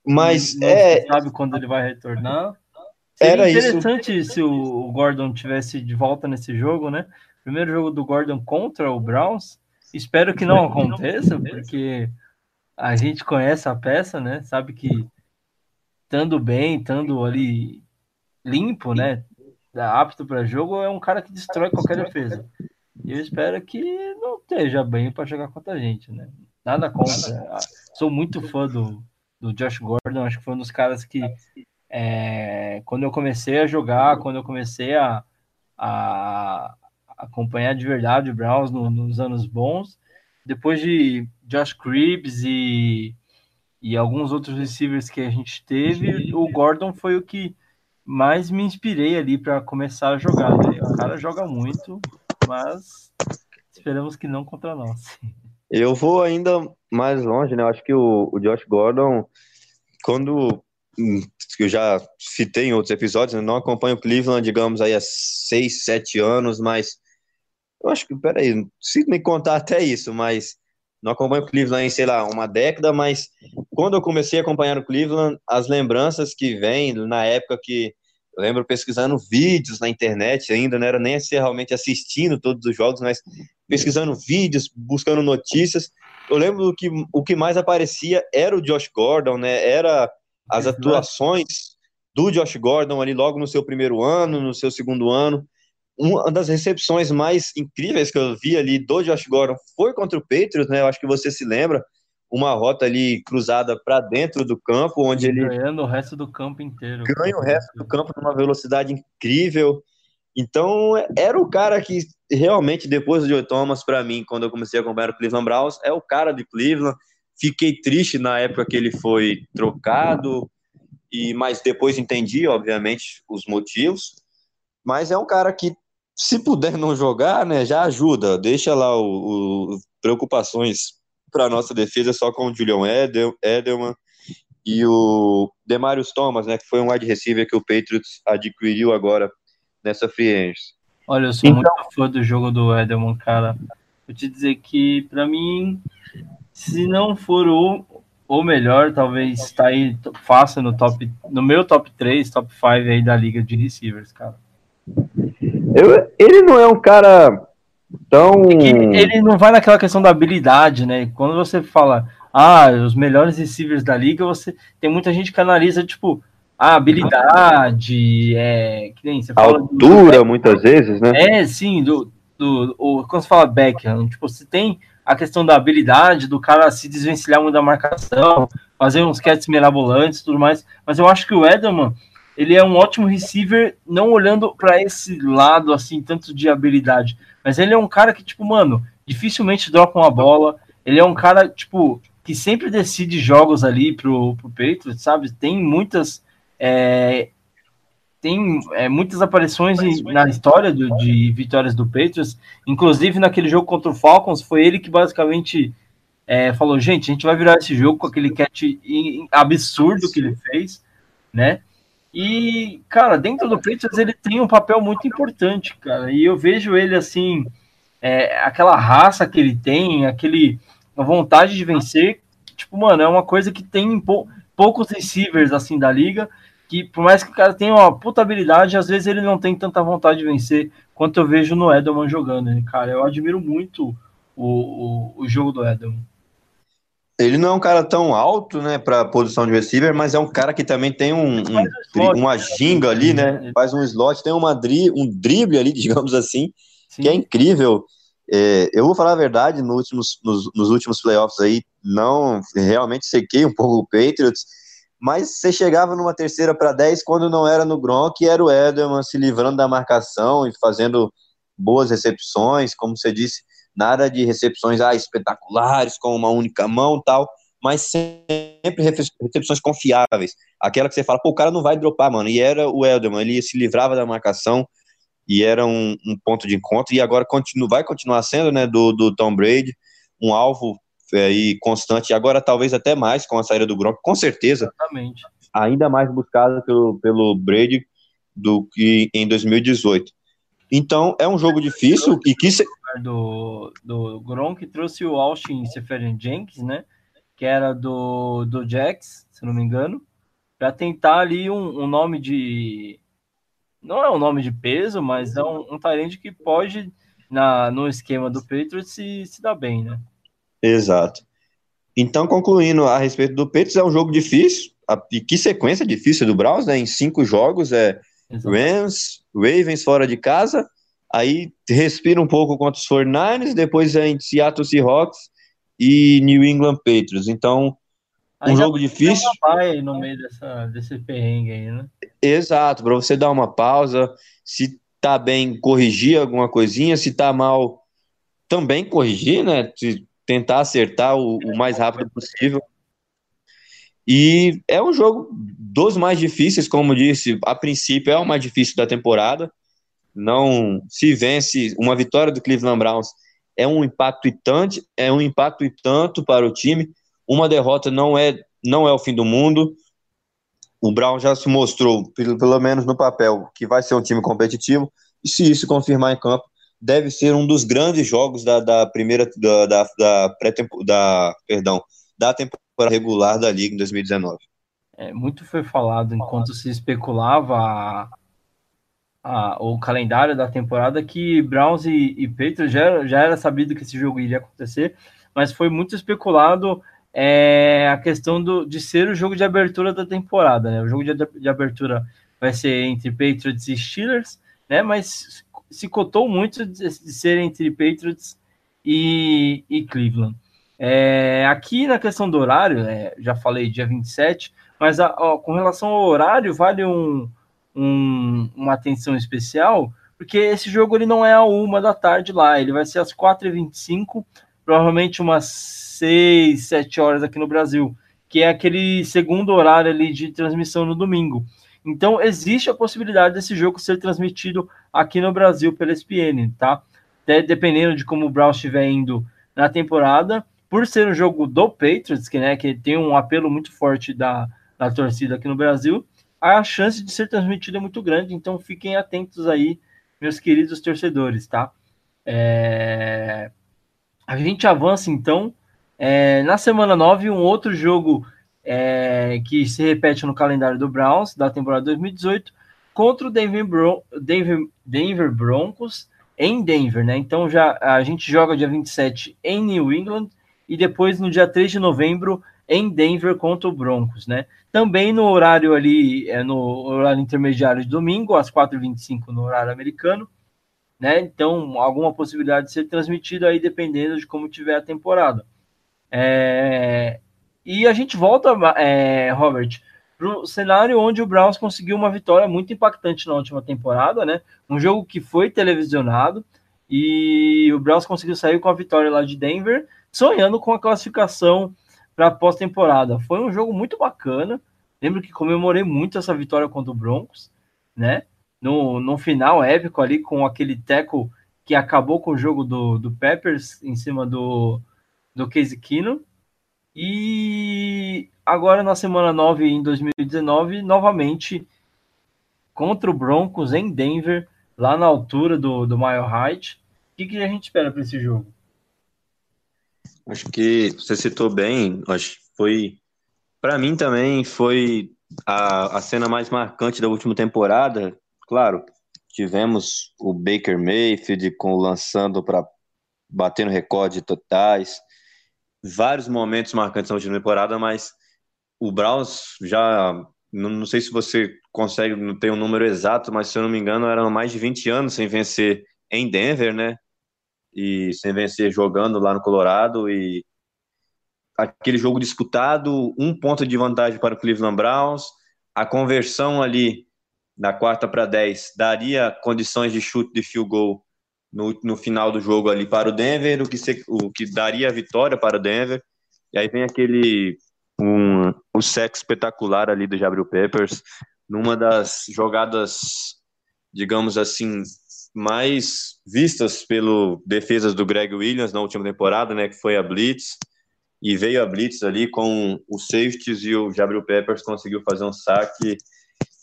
mas não é, sabe quando ele vai retornar. Seria Era isso. interessante se o Gordon tivesse de volta nesse jogo, né? Primeiro jogo do Gordon contra o Browns. Espero que não aconteça, porque a gente conhece a peça, né? Sabe que estando bem, estando ali limpo, né? Apto para jogo, é um cara que destrói qualquer defesa. E eu espero que não esteja bem para jogar contra a gente, né? Nada contra. Sou muito fã do, do Josh Gordon, acho que foi um dos caras que é, quando eu comecei a jogar, quando eu comecei a, a acompanhar de verdade o Browns no- nos anos bons, depois de Josh Cribbs e, e alguns outros receivers que a gente teve, o Gordon foi o que mais me inspirei ali para começar a jogar. né? O cara joga muito, mas esperamos que não contra nós. Eu vou ainda mais longe, né? Eu acho que o, o Josh Gordon, quando hum, eu já citei em outros episódios, eu não acompanho o Cleveland, digamos, aí há seis, sete anos, mas eu acho que, peraí, se me contar até isso, mas não acompanho o Cleveland em, sei lá, uma década, mas quando eu comecei a acompanhar o Cleveland, as lembranças que vêm na época que eu lembro pesquisando vídeos na internet, ainda não era nem assim, realmente assistindo todos os jogos, mas pesquisando vídeos, buscando notícias. Eu lembro que o que mais aparecia era o Josh Gordon, né? Era as atuações do Josh Gordon ali logo no seu primeiro ano, no seu segundo ano. Uma das recepções mais incríveis que eu vi ali do Josh Gordon foi contra o Patriots, né? Eu acho que você se lembra, uma rota ali cruzada para dentro do campo, onde ele Ganhando o resto do campo inteiro. ganha o resto do campo numa velocidade incrível. Então, era o cara que realmente, depois do Joe Thomas, para mim, quando eu comecei a acompanhar o Cleveland Browns, é o cara de Cleveland. Fiquei triste na época que ele foi trocado, e mas depois entendi, obviamente, os motivos. Mas é um cara que, se puder não jogar, né, já ajuda. Deixa lá o, o preocupações para nossa defesa só com o Julian Edel, Edelman e o Demarius Thomas, né, que foi um wide receiver que o Patriots adquiriu agora nessa free agency. Olha, eu sou Então- muito fã do jogo do Edelman, cara. vou te dizer que, para mim, se não for o, o melhor, talvez está aí fácil no top, no meu top 3, top 5 aí da liga de receivers, cara. Eu, ele não é um cara tão. É ele não vai naquela questão da habilidade, né? Quando você fala, ah, os melhores receivers da liga, você tem muita gente que analisa, tipo, a habilidade, é, que nem você fala. Altura, do, muitas vezes, né? É, sim, do, do, o, quando você fala backhand, tipo, você tem a questão da habilidade, do cara se desvencilhar muito da marcação, fazer uns catches mirabolantes e tudo mais, mas eu acho que o Edelman, ele é um ótimo receiver, não olhando para esse lado, assim, tanto de habilidade, mas ele é um cara que, tipo, mano, dificilmente dropa uma bola, ele é um cara, tipo, que sempre decide jogos ali pro, pro Patriots, sabe? Tem muitas é, tem é, muitas aparições na história do, de vitórias do Patriots, inclusive naquele jogo contra o Falcons, foi ele que basicamente é, falou: gente, a gente vai virar esse jogo com aquele catch absurdo que ele fez, né? E, cara, dentro do Patriots ele tem um papel muito importante, cara, e eu vejo ele assim, é, aquela raça que ele tem, aquele a vontade de vencer, tipo, mano, é uma coisa que tem pou, poucos receivers assim da liga que por mais que o cara tenha uma puta habilidade, às vezes ele não tem tanta vontade de vencer quanto eu vejo no Edelman jogando. Né? Cara, eu admiro muito o, o, o jogo do Edelman. Ele não é um cara tão alto, né, para posição de receiver, mas é um cara que também tem um, um slot, uma ginga ali, né? Faz um slot, tem uma dri um drible ali, <laughs> digamos assim, Sim. que é incrível. É, eu vou falar a verdade, nos últimos, nos, nos últimos playoffs aí, não realmente sequei um pouco o Patriots mas você chegava numa terceira para 10 quando não era no Gronk, era o Edelman se livrando da marcação e fazendo boas recepções, como você disse, nada de recepções ah, espetaculares, com uma única mão tal, mas sempre recepções confiáveis. Aquela que você fala, pô, o cara não vai dropar, mano. E era o Edelman, ele se livrava da marcação e era um, um ponto de encontro, e agora vai continuar sendo, né, do, do Tom Brady, um alvo é, e constante, agora talvez até mais com a saída do Gronk, com certeza. Exatamente. Ainda mais buscada pelo, pelo Brady do que em 2018. Então, é um jogo difícil e que... Se... Do, do Gronk trouxe o Austin Seferian Jenkins, né? Que era do, do Jax, se não me engano, para tentar ali um, um, nome de... Não é um nome de peso, mas é um, um talento que pode, na, no esquema do Patriots, se, se dar bem, né? Exato. Então, concluindo a respeito do Patriots, é um jogo difícil. E que sequência difícil do Browns, né? Em cinco jogos é Exato. Rams, Ravens fora de casa, aí respira um pouco contra os 49ers, depois é em Seattle Seahawks e New England Patriots. Então, um aí jogo difícil. Pai no meio dessa, desse perrengue aí, né? Exato, para você dar uma pausa, se tá bem, corrigir alguma coisinha, se tá mal, também corrigir, né? Se tentar acertar o, o mais rápido possível. E é um jogo dos mais difíceis, como disse, a princípio é o mais difícil da temporada. Não se vence uma vitória do Cleveland Browns é um impacto e tanto, é um impacto e tanto para o time. Uma derrota não é não é o fim do mundo. O Brown já se mostrou, pelo, pelo menos no papel, que vai ser um time competitivo. E se isso confirmar em campo, deve ser um dos grandes jogos da, da primeira da, da, da pré da perdão da temporada regular da liga em 2019. É, muito foi falado enquanto se especulava a, a, o calendário da temporada que Browns e, e Patriots já, já era sabido que esse jogo iria acontecer, mas foi muito especulado é, a questão do, de ser o jogo de abertura da temporada. Né? O jogo de, de abertura vai ser entre Patriots e Steelers, né? mas se cotou muito de, ser entre Patriots e, e Cleveland. É, aqui na questão do horário, é, já falei dia 27, mas a, com relação ao horário, vale um, um, uma atenção especial, porque esse jogo ele não é a uma da tarde lá, ele vai ser às 4h25, provavelmente umas 6, 7 horas aqui no Brasil, que é aquele segundo horário ali de transmissão no domingo. Então, existe a possibilidade desse jogo ser transmitido aqui no Brasil pela ESPN, tá? De, dependendo de como o Browns estiver indo na temporada, por ser um jogo do Patriots, que, né, que tem um apelo muito forte da, da torcida aqui no Brasil, a chance de ser transmitido é muito grande, então fiquem atentos aí, meus queridos torcedores, tá? É... A gente avança então. É, na semana 9, um outro jogo é, que se repete no calendário do Browns da temporada 2018 contra o Denver, Denver, Denver Broncos em Denver, né? Então já a gente joga dia 27 em New England e depois no dia 3 de novembro em Denver contra o Broncos, né? Também no horário ali, é no horário intermediário de domingo, às 4h25 no horário americano, né? Então, alguma possibilidade de ser transmitido aí dependendo de como tiver a temporada. É... E a gente volta, é, Robert, para o cenário onde o Browns conseguiu uma vitória muito impactante na última temporada, né? Um jogo que foi televisionado e o Browns conseguiu sair com a vitória lá de Denver, sonhando com a classificação para pós-temporada. Foi um jogo muito bacana. Lembro que comemorei muito essa vitória contra o Broncos, né? No, no final épico ali com aquele teco que acabou com o jogo do, do Peppers em cima do, do Casey Keenum. E agora na semana 9 em 2019, novamente contra o Broncos em Denver, lá na altura do, do Mile Height. O que, que a gente espera para esse jogo? Acho que você citou bem, acho que foi para mim também foi a, a cena mais marcante da última temporada. Claro, tivemos o Baker Mayfield com lançando para batendo recorde totais, vários momentos marcantes na última temporada, mas o Browns já não, não sei se você consegue, não tem um número exato, mas se eu não me engano, eram mais de 20 anos sem vencer em Denver, né? E sem vencer jogando lá no Colorado e aquele jogo disputado, um ponto de vantagem para o Cleveland Browns, a conversão ali na quarta para 10 daria condições de chute de field goal no, no final do jogo ali para o Denver, o que, se, o que daria a vitória para o Denver. E aí vem aquele um, um sexo espetacular ali do Jabril Peppers, numa das jogadas, digamos assim, mais vistas pelo defesas do Greg Williams na última temporada, né, que foi a blitz, e veio a blitz ali com os safeties e o Jabril Peppers conseguiu fazer um saque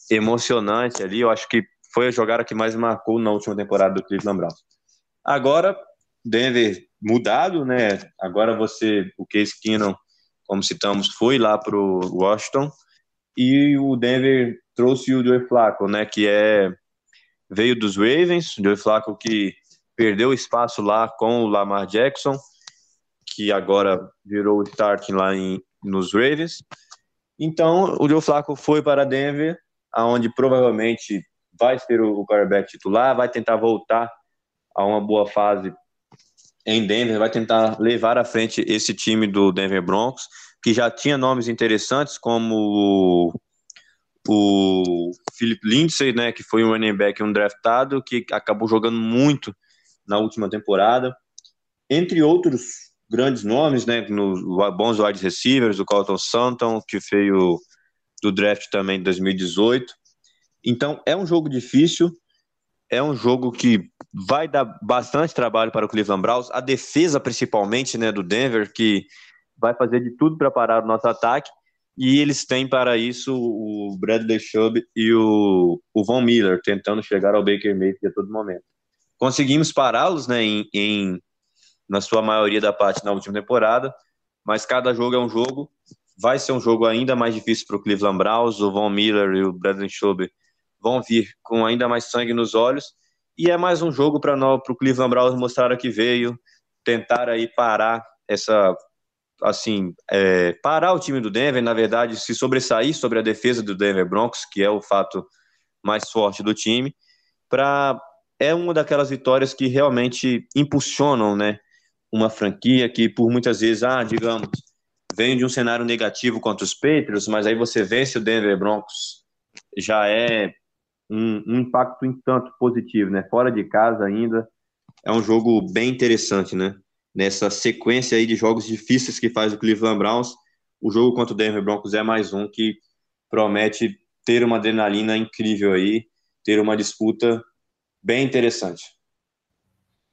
emocionante ali, eu acho que foi a jogada que mais marcou na última temporada do Cleveland Browns. Agora, Denver mudado, né, agora você, o Case Keenum, como citamos, foi lá para o Washington, e o Denver trouxe o Joe Flacco, né, que é veio dos Ravens, Joe Flacco que perdeu espaço lá com o Lamar Jackson, que agora virou o starting lá em, nos Ravens. Então, o Joe Flacco foi para Denver, aonde provavelmente vai ser o quarterback titular, vai tentar voltar a uma boa fase em Denver, vai tentar levar à frente esse time do Denver Broncos, que já tinha nomes interessantes como o Philip Lindsay, né, que foi um running back, um draftado, que acabou jogando muito na última temporada, entre outros grandes nomes, né, no, bons wide receivers, o Colton Sutton, que veio do draft também de 2018. Então, é um jogo difícil, é um jogo que vai dar bastante trabalho para o Cleveland Browns, a defesa principalmente, né, do Denver, que vai fazer de tudo para parar o nosso ataque, e eles têm para isso o Bradley Chubb e o, o Von Miller tentando chegar ao Baker Mayfield a todo momento. Conseguimos pará-los, né, em, em, na sua maioria da parte na última temporada, mas cada jogo é um jogo. Vai ser um jogo ainda mais difícil para o Cleveland Browns. O Von Miller e o Bradley Chubb vão vir com ainda mais sangue nos olhos. E é mais um jogo para o Cleveland Browns mostrar que veio, tentar aí parar essa assim, é, parar o time do Denver, na verdade, se sobressair sobre a defesa do Denver Broncos, que é o fato mais forte do time, para é uma daquelas vitórias que realmente impulsionam, né, uma franquia que por muitas vezes, ah, digamos, vem de um cenário negativo contra os Patriots, mas aí você vence o Denver Broncos, já é um, um impacto em tanto positivo, né? Fora de casa ainda é um jogo bem interessante, né? Nessa sequência aí de jogos difíceis que faz o Cleveland Browns, o jogo contra o Denver Broncos é mais um que promete ter uma adrenalina incrível aí, ter uma disputa bem interessante.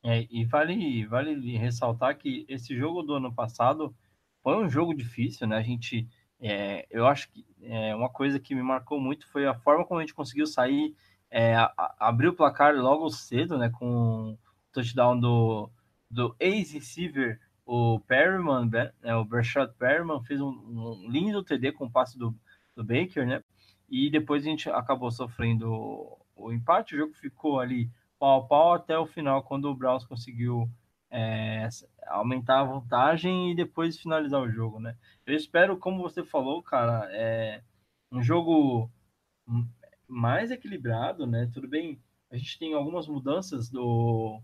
É, e vale, vale ressaltar que esse jogo do ano passado foi um jogo difícil, né? A gente, é, eu acho que é, uma coisa que me marcou muito foi a forma como a gente conseguiu sair, é, abrir o placar logo cedo, né? Com o touchdown do, do ex-receiver, o Perryman, né, o Brashad Perryman, fez um, um, lindo TD com o passe do, do Baker, né? E depois a gente acabou sofrendo o, o empate, o jogo ficou ali pau a pau até o final, quando o Browns conseguiu é, aumentar a vantagem e depois finalizar o jogo, né? Eu espero, como você falou, cara, é um jogo mais equilibrado, né? Tudo bem, a gente tem algumas mudanças do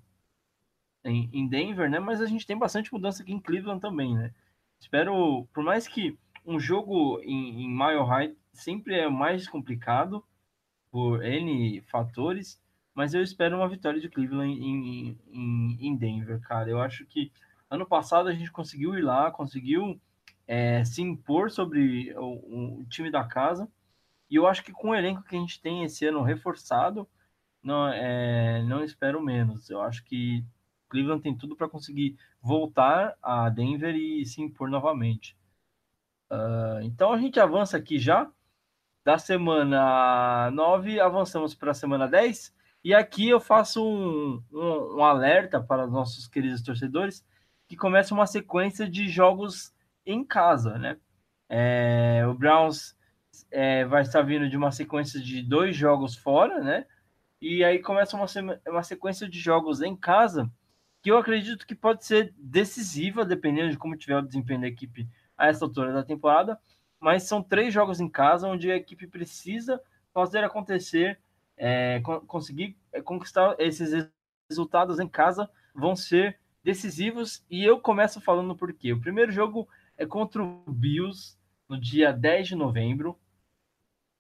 em, em Denver, né? Mas a gente tem bastante mudança aqui em Cleveland também, né? Espero, por mais que um jogo em, em Mile High sempre é mais complicado por N fatores, mas eu espero uma vitória de Cleveland em, em, em Denver, cara. Eu acho que ano passado a gente conseguiu ir lá, conseguiu é, se impor sobre o, o, time da casa, e eu acho que com o elenco que a gente tem esse ano reforçado, não, é, não espero menos. Eu acho que Cleveland tem tudo para conseguir voltar a Denver e se impor novamente. Uh, então a gente avança aqui já. Da semana 9, avançamos para a semana 10. E aqui eu faço um, um, um, alerta para os nossos queridos torcedores que começa uma sequência de jogos em casa, né? É, o Browns é, vai estar vindo de uma sequência de dois jogos fora, né? E aí começa uma, uma sequência de jogos em casa que eu acredito que pode ser decisiva, dependendo de como tiver o desempenho da equipe a essa altura da temporada. Mas são três jogos em casa onde a equipe precisa fazer acontecer, é, conseguir é, conquistar esses resultados em casa vão ser decisivos. E eu começo falando por quê. O primeiro jogo é contra o Bills no dia 10 de novembro,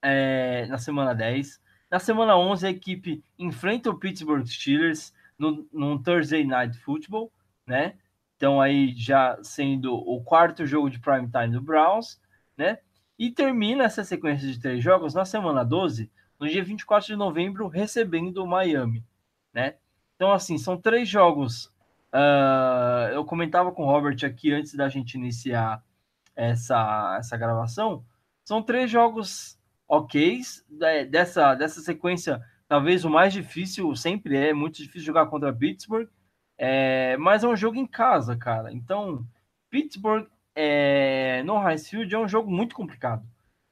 é, na semana 10. Na semana 11, a equipe enfrenta o Pittsburgh Steelers no, num Thursday Night Football, né? Então aí já sendo o quarto jogo de prime time do Browns, né? E termina essa sequência de três jogos na semana 12, no dia 24 de novembro, recebendo o Miami, né? Então, assim, são três jogos. Uh, eu comentava com o Robert aqui antes da gente iniciar essa, essa gravação. São três jogos ok dessa, dessa sequência talvez o mais difícil sempre é, muito difícil jogar contra Pittsburgh, é, mas é um jogo em casa, cara. Então, Pittsburgh é, no Field é um jogo muito complicado.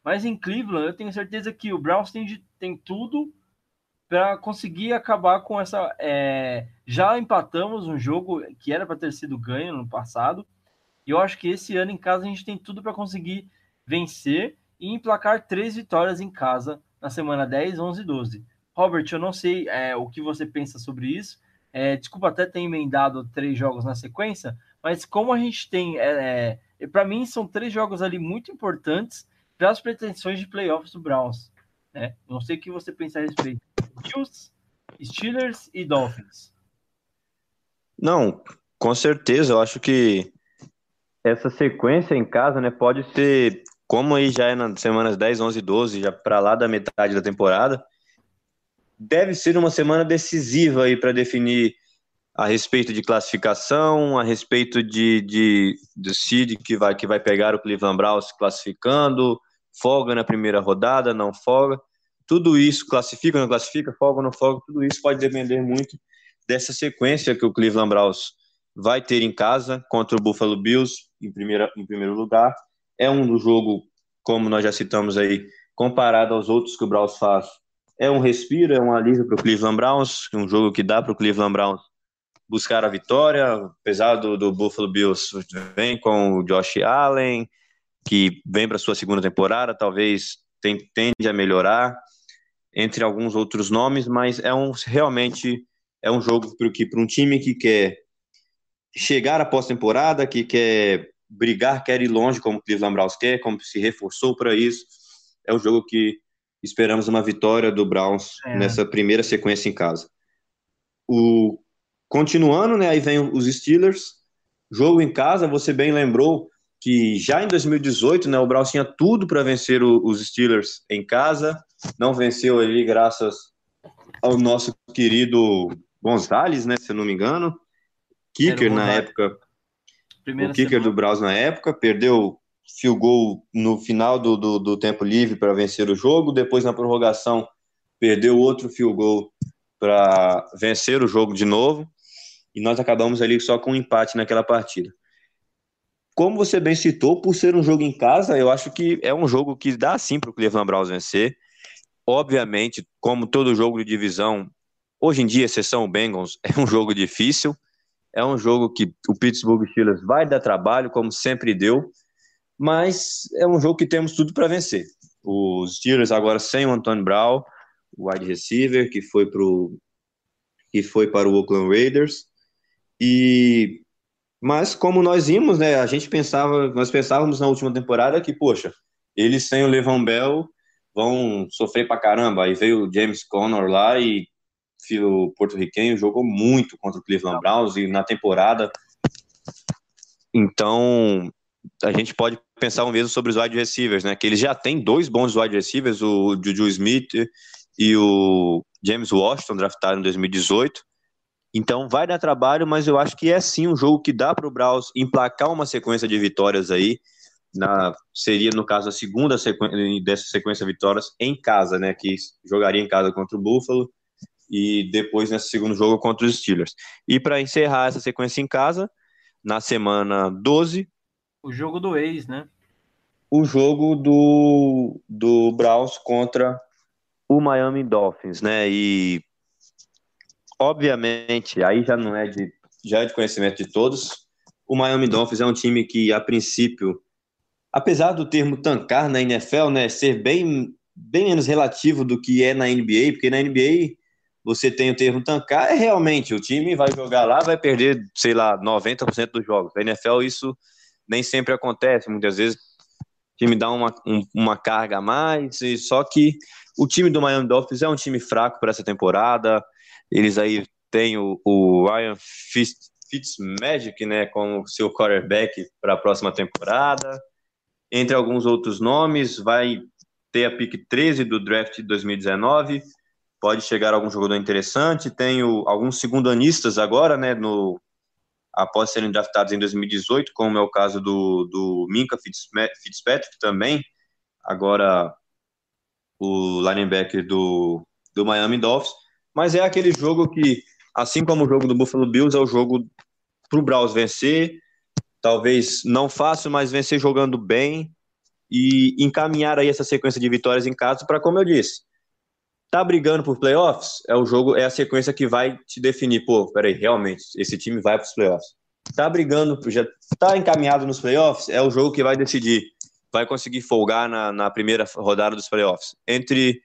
Mas em Cleveland, eu tenho certeza que o Browns tem, de, tem tudo para conseguir acabar com essa. É, já empatamos um jogo que era para ter sido ganho no passado. E eu acho que esse ano em casa a gente tem tudo para conseguir vencer e emplacar três vitórias em casa na semana 10, 11 e 12. Robert, eu não sei é, o que você pensa sobre isso. É, desculpa até ter emendado três jogos na sequência, mas como a gente tem. É, é para mim, são três jogos ali muito importantes para as pretensões de playoffs do Browns. Né? Não sei o que você pensa a respeito. Bills, Steelers e Dolphins. Não, com certeza. Eu acho que essa sequência em casa né, pode ser, como aí já é nas semanas 10, 11 12, já para lá da metade da temporada deve ser uma semana decisiva aí para definir a respeito de classificação, a respeito de, de, de seed que vai, que vai pegar o Cleveland Browns classificando, folga na primeira rodada, não folga. Tudo isso, classifica, não classifica, folga, não folga, tudo isso pode depender muito dessa sequência que o Cleveland Browns vai ter em casa contra o Buffalo Bills, em, primeira, em primeiro lugar. É um jogo, como nós já citamos aí, comparado aos outros que o Browns faz, é um respiro, é um alívio para o Cleveland Browns, um jogo que dá para o Cleveland Browns buscar a vitória, apesar do, do Buffalo Bills vem com o Josh Allen, que vem para sua segunda temporada, talvez tem, tende a melhorar, entre alguns outros nomes, mas é um realmente é um jogo para um time que quer chegar à pós-temporada, que quer brigar, quer ir longe, como o Cleveland Browns quer, como se reforçou para isso, é um jogo que esperamos uma vitória do Browns é. nessa primeira sequência em casa. O continuando, né, aí vem os Steelers, jogo em casa, você bem lembrou que já em 2018, né, o Browns tinha tudo para vencer o, os Steelers em casa, não venceu ali graças ao nosso querido Gonzalez, né, se eu não me engano, kicker na época, Primeira o kicker semana. do Browns na época, perdeu field goal no final do, do, do tempo livre para vencer o jogo, depois na prorrogação perdeu outro field goal para vencer o jogo de novo. e nós acabamos ali só com um empate naquela partida. Como você bem citou, por ser um jogo em casa, eu acho que é um jogo que dá sim para o Cleveland Browns vencer. Obviamente, como todo jogo de divisão, hoje em dia, exceção o Bengals, <laughs> é um jogo difícil. É um jogo que o Pittsburgh Steelers vai dar trabalho, como sempre deu, mas é um jogo que temos tudo para vencer. Os Steelers agora sem o Antônio Brown, o wide receiver, que foi, pro, que foi para o Oakland Raiders. E mas como nós vimos, né, a gente pensava, nós pensávamos na última temporada que, poxa, eles sem o Levan Bell vão sofrer pra caramba. Aí veio o James Conner lá e o porto-riquenho jogou muito contra o Cleveland Browns e na temporada. Então, a gente pode pensar o mesmo sobre os wide receivers, né? Que eles já têm dois bons wide receivers, o Juju Smith e o James Washington, draftado em 2018. Então vai dar trabalho, mas eu acho que é sim um jogo que dá para o Browns emplacar uma sequência de vitórias aí. Na, seria, no caso, a segunda sequência, dessa sequência de vitórias em casa, né? Que jogaria em casa contra o Buffalo e depois nesse segundo jogo contra os Steelers. E para encerrar essa sequência em casa, na semana 12. O jogo do ex, né? O jogo do, do Browns contra o Miami Dolphins, né? E obviamente, aí já não é de já é de conhecimento de todos. O Miami Dolphins é um time que a princípio, apesar do termo tancar na NFL, né, ser bem bem menos relativo do que é na NBA, porque na NBA você tem o termo tancar, é realmente o time vai jogar lá, vai perder, sei lá, 90% dos jogos. Na NFL isso nem sempre acontece, muitas vezes o time dá uma, um, uma carga a mais, e só que o time do Miami Dolphins é um time fraco para essa temporada. Eles aí têm o, o Ryan Fitzmagic, né, como seu quarterback para a próxima temporada. Entre alguns outros nomes, vai ter a pick 13 do draft de 2019. Pode chegar algum jogador interessante. Tem o, alguns segundanistas agora, né, no, após serem draftados em 2018, como é o caso do, do Minka Fitzpatrick também, agora o linebacker do, do Miami Dolphins, mas é aquele jogo que, assim como o jogo do Buffalo Bills, é o jogo para o Browns vencer, talvez não fácil, mas vencer jogando bem e encaminhar aí essa sequência de vitórias em casa para, como eu disse, tá brigando por playoffs, é o jogo, é a sequência que vai te definir, pô, peraí, realmente, esse time vai para os playoffs. Tá brigando, já tá encaminhado nos playoffs, é o jogo que vai decidir vai conseguir folgar na, na primeira rodada dos playoffs. Entre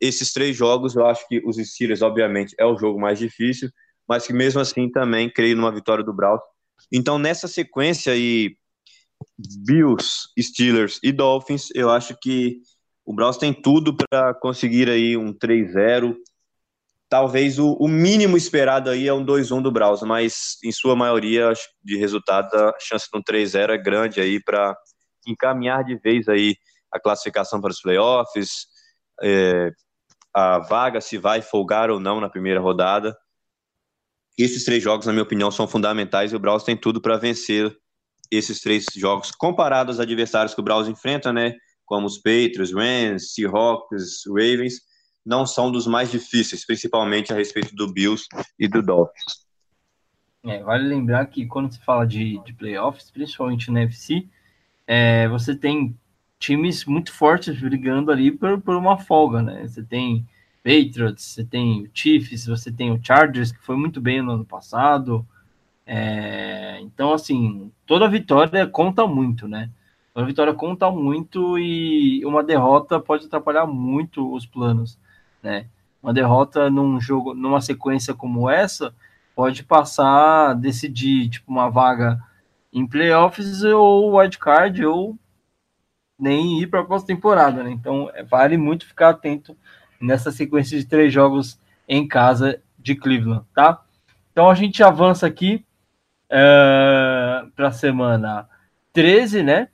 esses três jogos, eu acho que os Steelers, obviamente, é o jogo mais difícil, mas que mesmo assim também creio numa vitória do Browns. Então, nessa sequência aí, Bills, Steelers e Dolphins, eu acho que o Browns tem tudo para conseguir aí um 3-0. Talvez o, o, mínimo esperado aí é um 2-1 do Browns, mas em sua maioria de resultado a chance de um 3-0 é grande aí para encaminhar de vez aí a classificação para os playoffs, é, a vaga se vai folgar ou não na primeira rodada. Esses três jogos, na minha opinião, são fundamentais e o Browns tem tudo para vencer esses três jogos comparados aos adversários que o Browns enfrenta, né? Como os Patriots, Rams, Seahawks, Ravens, não são dos mais difíceis, principalmente a respeito do Bills e do Dolphins. É, vale lembrar que quando se fala de, de playoffs, principalmente na FC, é, você tem times muito fortes brigando ali por, por uma folga, né? Você tem Patriots, você tem o Chiefs, você tem o Chargers, que foi muito bem no ano passado. É, então, assim, toda vitória conta muito, né? Toda vitória conta muito e uma derrota pode atrapalhar muito os planos, né? Uma derrota num jogo, numa sequência como essa, pode passar, decidir, tipo, uma vaga em playoffs ou wildcard ou nem ir para a pós-temporada, né? Então é, vale muito ficar atento nessa sequência de três jogos em casa de Cleveland, tá? Então a gente avança aqui é, para a semana 13, né?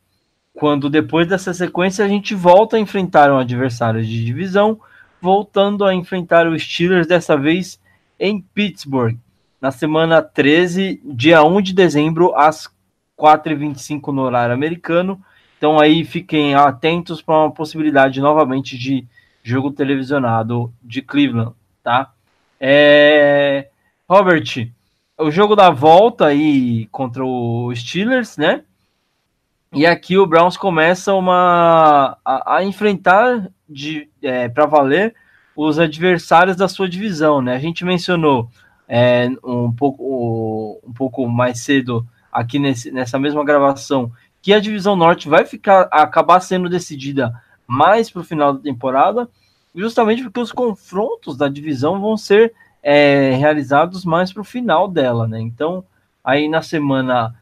Quando depois dessa sequência a gente volta a enfrentar um adversário de divisão, voltando a enfrentar o Steelers, dessa vez em Pittsburgh, na semana 13, dia 1 de dezembro, às 4h25 no horário americano. Então aí fiquem atentos para uma possibilidade novamente de jogo televisionado de Cleveland, tá? É... Robert, o jogo da volta aí contra o Steelers, né? E aqui o Browns começa uma a, a enfrentar de é, para valer os adversários da sua divisão, né? A gente mencionou é, um pouco um pouco mais cedo aqui nesse, nessa mesma gravação que a divisão norte vai ficar acabar sendo decidida mais para o final da temporada, justamente porque os confrontos da divisão vão ser é, realizados mais para o final dela, né? Então, aí na semana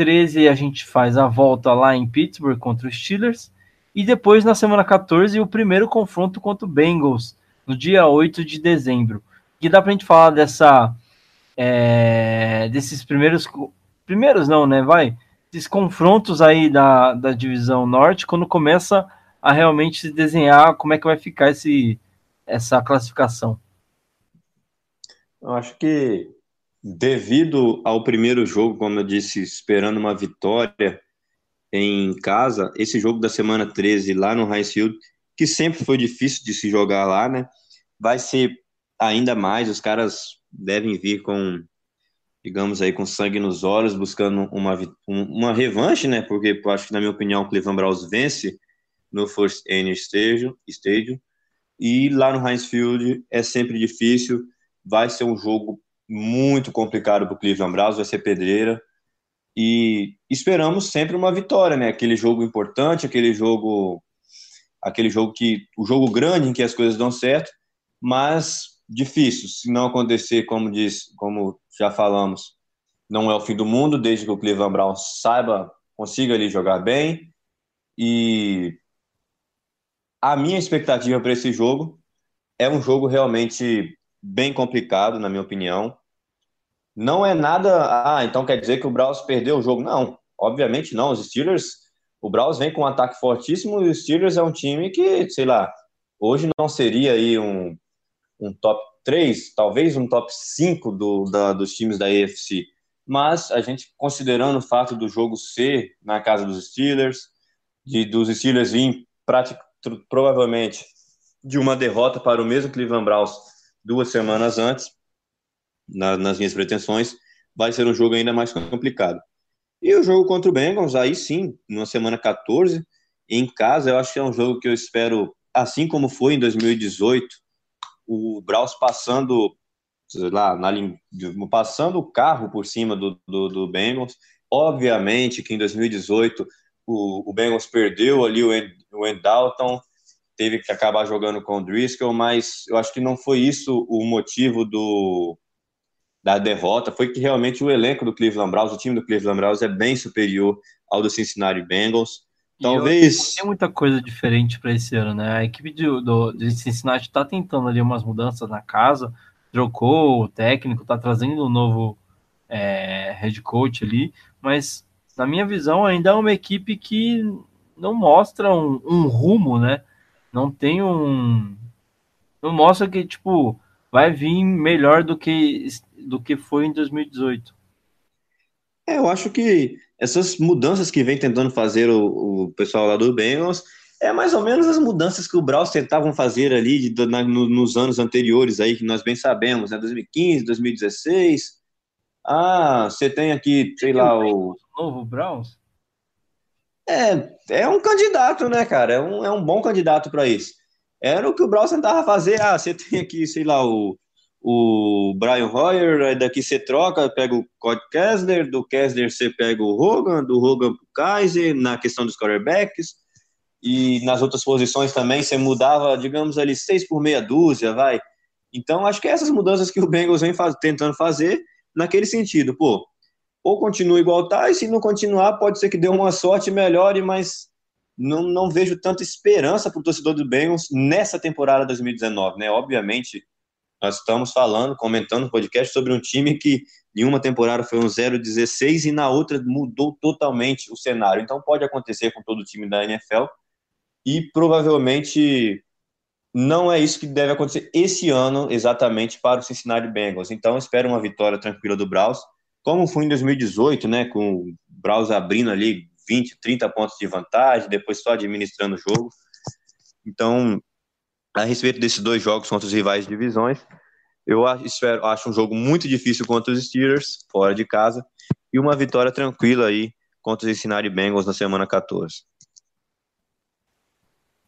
13 a gente faz a volta lá em Pittsburgh contra os Steelers, e depois na semana 14 o primeiro confronto contra o Bengals, no dia 8 de dezembro. E dá para a gente falar dessa, é, desses primeiros, primeiros não, né? Vai, esses confrontos aí da, da divisão norte, quando começa a realmente se desenhar como é que vai ficar esse, essa classificação. Eu acho que devido ao primeiro jogo, como eu disse, esperando uma vitória em casa, esse jogo da semana 13 lá no High Field, que sempre foi difícil de se jogar lá, né? Vai ser ainda mais, os caras devem vir com, digamos aí, com sangue nos olhos, buscando uma, uma revanche, né? Porque acho que, na minha opinião, o Cleveland Browns vence no First Annual Stadium, Stadium e lá no Heinz Field é sempre difícil, vai ser um jogo muito complicado para o Cleveland Browns, vai ser pedreira, e esperamos sempre uma vitória, né? Aquele jogo importante, aquele jogo, aquele jogo que, o jogo grande em que as coisas dão certo, mas difícil. Se não acontecer, como diz, como já falamos, não é o fim do mundo, desde que o Cleveland Browns saiba, consiga ali jogar bem. E a minha expectativa para esse jogo é um jogo realmente bem complicado, na minha opinião. Não é nada. Ah, então quer dizer que o Browns perdeu o jogo? Não, obviamente não. Os Steelers, o Browns vem com um ataque fortíssimo e os Steelers é um time que, sei lá, hoje não seria aí um, um top 3, talvez um top 5 do, da, dos times da AFC. Mas a gente, considerando o fato do jogo ser na casa dos Steelers, de, dos Steelers vir provavelmente de uma derrota para o mesmo Cleveland Browns duas semanas antes, na, nas minhas pretensões, vai ser um jogo ainda mais complicado. E o jogo contra o Bengals, aí sim, na semana 14, em casa, eu acho que é um jogo que eu espero, assim como foi em 2018, o Braus passando lá, na, passando o carro por cima do, do, do Bengals. Obviamente que em 2018 o, o Bengals perdeu ali o, o Dalton, teve que acabar jogando com o Driscoll, mas eu acho que não foi isso o motivo do, da derrota, foi que realmente o elenco do Cleveland Browns, o time do Cleveland Browns é bem superior ao do Cincinnati Bengals. Talvez. Tem muita coisa diferente para esse ano, né? A equipe de, do, de Cincinnati está tentando ali umas mudanças na casa, trocou o técnico, está trazendo um novo é, head coach ali, mas na minha visão ainda é uma equipe que não mostra um, um rumo, né? Não tem um. Não mostra que, tipo, vai vir melhor do que, do que foi em 2018. É, eu acho que essas mudanças que vem tentando fazer o, o pessoal lá do Bengals é mais ou menos as mudanças que o Braus tentavam fazer ali de, na, no, nos anos anteriores aí, que nós bem sabemos, né? 2015, 2016. Ah, você tem aqui, sei lá, o. Novo Browns? É, é um candidato, né, cara? É um, é um bom candidato para isso. Era o que o Browns tentava fazer. Ah, você tem aqui, sei lá, o, o Brian Hoyer, aí daqui você troca, pega o Cody Kessler, do Kessler você pega o Hogan, do Hogan pro Kaiser, na questão dos quarterbacks, e nas outras posições também você mudava, digamos ali, seis por meia dúzia, vai. Então, acho que essas mudanças que o Bengals vem faz, tentando fazer, naquele sentido, pô, ou continua igual tá, e se não continuar, pode ser que dê uma sorte melhore, mas não, não vejo tanta esperança para o torcedor do Bengals nessa temporada 2019, né? Obviamente, nós estamos falando, comentando no podcast sobre um time que em uma temporada foi um 0-16 e na outra mudou totalmente o cenário. Então pode acontecer com todo o time da NFL e provavelmente não é isso que deve acontecer esse ano exatamente para o Cincinnati Bengals. Então espero uma vitória tranquila do Browns, como foi em 2018, né, com o Browns abrindo ali 20, 30 pontos de vantagem, depois só administrando o jogo. Então, a respeito desses dois jogos contra os rivais de divisões, Eu espero, acho um jogo muito difícil contra os Steelers, fora de casa, e uma vitória tranquila aí contra os Cincinnati Bengals na semana 14.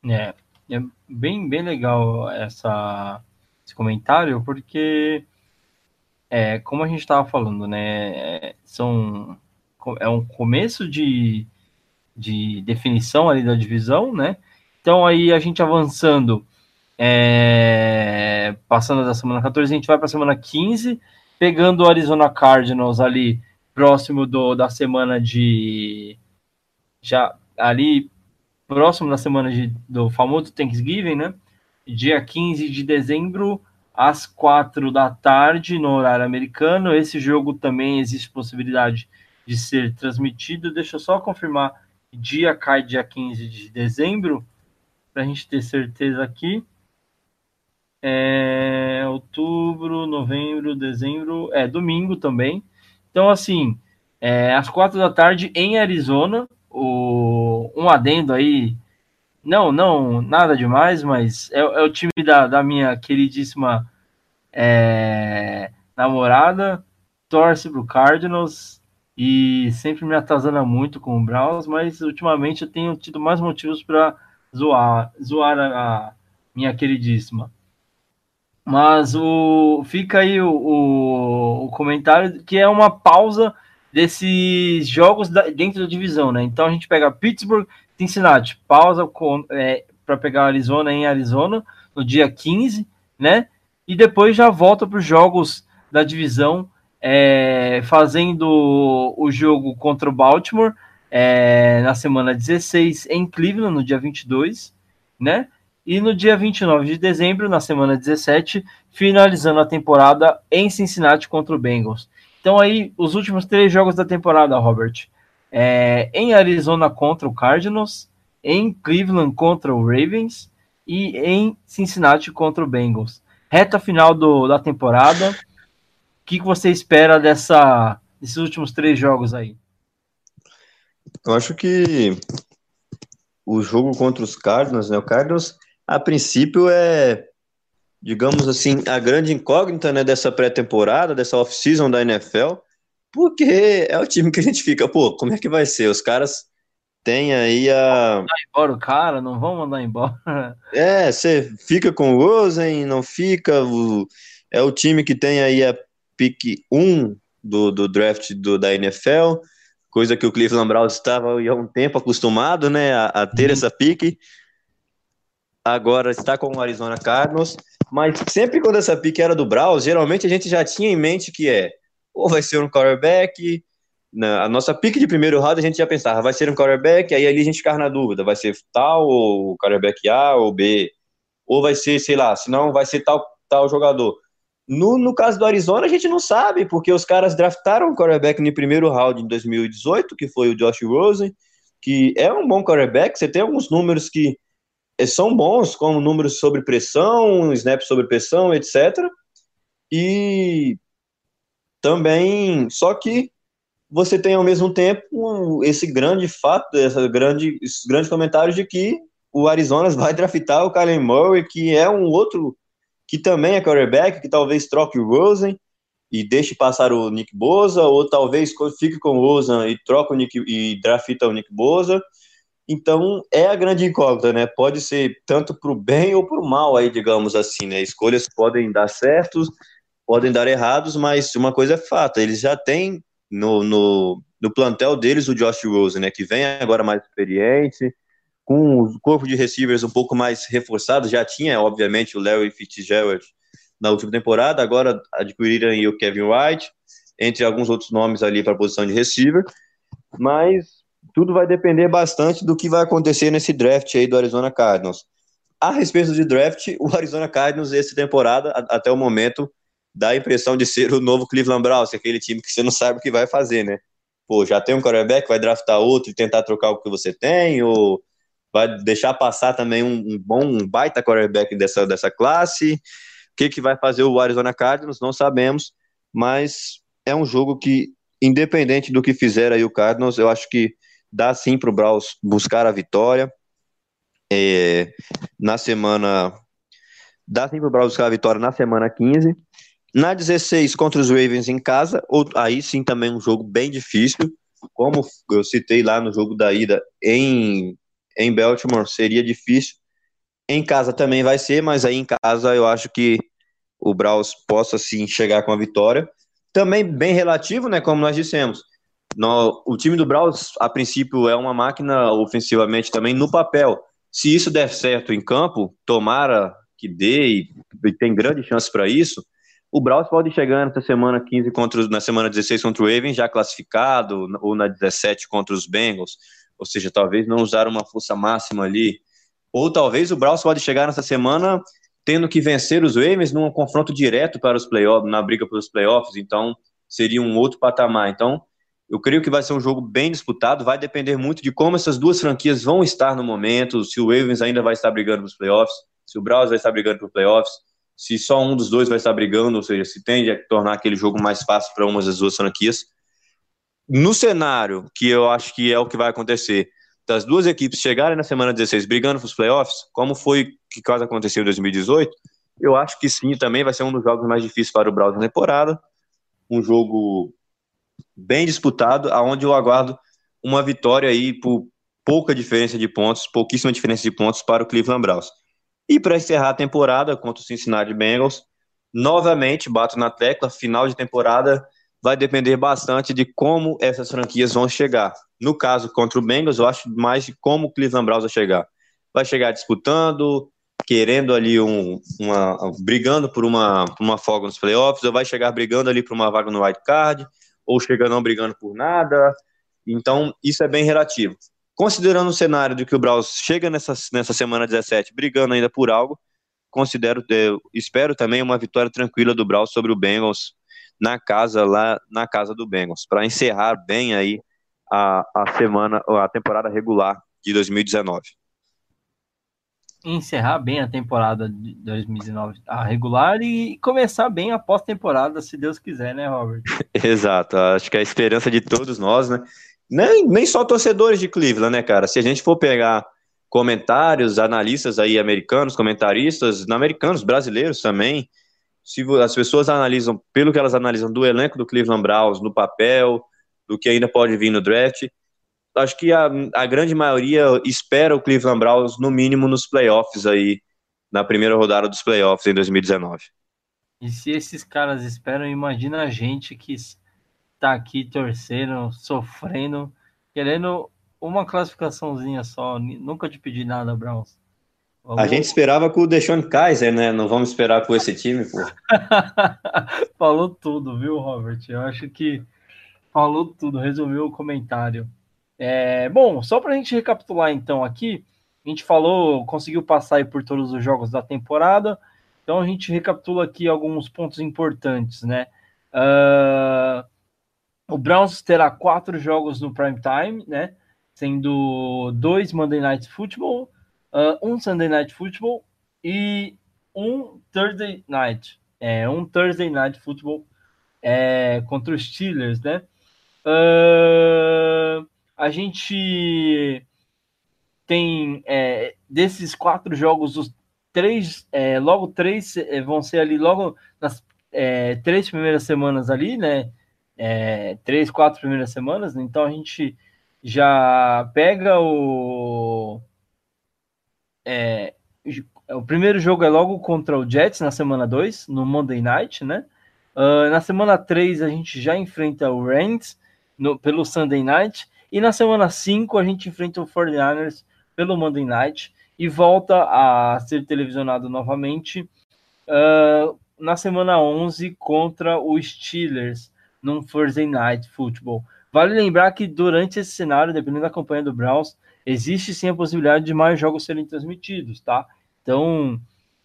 É, é bem, bem legal essa, esse comentário, porque é, como a gente estava falando, né? São, é um começo de, de definição ali da divisão, né? Então aí a gente avançando, é, passando da semana 14, a gente vai para a semana 15, pegando o Arizona Cardinals ali próximo do, da semana de já ali próximo da semana de, do famoso Thanksgiving, né? Dia 15 de dezembro, às quatro da tarde, no horário americano. Esse jogo também existe possibilidade de ser transmitido. Deixa eu só confirmar. Dia cai dia 15 de dezembro, para a gente ter certeza aqui. É, outubro, novembro, dezembro, é domingo também. Então, assim, é, às quatro da tarde em Arizona, o, um adendo aí, não, não, nada demais, mas é, é o time da, da minha queridíssima é, namorada, torce pro Cardinals e sempre me atazana muito com o Browns, mas ultimamente eu tenho tido mais motivos para zoar, zoar a, a, minha queridíssima. Mas o fica aí o, o, o comentário que é uma pausa desses jogos da, dentro da divisão, né? Então a gente pega Pittsburgh, Cincinnati, pausa é, para pegar Arizona em Arizona no dia 15, né? E depois já volta para os jogos da divisão, é, fazendo o jogo contra o Baltimore é, na semana 16 em Cleveland, no dia 22, né? E no dia 29 de dezembro, na semana 17, finalizando a temporada em Cincinnati contra o Bengals. Então aí, os últimos três jogos da temporada, Robert. É, em Arizona contra o Cardinals, em Cleveland contra o Ravens e em Cincinnati contra o Bengals. Reta final do, da temporada. O que, que você espera dessa, desses últimos três jogos aí? Eu acho que o jogo contra os Cardinals, né? O Cardinals, a princípio, é digamos assim, a grande incógnita né, dessa pré-temporada, dessa off-season da NFL, porque é o time que a gente fica, pô, como é que vai ser? Os caras têm aí a. Mandar embora o cara, não vão mandar embora. É, você fica com o Rosen, não fica. O... É o time que tem aí a pick 1 do, do draft do, da NFL, coisa que o Cleveland Browns estava há um tempo acostumado né, a, a ter uhum. essa pick. Agora está com o Arizona Cardinals. Mas sempre quando essa pique era do Browns, geralmente a gente já tinha em mente que é ou vai ser um quarterback. Na, a nossa pique de primeiro round a gente já pensava, vai ser um quarterback, aí ali a gente ficava na dúvida, vai ser tal ou quarterback A ou B, ou vai ser, sei lá, se não vai ser tal, tal jogador. No, no caso do Arizona, a gente não sabe, porque os caras draftaram um quarterback no primeiro round em 2018, que foi o Josh Rosen, que é um bom quarterback, você tem alguns números que são bons, como números sobre pressão, snaps sobre pressão, etc. E também, só que você tem ao mesmo tempo esse grande fato, grande, esses grandes comentários de que o Arizona <laughs> vai draftar o Kyler Murray, que é um outro que também é quarterback, que talvez troque o Rosen e deixe passar o Nick Boza, ou talvez fique com o Rosen e troca o Nick e drafta o Nick Boza. Então, é a grande incógnita, né? Pode ser tanto para o bem ou para o mal, aí, digamos assim, né? Escolhas podem dar certos, podem dar errados, mas uma coisa é fato, eles já têm no, no, no plantel deles o Josh Rose, né? Que vem agora mais experiente, com o corpo de receivers um pouco mais reforçado, já tinha, obviamente, o Larry Fitzgerald na última temporada, agora adquiriram o Kevin White, entre alguns outros nomes ali para a posição de receiver, mas tudo vai depender bastante do que vai acontecer nesse draft aí do Arizona Cardinals. A respeito de draft, o Arizona Cardinals, essa temporada, até o momento, dá a impressão de ser o novo Cleveland Browns, aquele time que você não sabe o que vai fazer, né? Pô, já tem um quarterback, vai draftar outro e tentar trocar o que você tem, ou vai deixar passar também um, um bom, um baita quarterback dessa, dessa classe. O que, que vai fazer o Arizona Cardinals, não sabemos, mas é um jogo que, independente do que fizer aí o Cardinals, eu acho que dá sim para o Braus buscar a vitória. É, na semana. Dá sim para o Braus buscar a vitória na semana 15. Na 16 contra os Ravens em casa, ou, aí sim também um jogo bem difícil. Como eu citei lá no jogo da ida em, em Baltimore, seria difícil. Em casa também vai ser, mas aí em casa eu acho que o Browns possa sim chegar com a vitória. Também bem relativo, né? Como nós dissemos. No, o time do Browns, a princípio, é uma máquina ofensivamente também no papel. Se isso der certo em campo, tomara que dê e, e tem grande chance para isso. O Browns pode chegar nessa semana 15 contra na semana 16 contra o Ravens já classificado ou na 17 contra os Bengals, ou seja, talvez não usar uma força máxima ali. Ou talvez o Browns pode chegar nessa semana tendo que vencer os Ravens num confronto direto para os playoffs, na briga pelos playoffs, então seria um outro patamar. Então, eu creio que vai ser um jogo bem disputado, vai depender muito de como essas duas franquias vão estar no momento, se o Ravens ainda vai estar brigando nos playoffs, se o Browns vai estar brigando para os playoffs, se só um dos dois vai estar brigando, ou seja, se tende a tornar aquele jogo mais fácil para uma das duas franquias. No cenário, que eu acho que é o que vai acontecer, das duas equipes chegarem na semana 16 brigando para os playoffs, como foi que quase aconteceu em 2018, eu acho que sim, também vai ser um dos jogos mais difíceis para o Browns na temporada. Um jogo bem disputado, aonde eu aguardo uma vitória aí por pouca diferença de pontos, pouquíssima diferença de pontos para o Cleveland Browns. E para encerrar a temporada contra o Cincinnati Bengals, novamente bato na tecla, final de temporada vai depender bastante de como essas franquias vão chegar. No caso contra o Bengals, eu acho mais de como o Cleveland Browns vai chegar. Vai chegar disputando, querendo ali um, uma, brigando por uma, uma folga nos playoffs, ou vai chegar brigando ali por uma vaga no white card, ou chega não brigando por nada. Então, isso é bem relativo. Considerando o cenário de que o Browns chega nessa, nessa semana 17 brigando ainda por algo, considero, espero também uma vitória tranquila do Browns sobre o Bengals na casa lá na casa do Bengals para encerrar bem aí a, a semana a temporada regular de 2019 encerrar bem a temporada de 2019 a regular e começar bem a pós-temporada, se Deus quiser, né, Robert? <laughs> Exato, acho que é a esperança de todos nós, né? Nem, nem só torcedores de Cleveland, né, cara? Se a gente for pegar comentários, analistas aí americanos, comentaristas, americanos, brasileiros também, se as pessoas analisam pelo que elas analisam do elenco do Cleveland Browns, no papel, do que ainda pode vir no draft, acho que a, a grande maioria espera o Cleveland Browns no mínimo nos playoffs aí, na primeira rodada dos playoffs em 2019. E se esses caras esperam, imagina a gente que está aqui torcendo, sofrendo, querendo uma classificaçãozinha só, nunca te pedi nada, Browns. A gente esperava com o Deshaun Kaiser, né? Não vamos esperar com esse time, pô. <laughs> falou tudo, viu, Robert? Eu acho que falou tudo, resumiu o comentário. É, bom, só para a gente recapitular então aqui, a gente falou, conseguiu passar por todos os jogos da temporada, então a gente recapitula aqui alguns pontos importantes, né? Uh, o Browns terá quatro jogos no prime time, né? Sendo dois Monday Night Football, uh, um Sunday Night Football e um Thursday Night. É, um Thursday Night Football é, contra os Steelers, né? Uh, a gente tem é, desses quatro jogos, os três, é, logo três é, vão ser ali logo nas é, três primeiras semanas ali, né? É, três, quatro primeiras semanas, né? então a gente já pega o é, o primeiro jogo é logo contra o Jets na semana 2, no Monday Night, né? Uh, na semana 3 a gente já enfrenta o Rams pelo Sunday Night. E na semana 5 a gente enfrenta o 49ers pelo Monday Night e volta a ser televisionado novamente uh, na semana 11 contra os Steelers num Thursday Night Football. Vale lembrar que durante esse cenário, dependendo da campanha do Browns, existe sim a possibilidade de mais jogos serem transmitidos, tá? Então,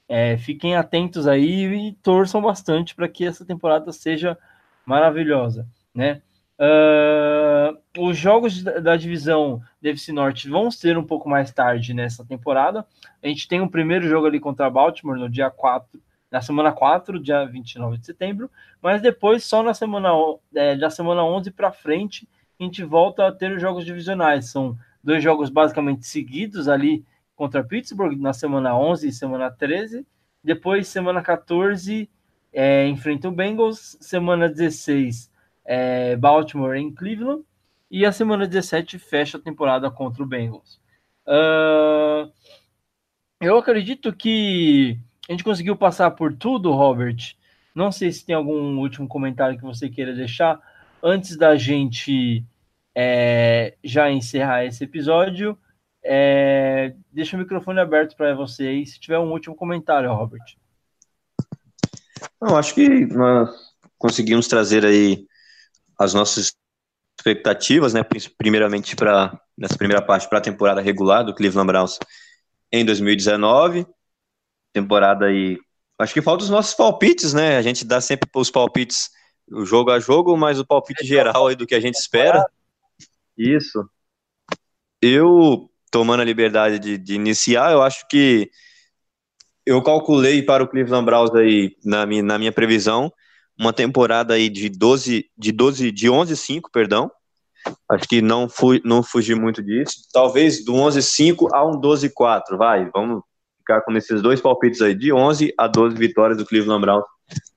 é, fiquem atentos aí e torçam bastante para que essa temporada seja maravilhosa, né? Uh, os jogos da divisão Davis Norte vão ser um pouco mais tarde nessa temporada. A gente tem o um primeiro jogo ali contra Baltimore no dia 4, na semana 4, dia 29 de setembro, mas depois, só na semana, é, da semana 11 para frente, a gente volta a ter os jogos divisionais. São dois jogos basicamente seguidos ali contra Pittsburgh na semana 11 e semana 13. Depois, semana 14, é, enfrenta o Bengals, semana 16 é, Baltimore em Cleveland e a semana 17 fecha a temporada contra o Bengals. Uh, eu acredito que a gente conseguiu passar por tudo, Robert. Não sei se tem algum último comentário que você queira deixar antes da gente é, já encerrar esse episódio. É, deixa o microfone aberto para você aí, se tiver um último comentário, Robert. Não, acho que nós conseguimos trazer aí as nossas expectativas, né? Primeiramente para nessa primeira parte para a temporada regular do Cleveland Browns em 2019, temporada aí. Acho que falta os nossos palpites, né? A gente dá sempre os palpites o jogo a jogo, mas o palpite geral aí do que a gente espera. Isso. Eu tomando a liberdade de, de iniciar, eu acho que eu calculei para o Cleveland Browns aí na minha, na minha previsão uma temporada aí de 12 de 12 de 11-5, perdão. Acho que não fui não fugi muito disso. Talvez do 11-5 a um 12-4, vai. Vamos ficar com esses dois palpites aí de 11 a 12 vitórias do Cleveland Browns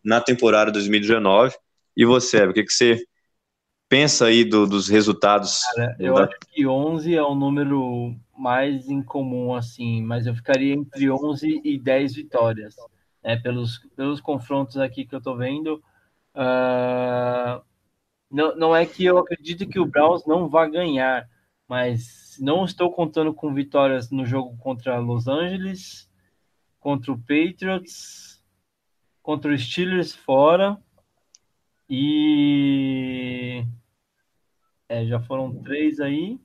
na temporada 2019. E você, o que que você pensa aí do, dos resultados? Cara, eu da... acho que 11 é o número mais incomum, assim, mas eu ficaria entre 11 e 10 vitórias. Né, pelos, pelos confrontos aqui que eu tô vendo, uh, não, não é que eu acredito que o Browns não vá ganhar, mas não estou contando com vitórias no jogo contra Los Angeles, contra o Patriots, contra o Steelers fora e é, já foram três aí.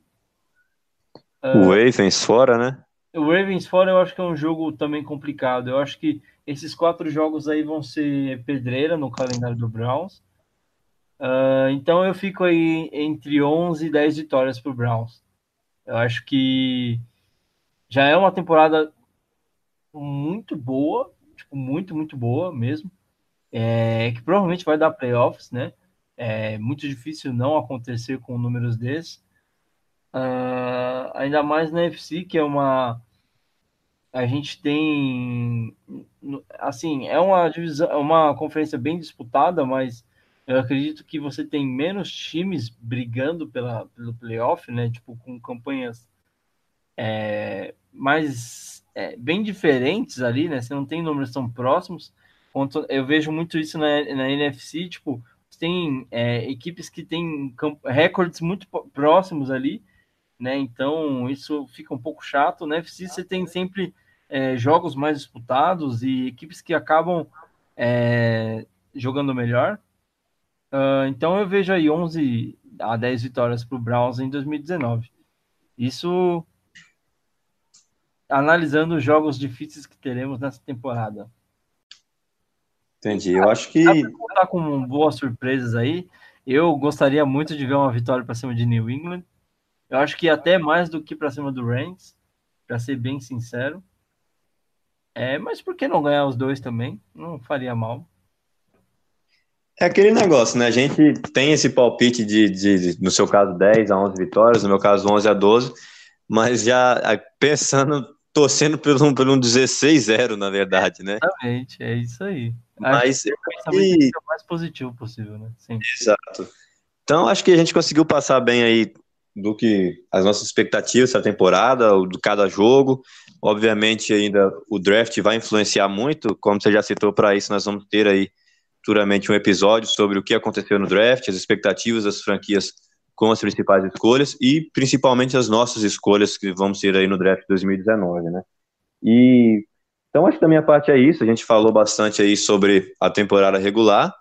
O uh, Ravens fora, né? O Ravens fora eu acho que é um jogo também complicado. Eu acho que esses quatro jogos aí vão ser pedreira no calendário do Browns. Uh, então eu fico aí entre 11 e 10 vitórias para o Browns. Eu acho que já é uma temporada muito boa, tipo, muito, muito boa mesmo. É, que provavelmente vai dar playoffs, né? É muito difícil não acontecer com números desses. Uh, ainda mais na FC, que é uma. A gente tem. Assim, é uma divisão, é uma conferência bem disputada, mas eu acredito que você tem menos times brigando pela, pelo playoff, né? Tipo, com campanhas é, mais é, bem diferentes ali, né? Você não tem números tão próximos. Eu vejo muito isso na, na NFC, tipo, tem é, equipes que têm recordes muito próximos ali, né? Então isso fica um pouco chato, né? Se você tem sempre é, jogos mais disputados e equipes que acabam é, jogando melhor. Uh, então eu vejo aí 11 a 10 vitórias para o Browns em 2019. Isso analisando os jogos difíceis que teremos nessa temporada. Entendi. Eu acho que. Tá com boas surpresas aí. Eu gostaria muito de ver uma vitória para cima de New England. Eu acho que até mais do que para cima do Rams, para ser bem sincero. É, mas por que não ganhar os dois também? Não faria mal. É aquele negócio, né? A gente tem esse palpite de, de, no seu caso, 10 a 11 vitórias, no meu caso, 11 a 12, mas já pensando, torcendo por um, por um 16-0, na verdade, né? Exatamente, é isso aí. Mas acho que é o mais positivo possível, né? Sempre. Exato. Então, acho que a gente conseguiu passar bem aí do que as nossas expectativas essa temporada, do cada jogo. Obviamente, ainda o draft vai influenciar muito, como você já citou, para isso nós vamos ter aí futuramente um episódio sobre o que aconteceu no draft, as expectativas das franquias com as principais escolhas e principalmente as nossas escolhas que vamos ter aí no draft 2019, né? E então acho que da minha parte é isso. A gente falou bastante aí sobre a temporada regular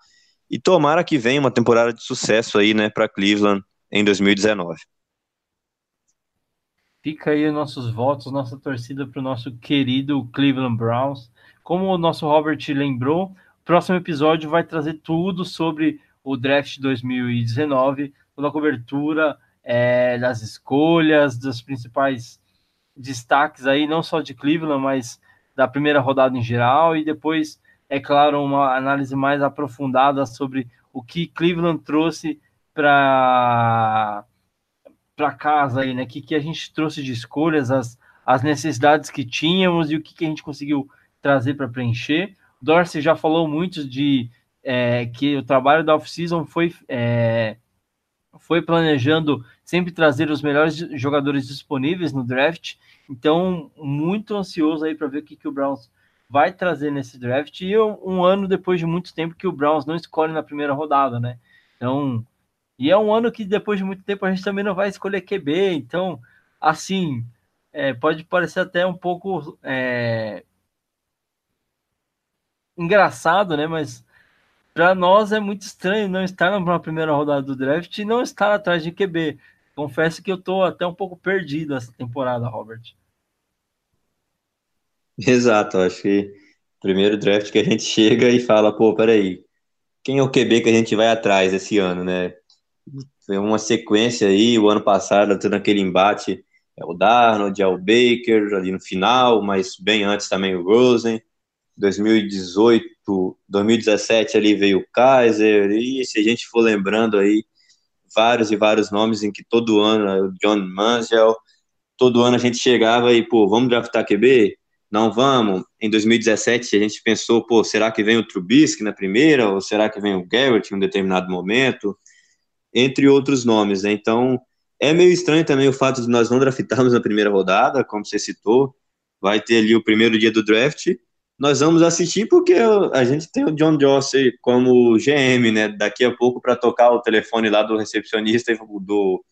e tomara que venha uma temporada de sucesso aí, né, para Cleveland em 2019. Fica aí nossos votos, nossa torcida para o nosso querido Cleveland Browns. Como o nosso Robert lembrou, o próximo episódio vai trazer tudo sobre o draft 2019, toda a cobertura é, das escolhas, dos principais destaques aí, não só de Cleveland, mas da primeira rodada em geral, e depois, é claro, uma análise mais aprofundada sobre o que Cleveland trouxe para para casa aí, né? O que, que a gente trouxe de escolhas, as, as necessidades que tínhamos e o que, que a gente conseguiu trazer para preencher. Dorsey já falou muito de é, que o trabalho da off-season foi, é, foi planejando sempre trazer os melhores jogadores disponíveis no draft. Então, muito ansioso aí para ver o que, que o Browns vai trazer nesse draft. E um ano depois de muito tempo que o Browns não escolhe na primeira rodada, né? Então, e é um ano que depois de muito tempo a gente também não vai escolher QB. Então, assim, é, pode parecer até um pouco é, engraçado, né? Mas para nós é muito estranho não estar na primeira rodada do draft e não estar atrás de QB. Confesso que eu estou até um pouco perdido essa temporada, Robert. Exato, acho que primeiro draft que a gente <laughs> chega e fala, pô, peraí, quem é o QB que a gente vai atrás esse ano, né? Foi uma sequência aí, o ano passado, tendo aquele embate, é o Darnold, é o Baker ali no final, mas bem antes também o Rosen. 2018, 2017 ali veio o Kaiser, e se a gente for lembrando aí, vários e vários nomes em que todo ano, o John Mansell, todo ano a gente chegava e, pô, vamos draftar QB? Não vamos. Em 2017 a gente pensou, pô, será que vem o Trubisky na primeira, ou será que vem o Garrett em um determinado momento? Entre outros nomes, né? Então, é meio estranho também o fato de nós não draftarmos na primeira rodada, como você citou, vai ter ali o primeiro dia do draft, nós vamos assistir porque a gente tem o John Jossey como GM, né? Daqui a pouco para tocar o telefone lá do recepcionista do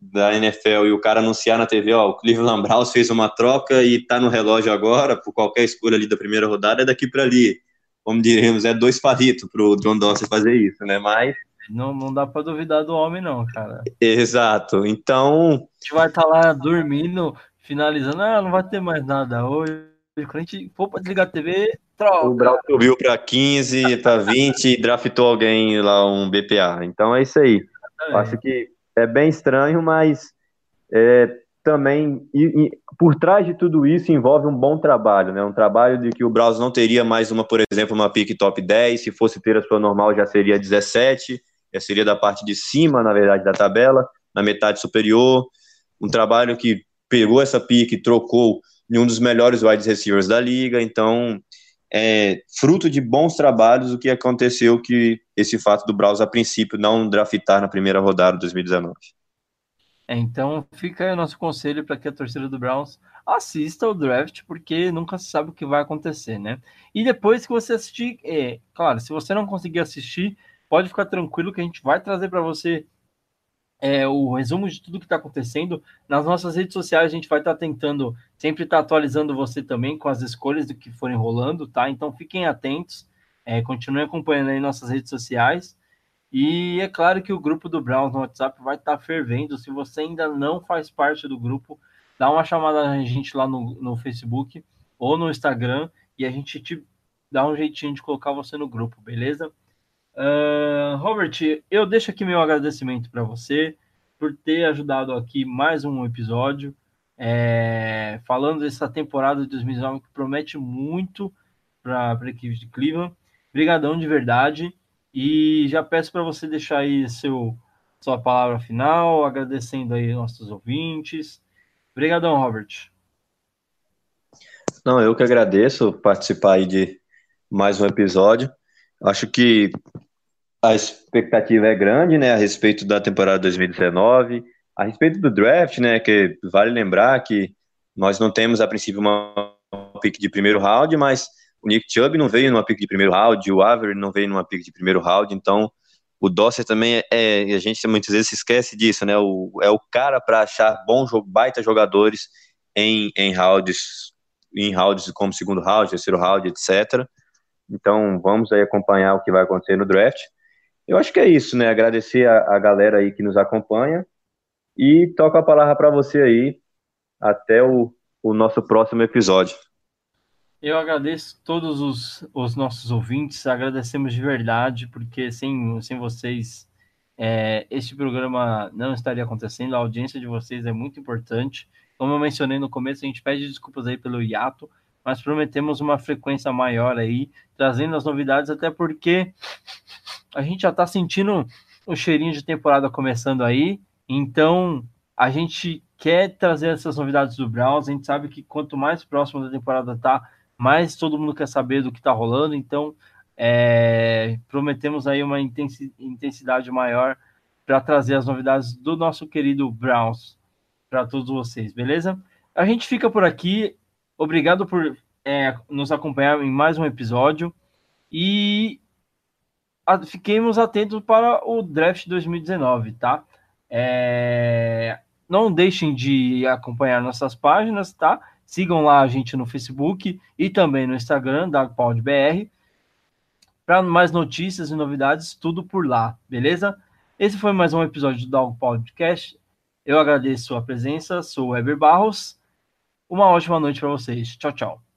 da NFL e o cara anunciar na TV, ó, o Cleveland Browns fez uma troca e tá no relógio agora, por qualquer escolha ali da primeira rodada, é daqui para ali. Como diremos, é dois palitos pro John Dorsey fazer isso, né? Mas não, não dá para duvidar do homem não, cara. Exato. Então, a gente vai estar tá lá dormindo, finalizando, ah, não vai ter mais nada hoje quando a gente for para desligar a TV, troca. O Brau subiu para 15, para 20 e draftou alguém lá, um BPA. Então é isso aí. Acho que é bem estranho, mas é, também e, e, por trás de tudo isso envolve um bom trabalho, né? Um trabalho de que o Browns não teria mais uma, por exemplo, uma pick top 10, se fosse ter a sua normal já seria 17, já seria da parte de cima, na verdade, da tabela, na metade superior. Um trabalho que pegou essa pick, trocou em um dos melhores wide receivers da liga. Então, é fruto de bons trabalhos o que aconteceu que esse fato do Browns, a princípio, não draftar na primeira rodada de 2019. É, então, fica aí o nosso conselho para que a torcida do Browns assista o draft, porque nunca se sabe o que vai acontecer, né? E depois que você assistir, é, claro, se você não conseguir assistir, pode ficar tranquilo que a gente vai trazer para você é, o resumo de tudo que está acontecendo. Nas nossas redes sociais, a gente vai estar tá tentando sempre estar tá atualizando você também com as escolhas do que forem rolando, tá? Então fiquem atentos, é, continuem acompanhando aí nossas redes sociais. E é claro que o grupo do Browns no WhatsApp vai estar tá fervendo. Se você ainda não faz parte do grupo, dá uma chamada a gente lá no, no Facebook ou no Instagram e a gente te dá um jeitinho de colocar você no grupo, beleza? Uh, Robert, eu deixo aqui meu agradecimento para você por ter ajudado aqui mais um episódio, é, falando dessa temporada de 2019 que promete muito para a equipe de Cleveland. Obrigadão de verdade. E já peço para você deixar aí seu, sua palavra final, agradecendo aí nossos ouvintes. Obrigadão, Robert. Não, eu que agradeço participar aí de mais um episódio. Acho que a expectativa é grande, né, a respeito da temporada 2019, a respeito do draft, né, que vale lembrar que nós não temos a princípio uma pick de primeiro round, mas o Nick Chubb não veio numa pick de primeiro round, o Avery não veio numa pick de primeiro round, então o Dosser também é, a gente muitas vezes esquece disso, né, o, é o cara para achar bons, baita jogadores em, em rounds, em rounds como segundo round, terceiro round, etc. Então vamos aí acompanhar o que vai acontecer no draft. Eu acho que é isso, né? Agradecer a, a galera aí que nos acompanha e toco a palavra para você aí. Até o, o nosso próximo episódio. Eu agradeço todos os, os nossos ouvintes, agradecemos de verdade, porque sem, sem vocês é, este programa não estaria acontecendo, a audiência de vocês é muito importante. Como eu mencionei no começo, a gente pede desculpas aí pelo hiato, mas prometemos uma frequência maior aí, trazendo as novidades, até porque a gente já está sentindo o cheirinho de temporada começando aí, então a gente quer trazer essas novidades do Browns, a gente sabe que quanto mais próximo da temporada tá, mas todo mundo quer saber do que está rolando, então é, prometemos aí uma intensidade maior para trazer as novidades do nosso querido Browns para todos vocês, beleza? A gente fica por aqui. Obrigado por é, nos acompanhar em mais um episódio e fiquemos atentos para o draft 2019, tá? É, não deixem de acompanhar nossas páginas, tá? Sigam lá a gente no Facebook e também no Instagram, DagPaulBR. Para mais notícias e novidades, tudo por lá, beleza? Esse foi mais um episódio do Dog Podcast. Eu agradeço a presença, sou o Weber Barros. Uma ótima noite para vocês. Tchau, tchau.